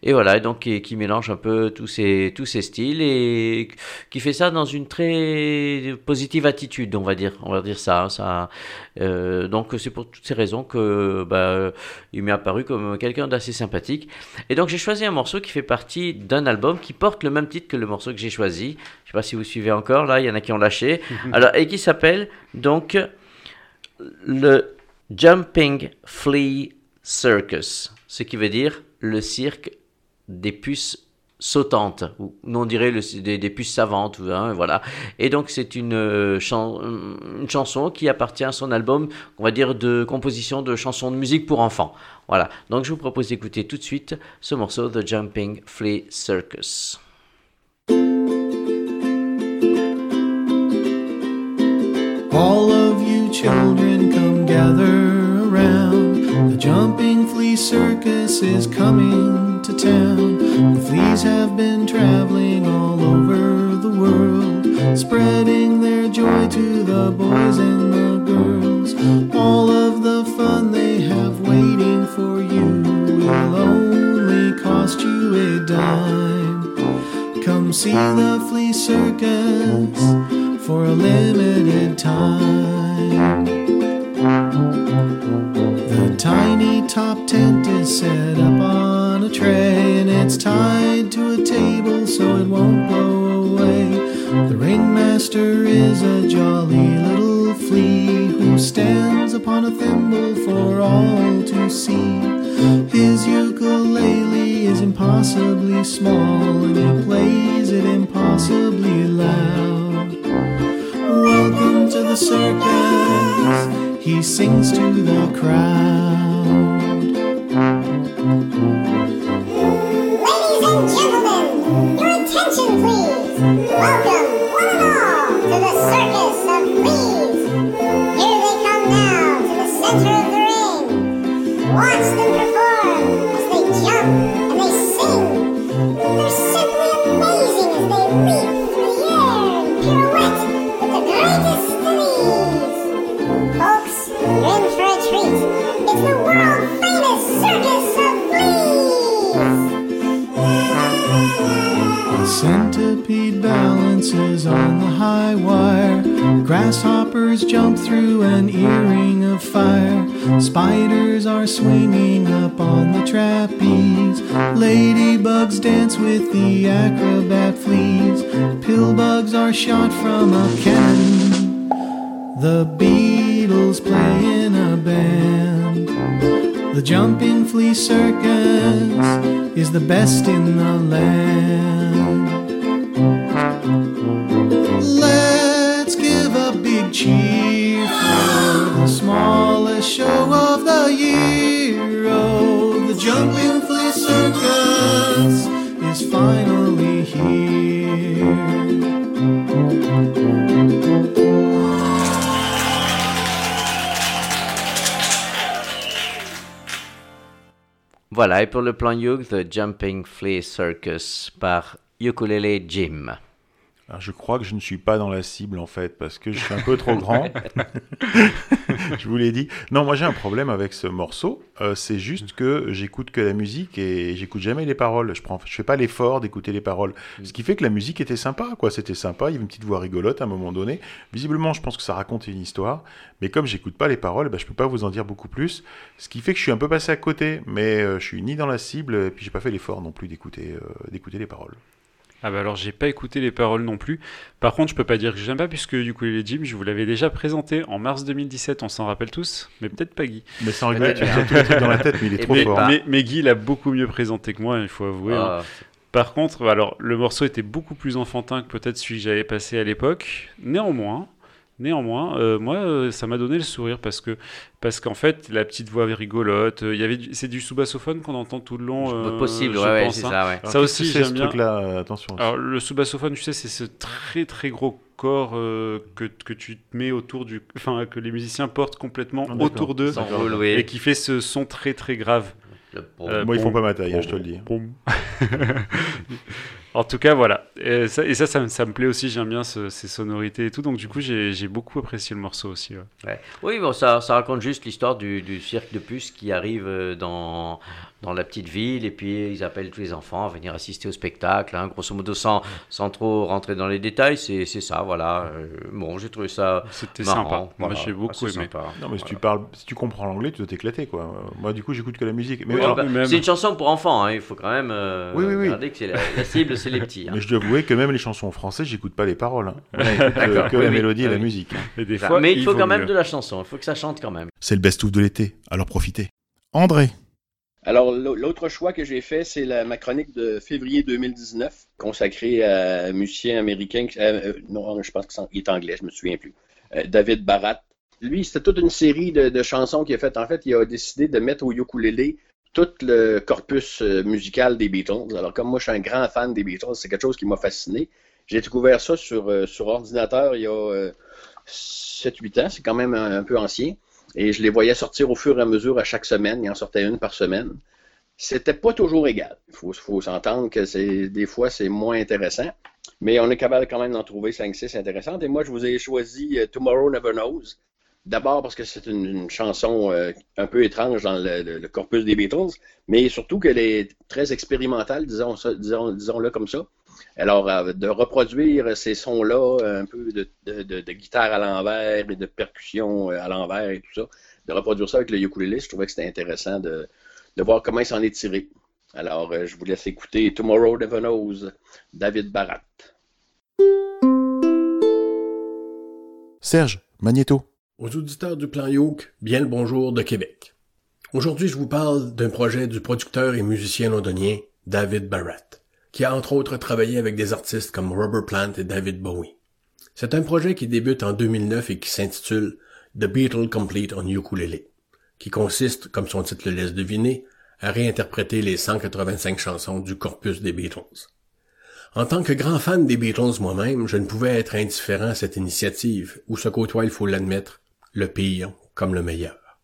et voilà, et donc qui, qui mélange un peu tous ces, tous ces styles et qui fait ça dans une très positive attitude, on va dire, on va dire ça. ça euh, donc c'est pour toutes ces raisons que bah, il m'est apparu comme quelqu'un d'assez sympathique. Et donc j'ai choisi un morceau qui fait partie d'un album qui porte le même titre que le morceau que j'ai choisi. Je sais pas si vous suivez encore, là, il y en a qui ont lâché. Alors, et qui s'appelle donc le Jumping Flea Circus, ce qui veut dire le cirque des puces sautantes, ou on dirait le- des, puces savantes, hein, voilà. Et donc c'est une, euh, une chanson qui appartient à son album, on va dire, de composition de chansons de musique pour enfants. Voilà, donc je vous propose d'écouter tout de suite ce morceau, The Jumping Flea Circus. All of you children come gather around. The jumping flea circus is coming town. The fleas have been traveling all over the world, spreading their joy to the boys and the girls. All of the fun they have waiting for you will only cost you a dime. Come see the flea circus for a limited time. Tiny top tent is set up on a tray and it's tied to a table so it won't blow away. The ringmaster is a jolly little flea who stands upon a thimble for all to see. His ukulele is impossibly small and he plays it impossibly loud. Welcome to the circus, he sings to the crowd. Ladies and gentlemen, your attention please. Welcome, one and all, to the circus of fleas. Here they come now to the center of the ring. Watch them centipede balances on the high wire. Grasshoppers jump through an earring of fire. Spiders are swinging up on the trapeze. Ladybugs dance with the acrobat fleas. Pillbugs are shot from a cannon. The Beatles play in a band. The jumping flea circus is the best in the land. Voilà, et pour le plan Youg, The Jumping Flea Circus par Ukulele Jim. Alors, je crois que je ne suis pas dans la cible en fait parce que je suis un peu trop grand. je vous l'ai dit. Non, moi j'ai un problème avec ce morceau. Euh, c'est juste que j'écoute que la musique et j'écoute jamais les paroles. Je prends, je fais pas l'effort d'écouter les paroles. Ce qui fait que la musique était sympa, quoi. C'était sympa. Il y avait une petite voix rigolote à un moment donné. Visiblement, je pense que ça raconte une histoire. Mais comme j'écoute pas les paroles, bah, je peux pas vous en dire beaucoup plus. Ce qui fait que je suis un peu passé à côté. Mais euh, je suis ni dans la cible et puis j'ai pas fait l'effort non plus d'écouter, euh, d'écouter les paroles. Ah bah alors j'ai pas écouté les paroles non plus. Par contre, je peux pas dire que j'aime pas puisque Ukulele Jim, je vous l'avais déjà présenté en mars 2017, on s'en rappelle tous, mais peut-être pas Guy. Mais sans rigoler, tu as tous les trucs dans la tête, mais il est trop mais, fort. Mais, mais Guy l'a beaucoup mieux présenté que moi, il faut avouer. Ah, hein. Par contre, alors le morceau était beaucoup plus enfantin que peut-être celui que j'avais passé à l'époque. Néanmoins, néanmoins, euh, moi, euh, ça m'a donné le sourire parce que parce qu'en fait, la petite voix rigolote, euh, il y avait, du- c'est du sous-bassophone qu'on entend tout le long. euh, Possible, je ouais, c'est hein. ça, ouais. Ça aussi, j'aime ce bien. truc-là Attention. Alors le sous-bassophone, tu sais, c'est ce très très gros corps euh, que, que tu te mets autour du, enfin que les musiciens portent complètement Ah, autour d'eux et qui fait ce son très très grave. Euh, Moi, ils font pas ma taille, hein, je te le dis. en tout cas, voilà. Et ça, ça, me- plaît aussi. J'aime bien ce- ces sonorités et tout. Donc, du coup, j'ai beaucoup apprécié le morceau aussi. ouais. Oui, bon, ça, ça raconte juste l'histoire du, du cirque de puces qui arrive euh, dans, dans la petite ville et puis ils appellent tous les enfants à venir assister au spectacle. hein. Grosso modo, sans, sans trop rentrer dans les détails, c'est c'est ça, voilà. Euh, bon, j'ai trouvé ça C'était sympa. Moi, voilà, j'ai beaucoup aimé. sympa. Non, mais si Voilà. tu parles, si tu comprends l'anglais, tu dois t'éclater, quoi. Moi, du coup, j'écoute que la musique. Mais Oui, alors- bah, c'est une chanson pour enfants, hein, il faut quand même euh, Oui, oui, oui. regarder que c'est la, la cible, c'est les petits. hein. Mais je dois avouer que même les chansons en français, j'écoute pas les paroles. hein. Moi, que oui, la oui. mélodie et Ah la oui. musique. hein. Et des Ça, fois, mais il faut quand même de la chanson, il faut que ça chante quand même. C'est le best-of de l'été, alors profitez. André. Alors, l'au- l'autre choix que j'ai fait, c'est ma chronique de février 2019, consacrée à un musicien américain, euh, euh, non, je pense qu'il est anglais, je me souviens plus, euh, David Barat. Lui, c'était toute une série de, chansons qu'il a faites. En fait, il a décidé de mettre au ukulélé tout le corpus musical des Beatles. Alors, comme moi, je suis un grand fan des Beatles, c'est quelque chose qui m'a fasciné. J'ai découvert ça sur, ordinateur il y a euh, 7-8 ans, c'est quand même un peu ancien. Et je les voyais sortir au fur et à mesure à chaque semaine. Il en sortait une par semaine. C'était pas toujours égal. Il faut, s'entendre que des fois c'est moins intéressant. Mais on est capable quand même d'en trouver 5-6 intéressantes. Et moi, je vous ai choisi euh, Tomorrow Never Knows. D'abord parce que c'est une, chanson euh, un peu étrange dans le, corpus des Beatles, mais surtout qu'elle est très expérimentale, disons-le comme ça. Alors, euh, de reproduire ces sons-là, un peu de, de- de- de guitare à l'envers et de percussion euh, à l'envers et tout ça, de reproduire ça avec le ukulélé, je trouvais que c'était intéressant de, de voir comment il s'en est tiré. Alors, euh, je vous laisse écouter Tomorrow Never Knows, David Barat. Serge, Magnéto. Aux auditeurs du Plan Yoke, bien le bonjour de Québec. Aujourd'hui, je vous parle d'un projet du producteur et musicien londonien David Barrett, qui a entre autres travaillé avec des artistes comme Robert Plant et David Bowie. C'est un projet qui débute en 2009 et qui s'intitule The Beatle Complete on Ukulele, qui consiste, comme son titre le laisse deviner, à réinterpréter les 185 chansons du corpus des Beatles. En tant que grand fan des Beatles moi-même, je ne pouvais être indifférent à cette initiative, où se côtoie, il faut l'admettre, le pire comme le meilleur.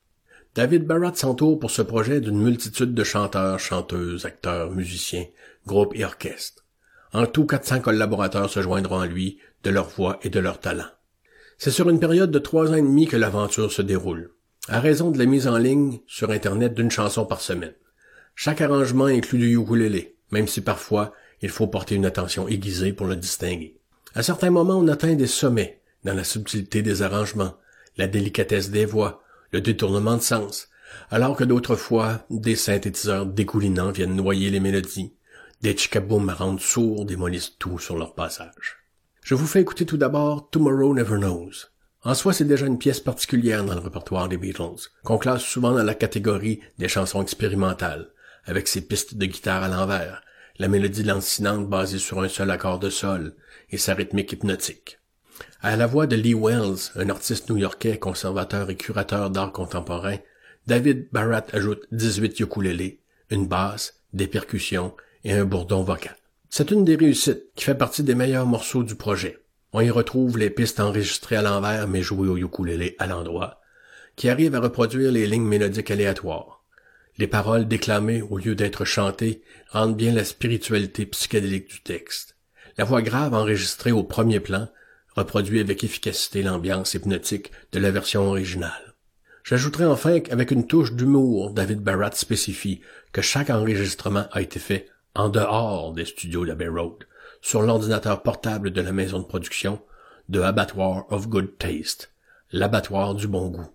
David Barrett s'entoure pour ce projet d'une multitude de chanteurs, chanteuses, acteurs, musiciens, groupes et orchestres. En tout, 400 collaborateurs se joindront à lui, de leur voix et de leur talent. C'est sur une période de trois ans et demi que l'aventure se déroule, à raison de la mise en ligne sur Internet d'une chanson par semaine. Chaque arrangement inclut du ukulélé, même si parfois il faut porter une attention aiguisée pour le distinguer. À certains moments, on atteint des sommets dans la subtilité des arrangements, la délicatesse des voix, le détournement de sens, alors que d'autres fois, des synthétiseurs dégoulinants viennent noyer les mélodies, des chicaboums rendre sourds démolissent tout sur leur passage. Je vous fais écouter tout d'abord Tomorrow Never Knows. En soi, c'est déjà une pièce particulière dans le répertoire des Beatles, qu'on classe souvent dans la catégorie des chansons expérimentales, avec ses pistes de guitare à l'envers, la mélodie lancinante basée sur un seul accord de sol et sa rythmique hypnotique. À la voix de Lee Wells, un artiste new-yorkais, conservateur et curateur d'art contemporain, David Barrett ajoute 18 ukulélés, une basse, des percussions et un bourdon vocal. C'est une des réussites qui fait partie des meilleurs morceaux du projet. On y retrouve les pistes enregistrées à l'envers mais jouées au ukulélé à l'endroit, qui arrivent à reproduire les lignes mélodiques aléatoires. Les paroles déclamées au lieu d'être chantées rendent bien la spiritualité psychédélique du texte. La voix grave enregistrée au premier plan reproduit avec efficacité l'ambiance hypnotique de la version originale. J'ajouterai enfin qu'avec une touche d'humour, David Barrett spécifie que chaque enregistrement a été fait en dehors des studios d'Abbey Road, sur l'ordinateur portable de la maison de production de Abattoir of Good Taste, l'abattoir du bon goût.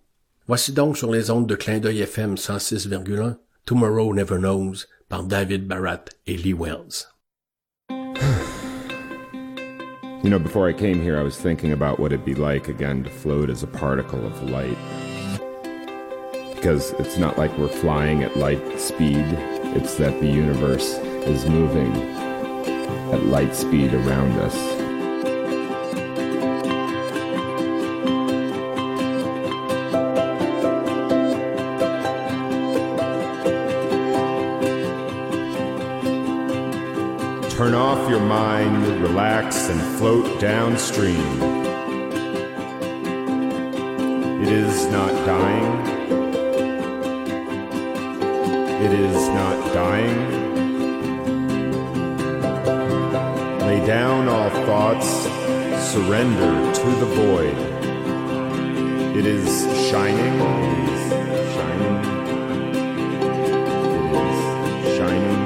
Voici donc sur les ondes de clin d'œil FM 106,1 Tomorrow Never Knows par David Barrett et Lee Wells. You know, before I came here, I was thinking about what it'd be like again to float as a particle of light. Because it's not like we're flying at light speed, it's that the universe is moving at light speed around us. Turn off your mind, relax, and float downstream. It is not dying. It is not dying. Down all thoughts, surrender to the void. It is shining. It is shining. Shining.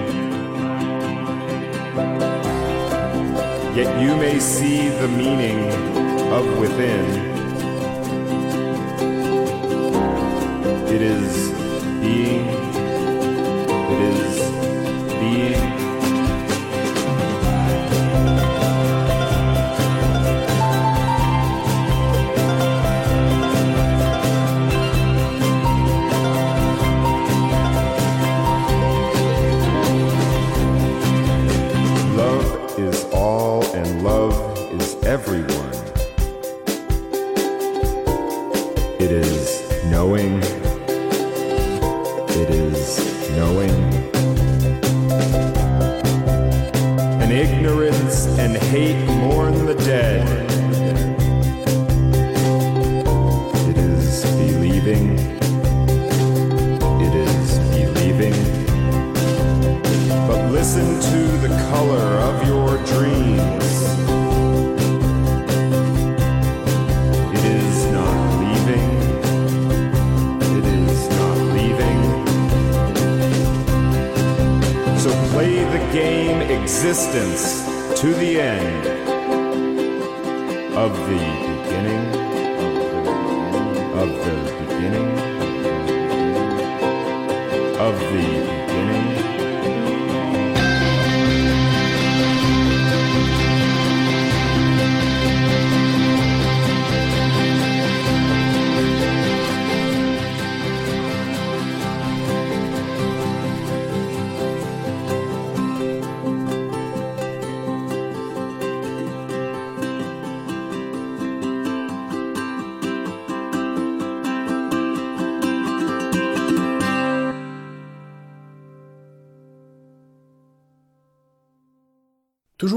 Yet you may see the meaning of within. It is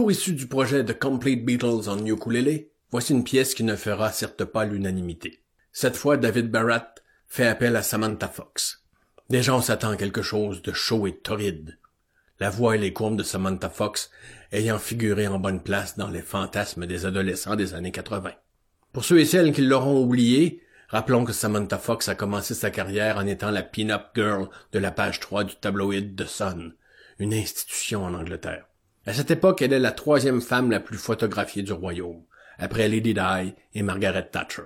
Toujours issu du projet The Complete Beatles en ukulélé, voici une pièce qui ne fera certes pas l'unanimité. Cette fois, David Barrett fait appel à Samantha Fox. Déjà, on s'attend à quelque chose de chaud et torride. La voix et les courbes de Samantha Fox ayant figuré en bonne place dans les fantasmes des adolescents des années 80. Pour ceux et celles qui l'auront oublié, rappelons que Samantha Fox a commencé sa carrière en étant la pin-up girl de la page 3 du tabloïd The Sun, une institution en Angleterre. À cette époque, elle est la troisième femme la plus photographiée du royaume, après Lady Di et Margaret Thatcher.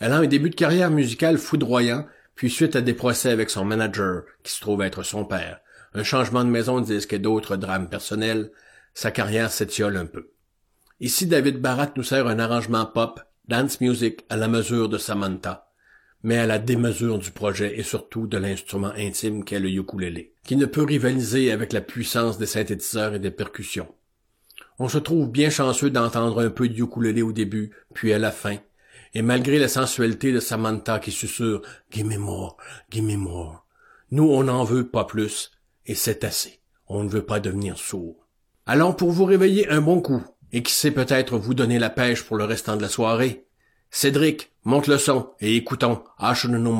Elle a un début de carrière musicale foudroyant, puis suite à des procès avec son manager, qui se trouve être son père, un changement de maison de disque et d'autres drames personnels, sa carrière s'étiole un peu. Ici, David Barat nous sert un arrangement pop, dance music à la mesure de Samantha, mais à la démesure du projet et surtout de l'instrument intime qu'est le ukulélé, qui ne peut rivaliser avec la puissance des synthétiseurs et des percussions. On se trouve bien chanceux d'entendre un peu de ukulélé au début, puis à la fin, et malgré la sensualité de Samantha qui susurre « Give me more, give more », nous on n'en veut pas plus, et c'est assez. On ne veut pas devenir sourd. Allons pour vous réveiller un bon coup, et qui sait peut-être vous donner la pêche pour le restant de la soirée. Cédric, monte le son et écoutons I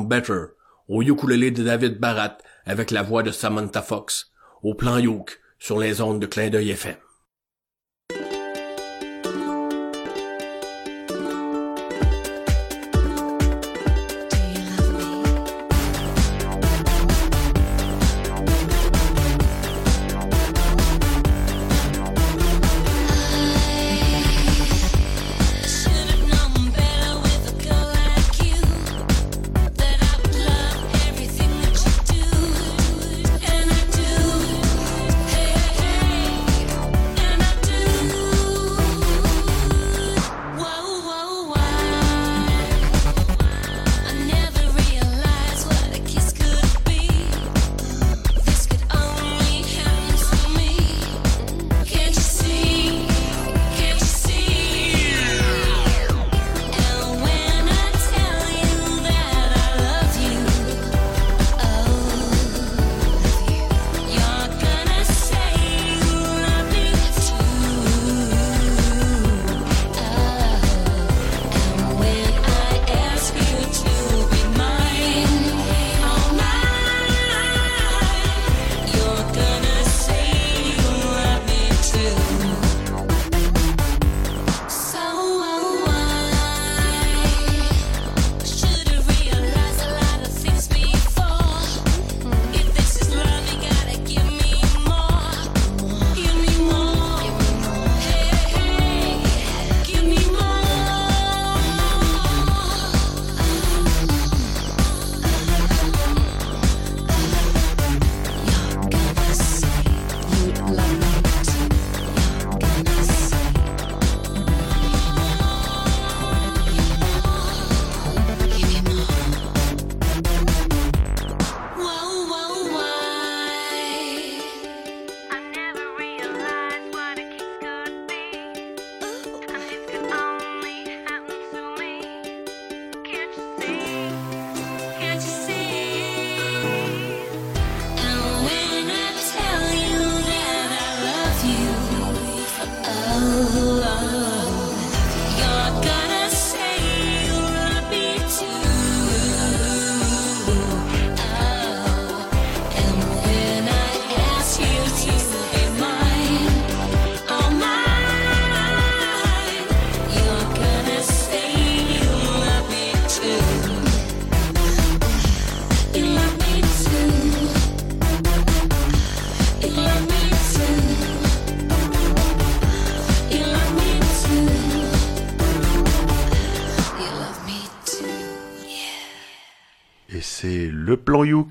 Better au ukulélé de David Barat avec la voix de Samantha Fox au plan Youk sur les ondes de clin d'œil FM.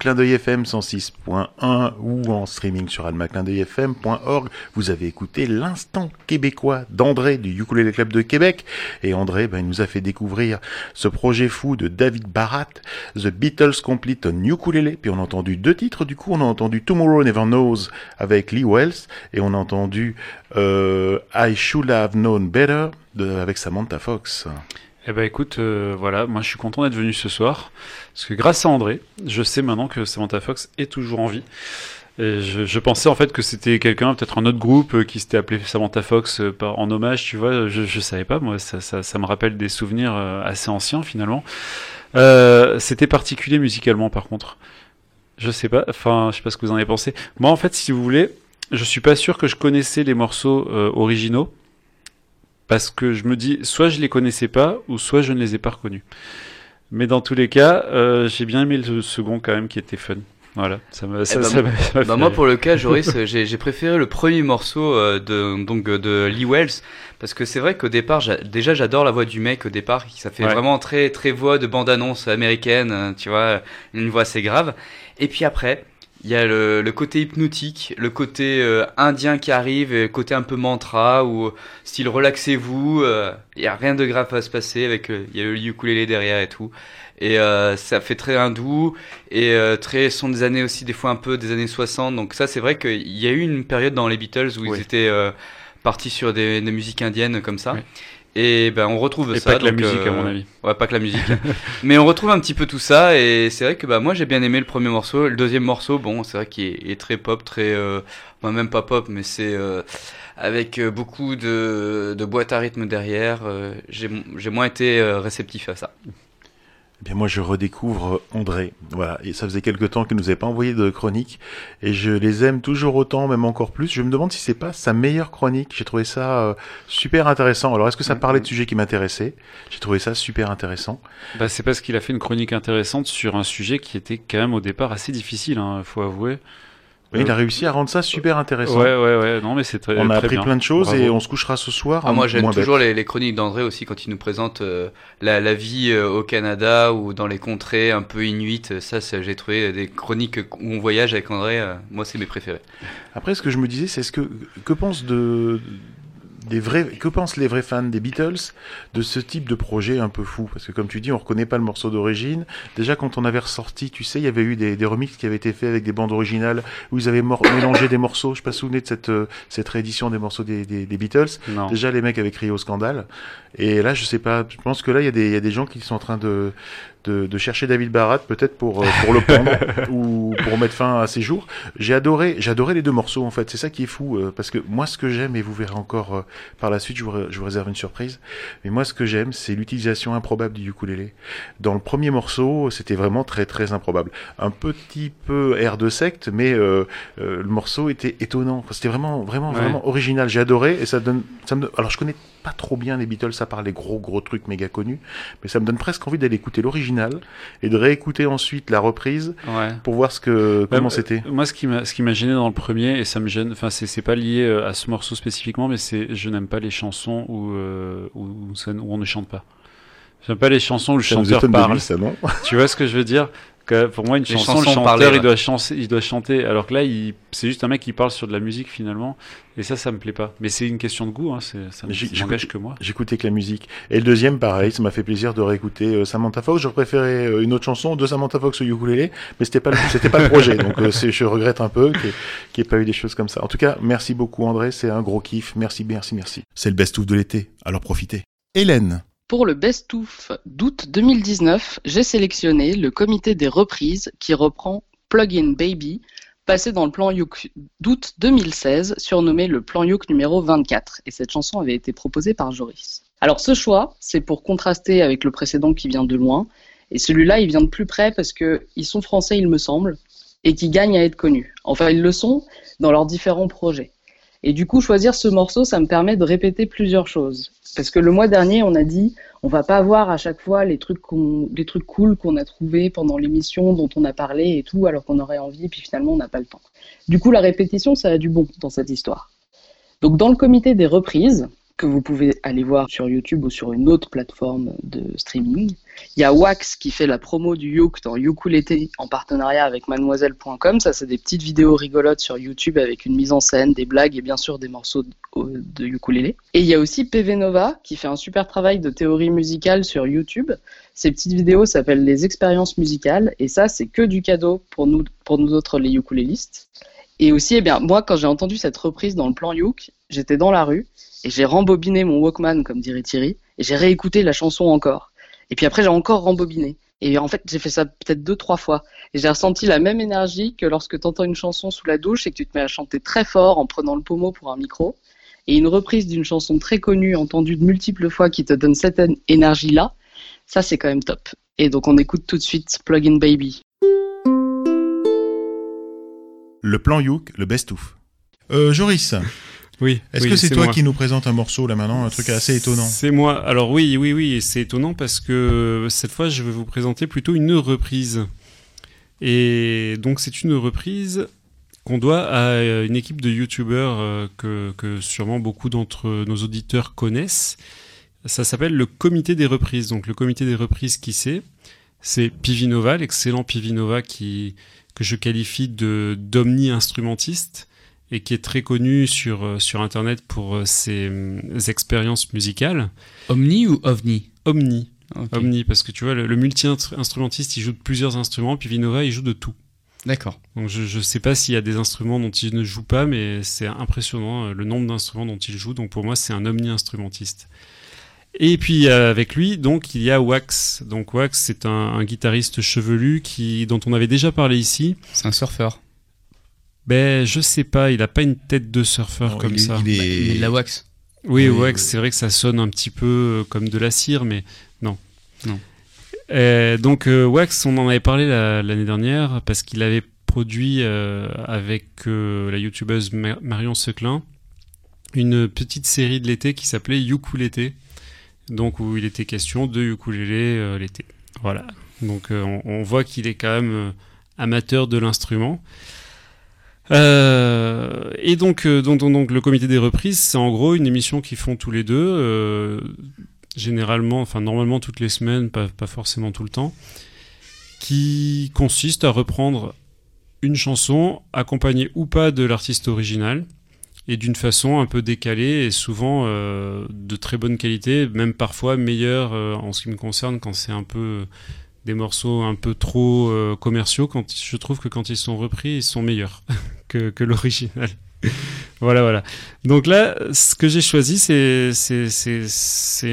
Clin d'œil FM 106.1 ou en streaming sur almaclindeuilfm.org. Vous avez écouté l'instant québécois d'André du Ukulele Club de Québec. Et André, ben, nous a fait découvrir ce projet fou de David Barat, The Beatles Complete on Ukulele. Puis on a entendu deux titres, du coup, on a entendu Tomorrow Never Knows avec Lee Wells et on a entendu euh, I Should Have Known Better avec Samantha Fox. Eh ben écoute, euh, voilà, moi je suis content d'être venu ce soir, parce que grâce à André, je sais maintenant que Samantha Fox est toujours en vie. Je, je pensais en fait que c'était quelqu'un, peut-être un autre groupe euh, qui s'était appelé Samantha Fox euh, en hommage, tu vois, je, je savais pas, moi ça, ça, ça me rappelle des souvenirs euh, assez anciens finalement. Euh, c'était particulier musicalement par contre. Je sais pas, enfin je sais pas ce que vous en avez pensé. Moi en fait, si vous voulez, je suis pas sûr que je connaissais les morceaux originaux parce que je me dis soit je les connaissais pas ou soit je ne les ai pas reconnus. Mais dans tous les cas, euh, j'ai bien aimé le second quand même qui était fun. Voilà, ça m'a Eh ça, ben, bah, fait moi pour le cas Joris j'ai j'ai préféré le premier morceau euh, de donc euh, de Lee Wells parce que c'est vrai qu'au départ déjà j'adore la voix du mec au départ ça fait Ouais. vraiment très très voix de bande annonce américaine euh, tu vois une voix assez grave et puis après il y a le, le côté hypnotique, le côté euh, indien qui arrive, et le côté un peu mantra ou style relaxez-vous, euh, il y a rien de grave à se passer avec euh, il y a le ukulélé derrière et tout. Et euh, ça fait très hindou et euh, très son des années aussi des fois un peu des années 60. Donc ça c'est vrai qu'il y a eu une période dans les Beatles où ils étaient euh, partis sur des, des musiques indiennes comme ça. Et ben on retrouve Et ça. pas que la musique, à euh, mon avis. Ouais, pas que la musique. Mais on retrouve un petit peu tout ça et c'est vrai que bah moi j'ai bien aimé le premier morceau. Le deuxième morceau, bon, c'est vrai qu'il est, est très pop, très, euh, même pas pop, mais c'est euh, avec euh, beaucoup de, de boîtes à rythme derrière. euh, j'ai j'ai moins été euh, réceptif à ça. Eh bien, moi, je redécouvre André. Voilà. Et ça faisait quelque temps qu'il nous avait pas envoyé de chronique. Et je les aime toujours autant, même encore plus. Je me demande si c'est pas sa meilleure chronique. J'ai trouvé ça euh, super intéressant. Alors, est-ce que ça parlait de sujets qui m'intéressaient? J'ai trouvé ça super intéressant. Bah, c'est parce qu'il a fait une chronique intéressante sur un sujet qui était quand même au départ assez difficile, hein, faut avouer. Oui, il a réussi à rendre ça super intéressant. Ouais, ouais, ouais. Non, mais c'est très. On a très appris bien. plein de choses Bravo. et on se couchera ce soir. Ah, moi j'aime toujours les, les chroniques d'André aussi quand il nous présente euh, la, la vie euh, au Canada ou dans les contrées un peu inuites. Ça, j'ai trouvé des chroniques où on voyage avec André. euh, moi, c'est mes préférés. Après, ce que je me disais, c'est ce que que pensent de des vrais que pensent les vrais fans des Beatles de ce type de projet un peu fou? Parce que comme tu dis on reconnaît pas le morceau d'origine. Déjà quand on avait ressorti tu sais il y avait eu des, des remixes qui avaient été faits avec des bandes originales où ils avaient mélangé des morceaux. Je sais pas si vous vous souvenez de cette euh, cette réédition des morceaux des, des, des Beatles. Non. déjà les mecs avaient crié au scandale. Et là je sais pas je pense que là il y y a des gens qui sont en train de de, de chercher David Barat peut-être pour euh, pour le prendre ou pour mettre fin à ses jours. J'ai adoré j'ai adoré les deux morceaux en fait. C'est ça qui est fou euh, parce que moi ce que j'aime et vous verrez encore euh, par la suite, je vous, je vous réserve une surprise. Mais moi ce que j'aime c'est l'utilisation improbable du ukulélé. Dans le premier morceau, c'était vraiment très très improbable. Un petit peu air de secte, mais euh, euh, le morceau était étonnant. C'était vraiment vraiment Ouais. vraiment original. J'ai adoré et ça donne ça me alors je connais pas trop bien les Beatles à part les gros gros trucs méga connus, mais ça me donne presque envie d'aller écouter l'original et de réécouter ensuite la reprise Ouais. pour voir ce que comment c'était. euh, Moi, ce qui m'a, ce qui m'a gêné dans le premier, et ça me gêne, enfin, c'est, c'est pas lié euh, à ce morceau spécifiquement, mais c'est, je n'aime pas les chansons où, euh, où, on ne chante pas. J'aime pas les chansons où le Ça chanteur parle. lui, ça, non? Tu vois ce que je veux dire? Que pour moi, une Les chanson, chansons le chanteur, il doit chanter, il doit chanter. Alors que là, il, c'est juste un mec qui parle sur de la musique finalement. Et ça, ça me plaît pas. Mais c'est une question de goût, hein. C'est, ça n'engage que moi. J'écoutais que la musique. Et le deuxième, pareil, ça m'a fait plaisir de réécouter euh, Samantha Fox. J'aurais préféré euh, une autre chanson de Samantha Fox au ukulélé, mais c'était pas le, c'était pas le projet. Donc euh, c'est, je regrette un peu qu'il n'y ait pas eu des choses comme ça. En tout cas, merci beaucoup André, c'est un gros kiff. Merci, merci, merci. C'est le best-of de l'été, alors profitez. Hélène. Pour le best-of d'août 2019, j'ai sélectionné le comité des reprises qui reprend Plug-in Baby, passé dans le plan Youk d'août 2016, surnommé le plan Youk numéro 24. Et cette chanson avait été proposée par Joris. Alors ce choix, c'est pour contraster avec le précédent qui vient de loin. Et celui-là, il vient de plus près parce que ils sont français, il me semble, et qui gagnent à être connus. Enfin, ils le sont dans leurs différents projets. Et du coup, choisir ce morceau, ça me permet de répéter plusieurs choses. Parce que le mois dernier, on a dit, on va pas avoir à chaque fois les trucs, les trucs cool qu'on a trouvés pendant l'émission, dont on a parlé et tout, alors qu'on aurait envie, puis finalement, on n'a pas le temps. Du coup, la répétition, ça a du bon dans cette histoire. Donc, dans le comité des reprises, que vous pouvez aller voir sur YouTube ou sur une autre plateforme de streaming. Il y a Wax qui fait la promo du Youk dans Ukulele en partenariat avec mademoiselle.com. Ça, c'est des petites vidéos rigolotes sur YouTube avec une mise en scène, des blagues et bien sûr des morceaux de, de ukulélé. Et il y a aussi PV Nova qui fait un super travail de théorie musicale sur YouTube. Ces petites vidéos s'appellent les expériences musicales et ça, c'est que du cadeau pour nous, pour nous autres les ukulélistes. Et aussi, eh bien, moi, quand j'ai entendu cette reprise dans le plan Youk, j'étais dans la rue et j'ai rembobiné mon Walkman, comme dirait Thierry, et j'ai réécouté la chanson encore. Et puis après, j'ai encore rembobiné. Et en fait, j'ai fait ça peut-être deux, trois fois. Et j'ai ressenti la même énergie que lorsque tu entends une chanson sous la douche et que tu te mets à chanter très fort en prenant le pommeau pour un micro. Et une reprise d'une chanson très connue, entendue de multiples fois, qui te donne cette énergie-là, ça, c'est quand même top. Et donc, on écoute tout de suite Plug in Baby. Le plan Youk, le best-of. Euh, Joris. Oui. Est-ce oui, que c'est toi moi. qui nous présente un morceau là maintenant, un truc assez étonnant C'est moi. Alors oui, oui, oui, c'est étonnant parce que cette fois, je vais vous présenter plutôt une reprise. Et donc c'est une reprise qu'on doit à une équipe de youtubeurs euh, que, que sûrement beaucoup d'entre nos auditeurs connaissent. Ça s'appelle le comité des reprises. Donc le comité des reprises, qui c'est? C'est Pivinova, l'excellent Pivinova qui que je qualifie de d'omni-instrumentiste et qui est très connu sur, euh, sur Internet pour euh, ses euh, expériences musicales. Omni ou OVNI? Omni. Omni, parce que tu vois, le, le multi-instrumentiste, il joue de plusieurs instruments, puis Vinova, il joue de tout. D'accord. Donc je, je sais pas s'il y a des instruments dont il ne joue pas, mais c'est impressionnant le nombre d'instruments dont il joue. Donc pour moi, c'est un omni-instrumentiste. Et puis euh, avec lui, donc il y a Wax. Donc Wax, c'est un, un guitariste chevelu qui, dont on avait déjà parlé ici. C'est un surfeur. Ben je sais pas, il a pas une tête de surfeur Non, comme il est- ça. il est- Bah, il est de la Wax. Oui, Oui, Wax, oui. c'est vrai que ça sonne un petit peu euh, comme de la cire, mais non. Non. Euh, donc euh, Wax, on en avait parlé la- l'année dernière parce qu'il avait produit euh, avec euh, la youtubeuse Ma- Marion Seclin une petite série de l'été qui s'appelait Ukulélé, donc où il était question de ukulélé euh, l'été. Voilà. Donc euh, on, on voit qu'il est quand même euh, amateur de l'instrument. Euh, et donc, euh, donc, donc, donc, le comité des reprises, c'est en gros une émission qu'ils font tous les deux, euh, généralement, enfin normalement toutes les semaines, pas, forcément tout le temps, qui consiste à reprendre une chanson accompagnée ou pas de l'artiste original et d'une façon un peu décalée et souvent de très bonne qualité, même parfois meilleure en ce qui me concerne quand c'est un peu des morceaux un peu trop euh, commerciaux. Quand je trouve que quand ils sont repris, ils sont meilleurs que, l'original. voilà, voilà. Donc là, ce que j'ai choisi, c'est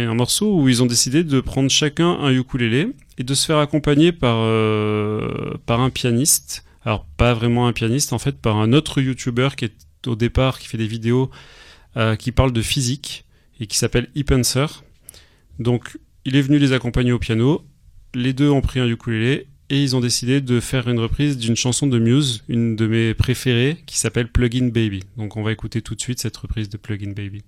un morceau où ils ont décidé de prendre chacun un ukulélé et de se faire accompagner par euh, par un pianiste. Alors pas vraiment un pianiste, en fait, par un autre YouTuber qui est au départ qui fait des vidéos euh, qui parle de physique et qui s'appelle Ipenser. Donc il est venu les accompagner au piano. Les deux ont pris un ukulélé et ils ont décidé de faire une reprise d'une chanson de Muse, une de mes préférées, qui s'appelle Plugin Baby. Donc on va écouter tout de suite cette reprise de Plugin Baby.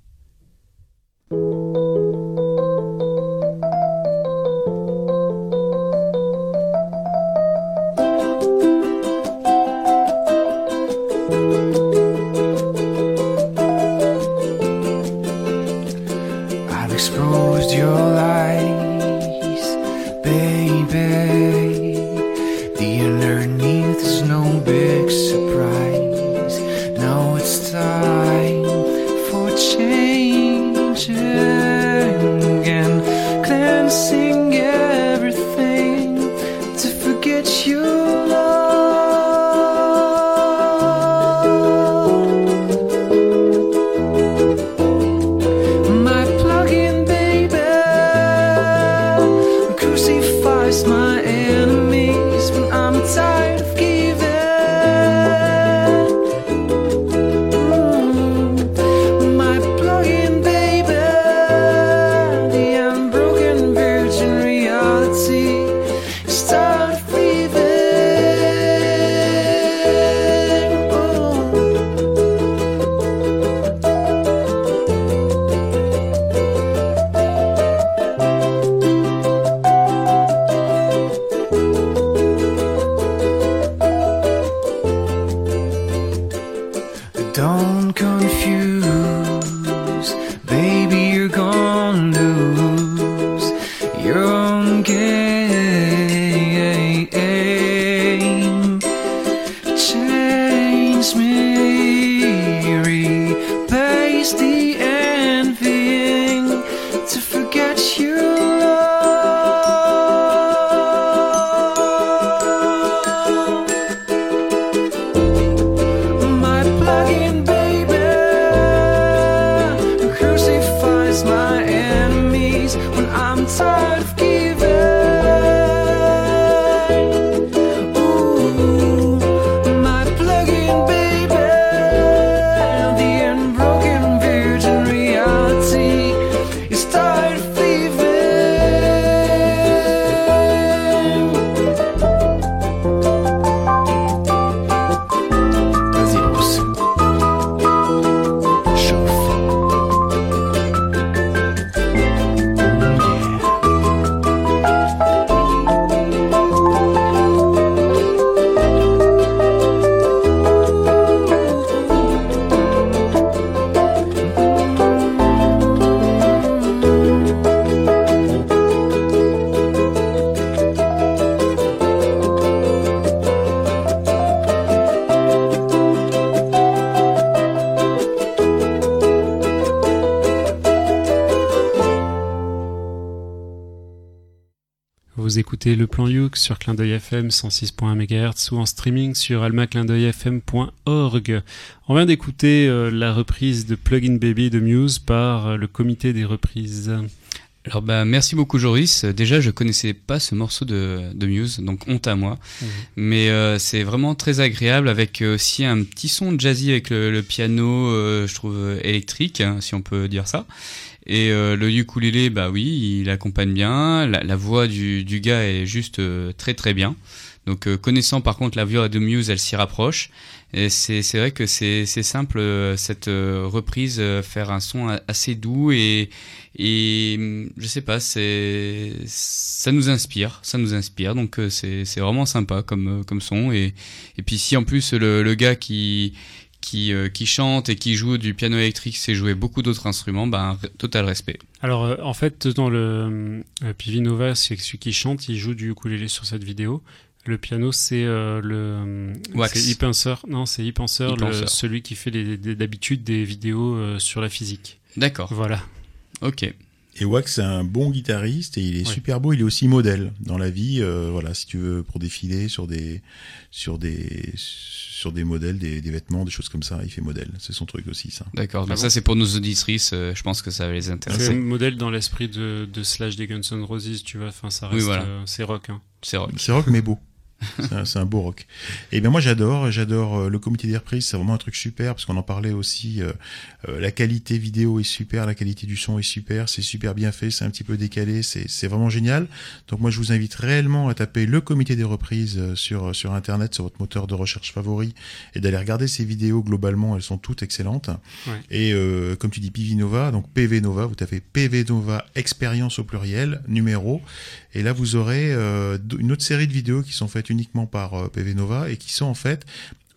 Le plan Youk sur Clin d'œil FM 106.1 MHz ou en streaming sur almaclindeuilfm.org. On vient d'écouter euh, la reprise de Plugin Baby de Muse par euh, le comité des reprises. Alors bah merci beaucoup Joris. Déjà je connaissais pas ce morceau de, de Muse, donc honte à moi. Mhm. Mais euh, c'est vraiment très agréable avec aussi un petit son jazzy avec le, le piano, euh, je trouve électrique, hein, si on peut dire ça. Et euh, le ukulélé, bah oui, il accompagne bien. La, voix du, du gars est juste euh, très très bien. Donc euh, connaissant par contre la voix de Muse, elle s'y rapproche. Et c'est vrai que c'est simple cette reprise, faire un son assez doux et et hum, je sais pas, c'est ça nous inspire, ça nous inspire. Donc c'est vraiment sympa comme comme son et et puis si en plus le le gars qui qui, euh, qui chante et qui joue du piano électrique sait jouer beaucoup d'autres instruments, ben total respect. Alors euh, en fait dans le euh, Pivi Nova, c'est celui qui chante, il joue du ukulélé sur cette vidéo. Le piano c'est euh, le c'est Epenser. Non, c'est le- Epenser. celui qui fait d'habitude des vidéos sur la physique. D'accord. Voilà. Ok. Et Wax, c'est un bon guitariste et il est Ouais. super beau. Il est aussi modèle dans la vie. euh, voilà, si tu veux pour défiler sur des sur des sur des modèles, des, des vêtements, des choses comme ça, il fait modèle. C'est son truc aussi, ça. D'accord, Ah bon ça c'est pour nos auditrices, euh, je pense que ça va les C'est intéresser. un modèle dans l'esprit de, de Slash des Guns N' Roses, tu vois. Enfin, ça Oui, reste, voilà. euh, c'est rock. Hein. C'est rock. C'est rock mais beau. C'est un, beau rock. Et bien moi j'adore, j'adore euh, le comité des reprises, c'est vraiment un truc super parce qu'on en parlait aussi. euh, euh, la qualité vidéo est super, la qualité du son est super, c'est super bien fait, c'est un petit peu décalé, c'est vraiment génial. Donc moi je vous invite réellement à taper le comité des reprises sur sur internet, sur votre moteur de recherche favori et d'aller regarder ces vidéos. Globalement, elles sont toutes excellentes. Ouais. Et euh, comme tu dis PV Nova, donc PV Nova, vous tapez PV Nova expérience au pluriel numéro. Et là, vous aurez euh, une autre série de vidéos qui sont faites uniquement par euh, PV Nova et qui sont en fait,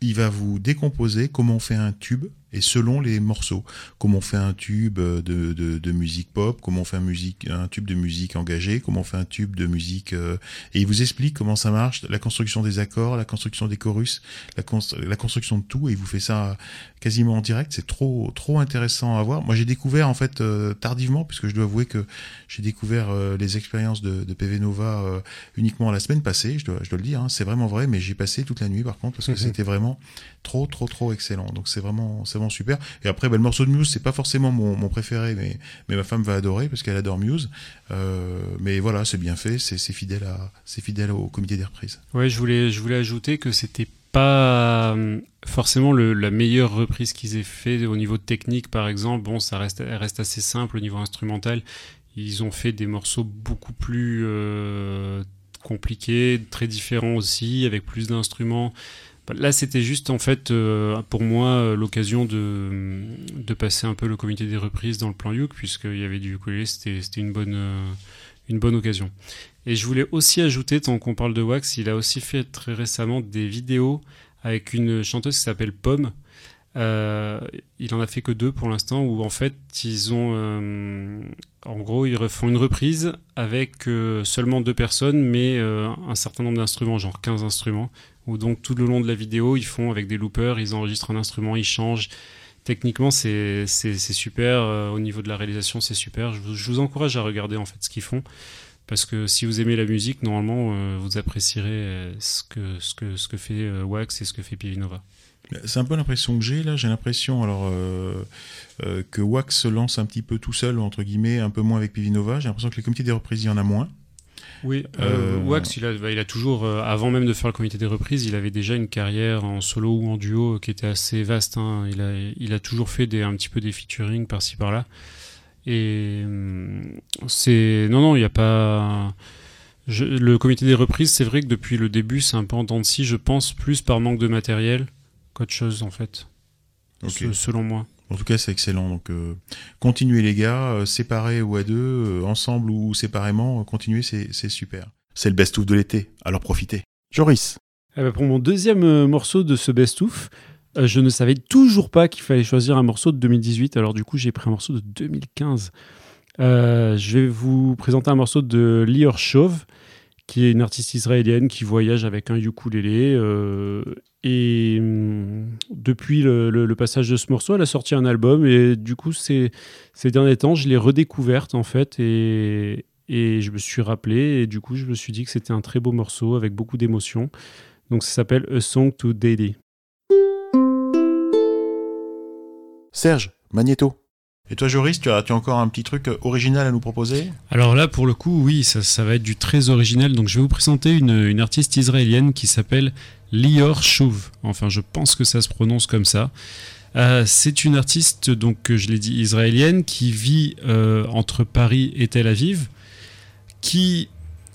il va vous décomposer comment on fait un tube et selon les morceaux, comment on fait un tube euh, de, de, de musique pop, comment on fait un, musique, un tube de musique engagée, comment on fait un tube de musique... euh, et il vous explique comment ça marche, la construction des accords, la construction des chorus, la, cons- la construction de tout, et il vous fait ça quasiment en direct. C'est trop trop intéressant à voir. Moi, j'ai découvert en fait euh, tardivement, puisque je dois avouer que j'ai découvert euh, les expériences de, de PV Nova euh, uniquement la semaine passée. Je dois, je dois le dire, hein, c'est vraiment vrai. Mais j'ai passé toute la nuit par contre parce que c'était vraiment trop trop trop excellent. Donc c'est vraiment c'est vraiment super. Et après, ben, le morceau de Muse, c'est pas forcément mon, préféré, mais ma femme va adorer parce qu'elle adore Muse. Euh, mais voilà, c'est bien fait, c'est fidèle à c'est fidèle au comité des reprises. Ouais, je voulais, je voulais ajouter que c'était pas euh, forcément le, la meilleure reprise qu'ils aient fait au niveau technique, par exemple. Bon, ça reste, reste assez simple au niveau instrumental. Ils ont fait des morceaux beaucoup plus euh, compliqués, très différents aussi, avec plus d'instruments. Là, c'était juste en fait euh, pour moi euh, l'occasion de, de passer un peu le comité des reprises dans le plan Youk, puisqu'il y avait du ukulélé, c'était une bonne, euh, une bonne occasion. Et je voulais aussi ajouter, tant qu'on parle de Wax, il a aussi fait très récemment des vidéos avec une chanteuse qui s'appelle Pomme. Il en a fait que deux pour l'instant, où en fait ils ont, en gros, ils refont une reprise avec seulement deux personnes, mais un certain nombre d'instruments, genre 15 instruments, où donc tout le long de la vidéo, ils font avec des loopers, ils enregistrent un instrument, ils changent. Techniquement, c'est super. euh, au niveau de la réalisation, c'est super. Je vous, encourage à regarder en fait ce qu'ils font. Parce que si vous aimez la musique, normalement, euh, vous apprécierez euh, ce que, ce que, ce que fait Wax et ce que fait Pilinova. C'est un peu l'impression que j'ai là. J'ai l'impression alors que Wax se lance un petit peu tout seul entre guillemets, un peu moins avec Pivinova. J'ai l'impression que les comités des reprises il y en a moins. Oui, euh, Wax, il a, bah, il a toujours, euh, avant même de faire le comité des reprises, il avait déjà une carrière en solo ou en duo euh, qui était assez vaste. hein. Il, a, il a toujours fait des, un petit peu des featuring par-ci par-là. Et hum, c'est. Non, non, il n'y a pas. Je- le comité des reprises, c'est vrai que depuis le début, c'est un peu en dents de scie, je pense, plus par manque de matériel qu'autre chose, en fait. Selon moi. En tout cas, c'est excellent. Donc, euh, continuez les gars, euh, séparés ou à deux, euh, ensemble ou séparément, continuez, c'est super. C'est le best-of de l'été, alors profitez. Joris. Eh ben, pour mon deuxième morceau de ce best-of, je ne savais toujours pas qu'il fallait choisir un morceau de 2018. Alors du coup, j'ai pris un morceau de 2015. Euh, je vais vous présenter un morceau de Lior Shove, qui est une artiste israélienne qui voyage avec un ukulélé. euh, et hum, depuis le, passage de ce morceau, elle a sorti un album. Et du coup, ces, derniers temps, je l'ai redécouverte en fait. Et, je me suis rappelé, et du coup, je me suis dit que c'était un très beau morceau avec beaucoup d'émotion. Donc ça s'appelle A Song to Daddy. Serge, Magneto. Et toi, Joris, tu as, tu as encore un petit truc euh, original à nous proposer? Alors là, pour le coup, oui, ça, va être du très original. Donc je vais vous présenter une, une artiste israélienne qui s'appelle Lior Shuv. Enfin, je pense que ça se prononce comme ça. Euh, c'est une artiste, donc je l'ai dit, israélienne, qui vit euh, entre Paris et Tel Aviv, qui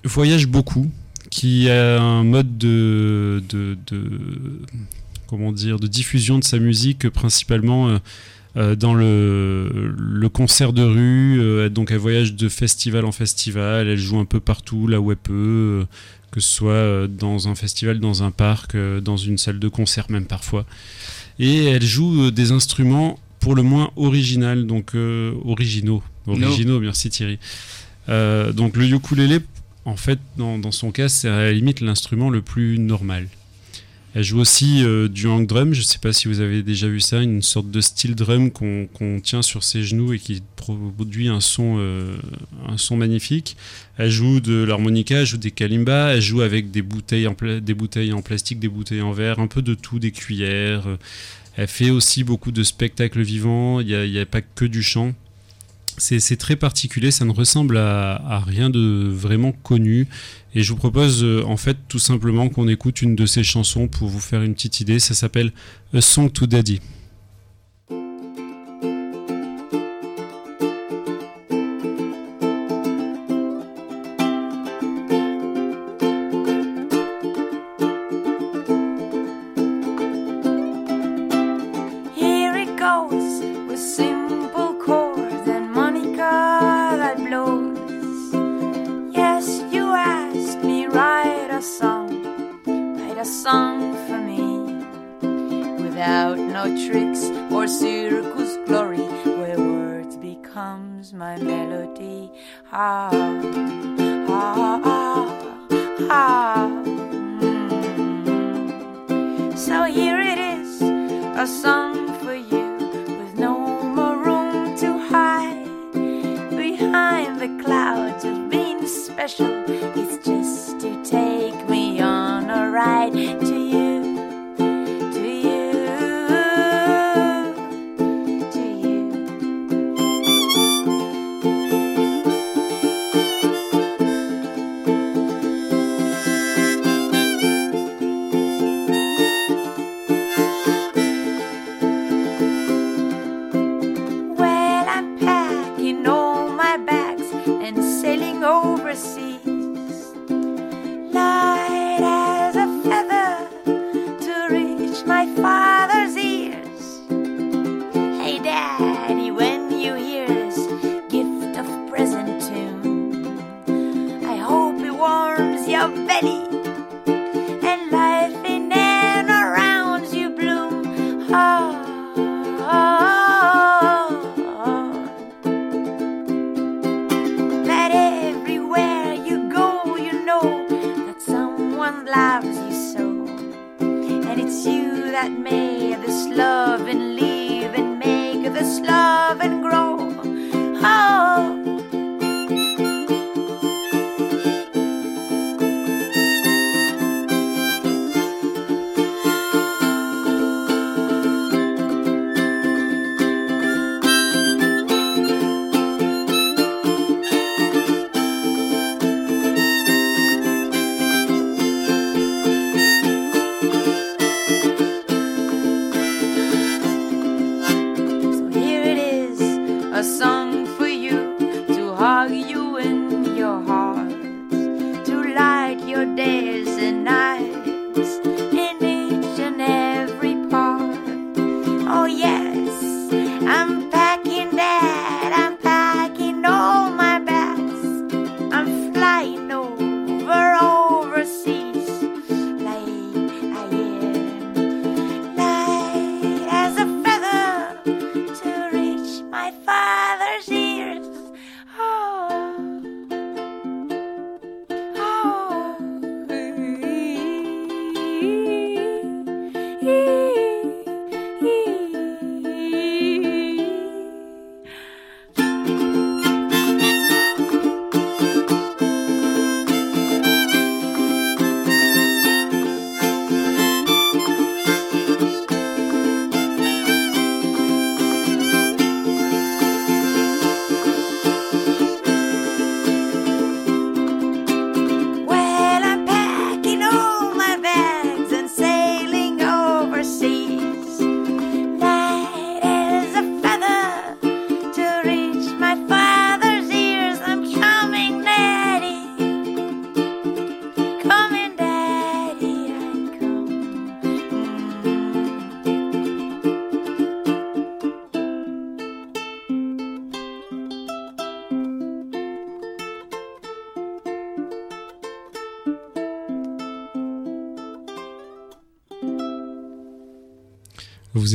voyage beaucoup, qui a un mode de, de, comment dire, de diffusion de sa musique principalement dans le, le concert de rue. euh, donc elle voyage de festival en festival, elle joue un peu partout là où elle peut, euh, que ce soit euh, dans un festival, dans un parc, euh, dans une salle de concert même parfois. Et elle joue euh, des instruments pour le moins originaux, donc euh, originaux. Originaux, merci Thierry. Euh, donc le ukulélé, en fait, dans, dans son cas, c'est à la limite l'instrument le plus normal. Elle joue aussi euh, du hang drum, je ne sais pas si vous avez déjà vu ça, une sorte de steel drum qu'on tient sur ses genoux et qui produit un son, euh, un son magnifique. Elle joue de l'harmonica, elle joue des kalimbas, elle joue avec des bouteilles, en plastique, des bouteilles en verre, un peu de tout, des cuillères. Elle fait aussi beaucoup de spectacles vivants, il n'y a, pas que du chant. C'est très particulier, ça ne ressemble à rien de vraiment connu. Et je vous propose euh, en fait tout simplement qu'on écoute une de ses chansons pour vous faire une petite idée. Ça s'appelle A Song to Daddy.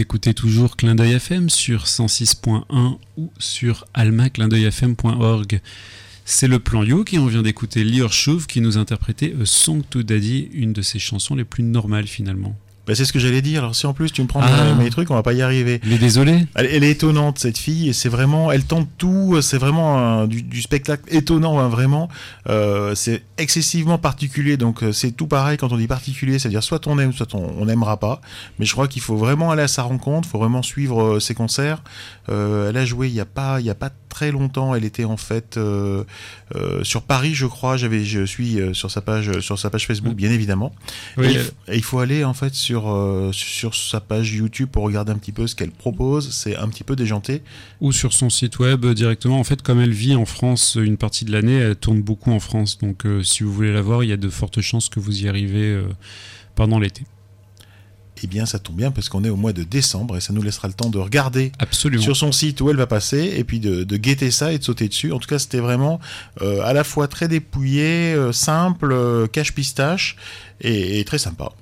Écoutez toujours Clin d'œil FM sur 106.1 ou sur almaclindeuilfm.org. C'est le plan Youk et on vient d'écouter Lior Chauve qui nous interprétait A Song to Daddy, une de ses chansons les plus normales finalement. Bah, c'est ce que j'allais dire. Alors si en plus tu me prends Ah. mes, mes trucs, on va pas y arriver. Est désolé. Elle, elle est étonnante cette fille et c'est vraiment, elle tente tout. C'est vraiment un- du, du spectacle étonnant, hein, vraiment. Euh, c'est excessivement particulier. Donc euh, c'est tout pareil quand on dit particulier, c'est-à-dire soit on aime, soit on on n'aimera pas. Mais je crois qu'il faut vraiment aller à sa rencontre, faut vraiment suivre euh, ses concerts. Euh, elle a joué il y a pas, il y a pas très longtemps. Elle était en fait euh, euh, sur Paris, je crois. J'avais, je suis euh, sur sa page, sur sa page Facebook, bien évidemment. Oui, et, il elle- f- et il faut aller en fait sur euh, sur sa page YouTube pour regarder un petit peu ce qu'elle propose. C'est un petit peu déjanté. Ou sur son site web euh, directement. En fait, comme elle vit en France une partie de l'année, elle tourne beaucoup en France. Donc euh, si vous voulez la voir, il y a de fortes chances que vous y arrivez euh, pendant l'été. Eh bien, ça tombe bien parce qu'on est au mois de décembre et ça nous laissera le temps de regarder Absolument. sur son site où elle va passer et puis de, de guetter ça et de sauter dessus. En tout cas, c'était vraiment euh, à la fois très dépouillé, euh, simple, euh, cache pistache et, et très sympa.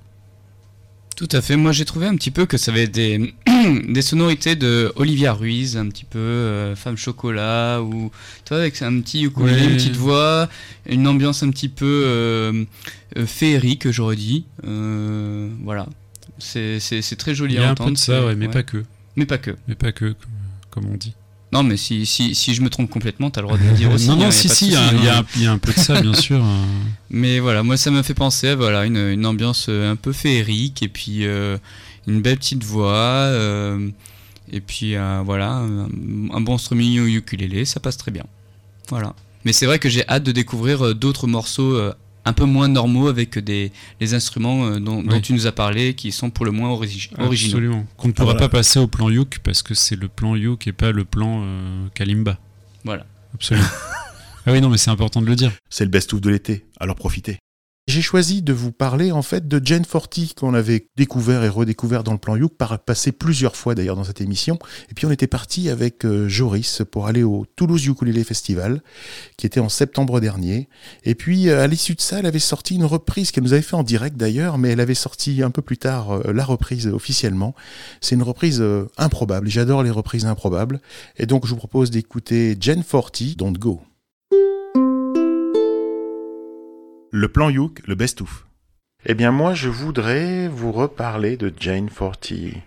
Tout à fait. Moi, j'ai trouvé un petit peu que ça avait des, des sonorités de Olivia Ruiz, un petit peu euh, Femme Chocolat, ou tu vois, avec un petit ukulélé, une petite voix, une ambiance un petit peu euh, euh, féerique, j'aurais dit. Euh, voilà. C'est très joli Il y a à un entendre. peu de ça, ouais, mais pas que. Mais pas que. Mais pas que, comme on dit. Non, mais si, si, si je me trompe complètement, t'as le droit de le dire aussi. non, non, hein, si, si, il y, a- hein. un- peu de ça, bien sûr. euh. Mais voilà, moi ça m'a fait penser à voilà, une, une ambiance euh, un peu féerique et puis euh, une belle petite voix euh, et puis euh, voilà, un, un bon strumming au ukulélé, ça passe très bien. Voilà. Mais c'est vrai que j'ai hâte de découvrir d'autres morceaux un peu moins normaux avec des les instruments euh, dont, tu nous as parlé qui sont pour le moins origi- originaux. Absolument. Qu'on ne pourra voilà. pas passer au plan Youk parce que c'est le plan Youk et pas le plan euh, Kalimba. Voilà. Absolument. ah oui, non, mais c'est important de le dire. C'est le best-of de l'été, alors profitez. J'ai choisi de vous parler en fait de Jane Forty qu'on avait découvert et redécouvert dans le plan Youk, par passé plusieurs fois d'ailleurs dans cette émission. Et puis on était parti avec euh, Joris pour aller au Toulouse Ukulele Festival, qui était en septembre dernier. Et puis euh, à l'issue de ça, elle avait sorti une reprise qu'elle nous avait fait en direct d'ailleurs, mais elle avait sorti un peu plus tard euh, la reprise officiellement. C'est une reprise improbable. J'adore les reprises improbables. Et donc je vous propose d'écouter Jane Forty, Don't Go. Le plan Youk, le best-of. Eh bien, moi, je voudrais vous reparler de Jane Forty.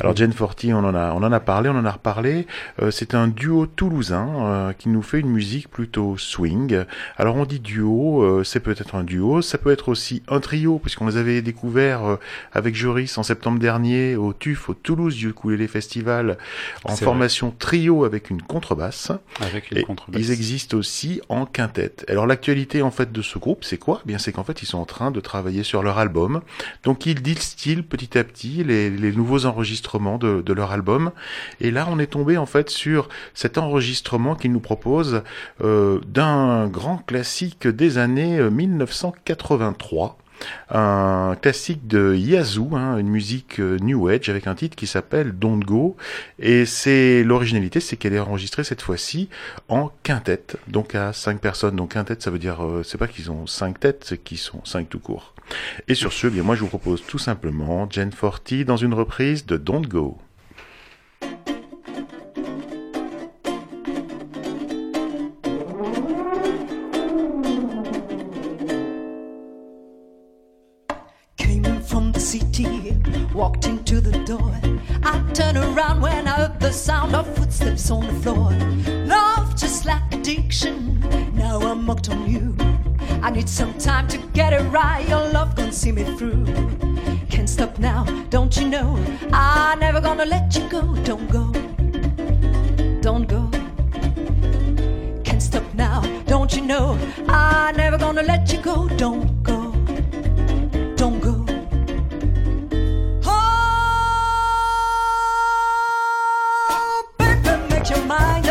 Alors, Jane Forty, on en a, on en a parlé, on en a reparlé. Euh, c'est un duo toulousain euh, qui nous fait une musique plutôt swing. Alors, on dit duo, euh, c'est peut-être un duo, ça peut être aussi un trio, puisqu'on les avait découverts euh, avec Joris en septembre dernier au TUF, au Toulouse Ukulele Festival, en formation trio avec une contrebasse. Avec une Et contrebasse. Ils existent aussi en quintette. Alors l'actualité en fait de ce groupe, c'est quoi? Eh Bien, c'est qu'en fait ils sont en train de travailler sur leur album. Donc ils distillent petit à petit les, les nouveaux enregistrements de, de leur album. Et là, on est tombé en fait sur cet enregistrement qu'ils nous proposent euh, d'un grand classique des années euh, 1983 un classique de Yazoo, hein, une musique euh, New Age avec un titre qui s'appelle Don't Go. Et c'est l'originalité, c'est qu'elle est enregistrée cette fois-ci en quintette, donc à cinq personnes. Donc quintette, ça veut dire, euh, c'est pas qu'ils ont cinq têtes, c'est qu'ils sont cinq tout court. Et sur ce, bien moi je vous propose tout simplement Jen Forty dans une reprise de Don't Go. Walked into the door. I turned around when I heard the sound of footsteps on the floor. Love just like addiction, now I'm hooked on you. I need some time to get it right, your love gonna see me through. Can't stop now, don't you know? I'm never gonna let you go, don't go. Don't go. Can't stop now, don't you know? I'm never gonna let you go, don't go. Your mind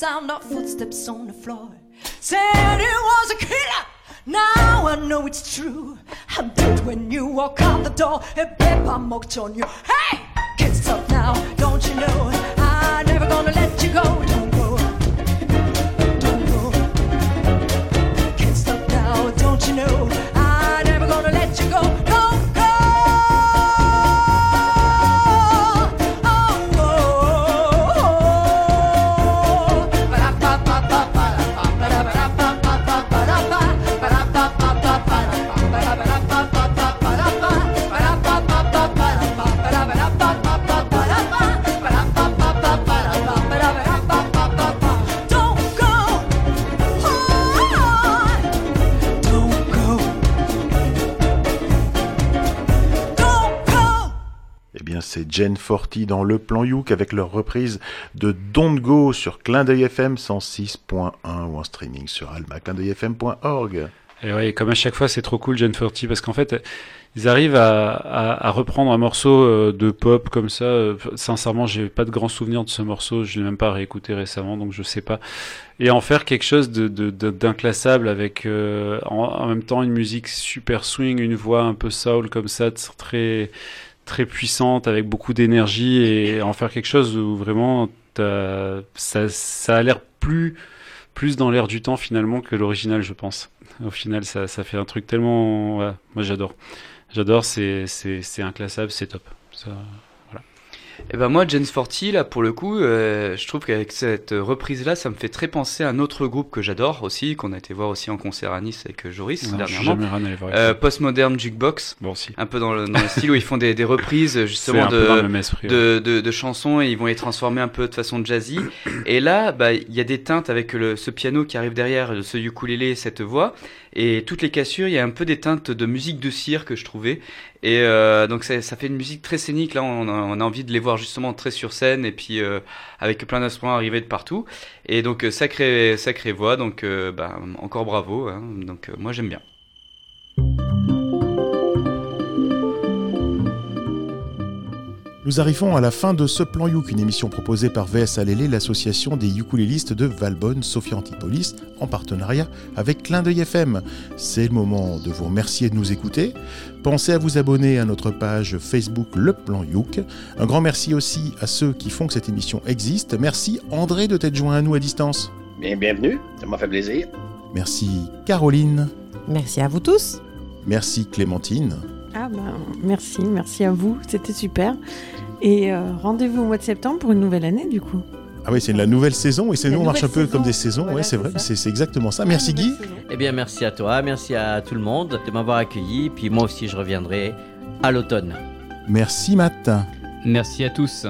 sound of footsteps on the floor. Said it was a killer. Now I know it's true. I'm dead when you walk out the door, a paper marked on you. Hey, can't stop now, don't you know? Jen Forty dans Le Plan Youk avec leur reprise de Don't Go sur Clin d'œil FM 106.1 ou en streaming sur almaclindeuilfm.org. Et ouais, comme à chaque fois, c'est trop cool, Gen 40, parce qu'en fait, ils arrivent à, reprendre un morceau euh, de pop comme ça. Euh, Sincèrement, j'ai pas de grands souvenirs de ce morceau. Je l'ai même pas réécouté récemment, donc je sais pas. Et en faire quelque chose de, de, d'inclassable avec euh, en, en même temps une musique super swing, une voix un peu soul comme ça, très très puissante avec beaucoup d'énergie et en faire quelque chose où vraiment ça, ça a l'air plus plus dans l'air du temps finalement que l'original, je pense. Au final, ça, ça fait un truc tellement. moi, j'adore. J'adore, c'est, inclassable, c'est top. Et ben moi, James Forty, là, pour le coup, euh, je trouve qu'avec cette reprise-là, ça me fait très penser à un autre groupe que j'adore aussi, qu'on a été voir aussi en concert à Nice avec Joris Non, dernièrement. voir. Euh, Postmodern Jukebox. Bon, si. Un peu dans le, dans le style où ils font des, des reprises justement de, de, de, de chansons et ils vont les transformer un peu de façon jazzy. Et là, bah, il y a des teintes avec le, ce piano qui arrive derrière, ce ukulélé, cette voix. Et toutes les cassures, il y a un peu des teintes de musique de cire que je trouvais. Et euh, donc ça, ça fait une musique très scénique. Là, on a, on a envie de les voir justement très sur scène et puis euh, avec plein d'instruments arrivés de partout. Et donc euh, sacrée sacrée voix. Donc euh, bah, encore bravo. hein. Donc euh, moi j'aime bien. Nous arrivons à la fin de ce plan Youk, une émission proposée par VS Alélé, l'association des ukulélistes de Valbonne, Sophie Antipolis, en partenariat avec Clin d'œil FM. C'est le moment de vous remercier de nous écouter. Pensez à vous abonner à notre page Facebook Le Plan Youk. Un grand merci aussi à ceux qui font que cette émission existe. Merci André de t'être joint à nous à distance. Bien, bienvenue, ça m'a fait plaisir. Merci Caroline. Merci à vous tous. Merci Clémentine. Ah ben, merci, merci à vous, c'était super. Et euh, rendez-vous au mois de septembre pour une nouvelle année du coup. Ah oui, c'est la nouvelle saison et c'est nous on marche un peu comme des saisons. Voilà, ouais, c'est vrai, c'est c'est exactement ça. Merci Guy. Eh bien, merci à toi, merci à tout le monde de m'avoir accueilli. Puis moi aussi, je reviendrai à l'automne. Merci Matt. Merci à tous.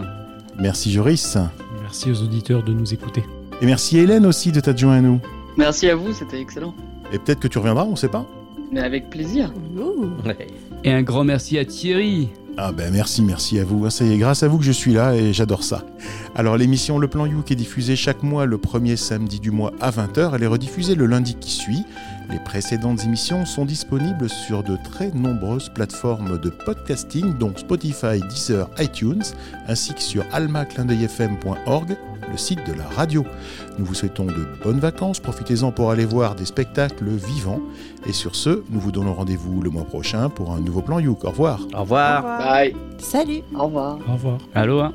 Merci Joris. Merci aux auditeurs de nous écouter. Et merci Hélène aussi de t'être joint à nous. Merci à vous, c'était excellent. Et peut-être que tu reviendras, on sait pas. Mais avec plaisir. Et un grand merci à Thierry. Ah ben merci, merci à vous. C'est grâce à vous que je suis là et j'adore ça. Alors l'émission Le Plan Youk est diffusée chaque mois le premier samedi du mois à 20h. Elle est rediffusée le lundi qui suit. Les précédentes émissions sont disponibles sur de très nombreuses plateformes de podcasting, dont Spotify, Deezer, iTunes, ainsi que sur almaclindeuilfm.org, le site de la radio. Nous vous souhaitons de bonnes vacances, profitez-en pour aller voir des spectacles vivants. Et sur ce, nous vous donnons rendez-vous le mois prochain pour un nouveau Plan Youk. Au revoir. Au revoir. Bye. Salut. Au revoir. Au revoir. Allô, hein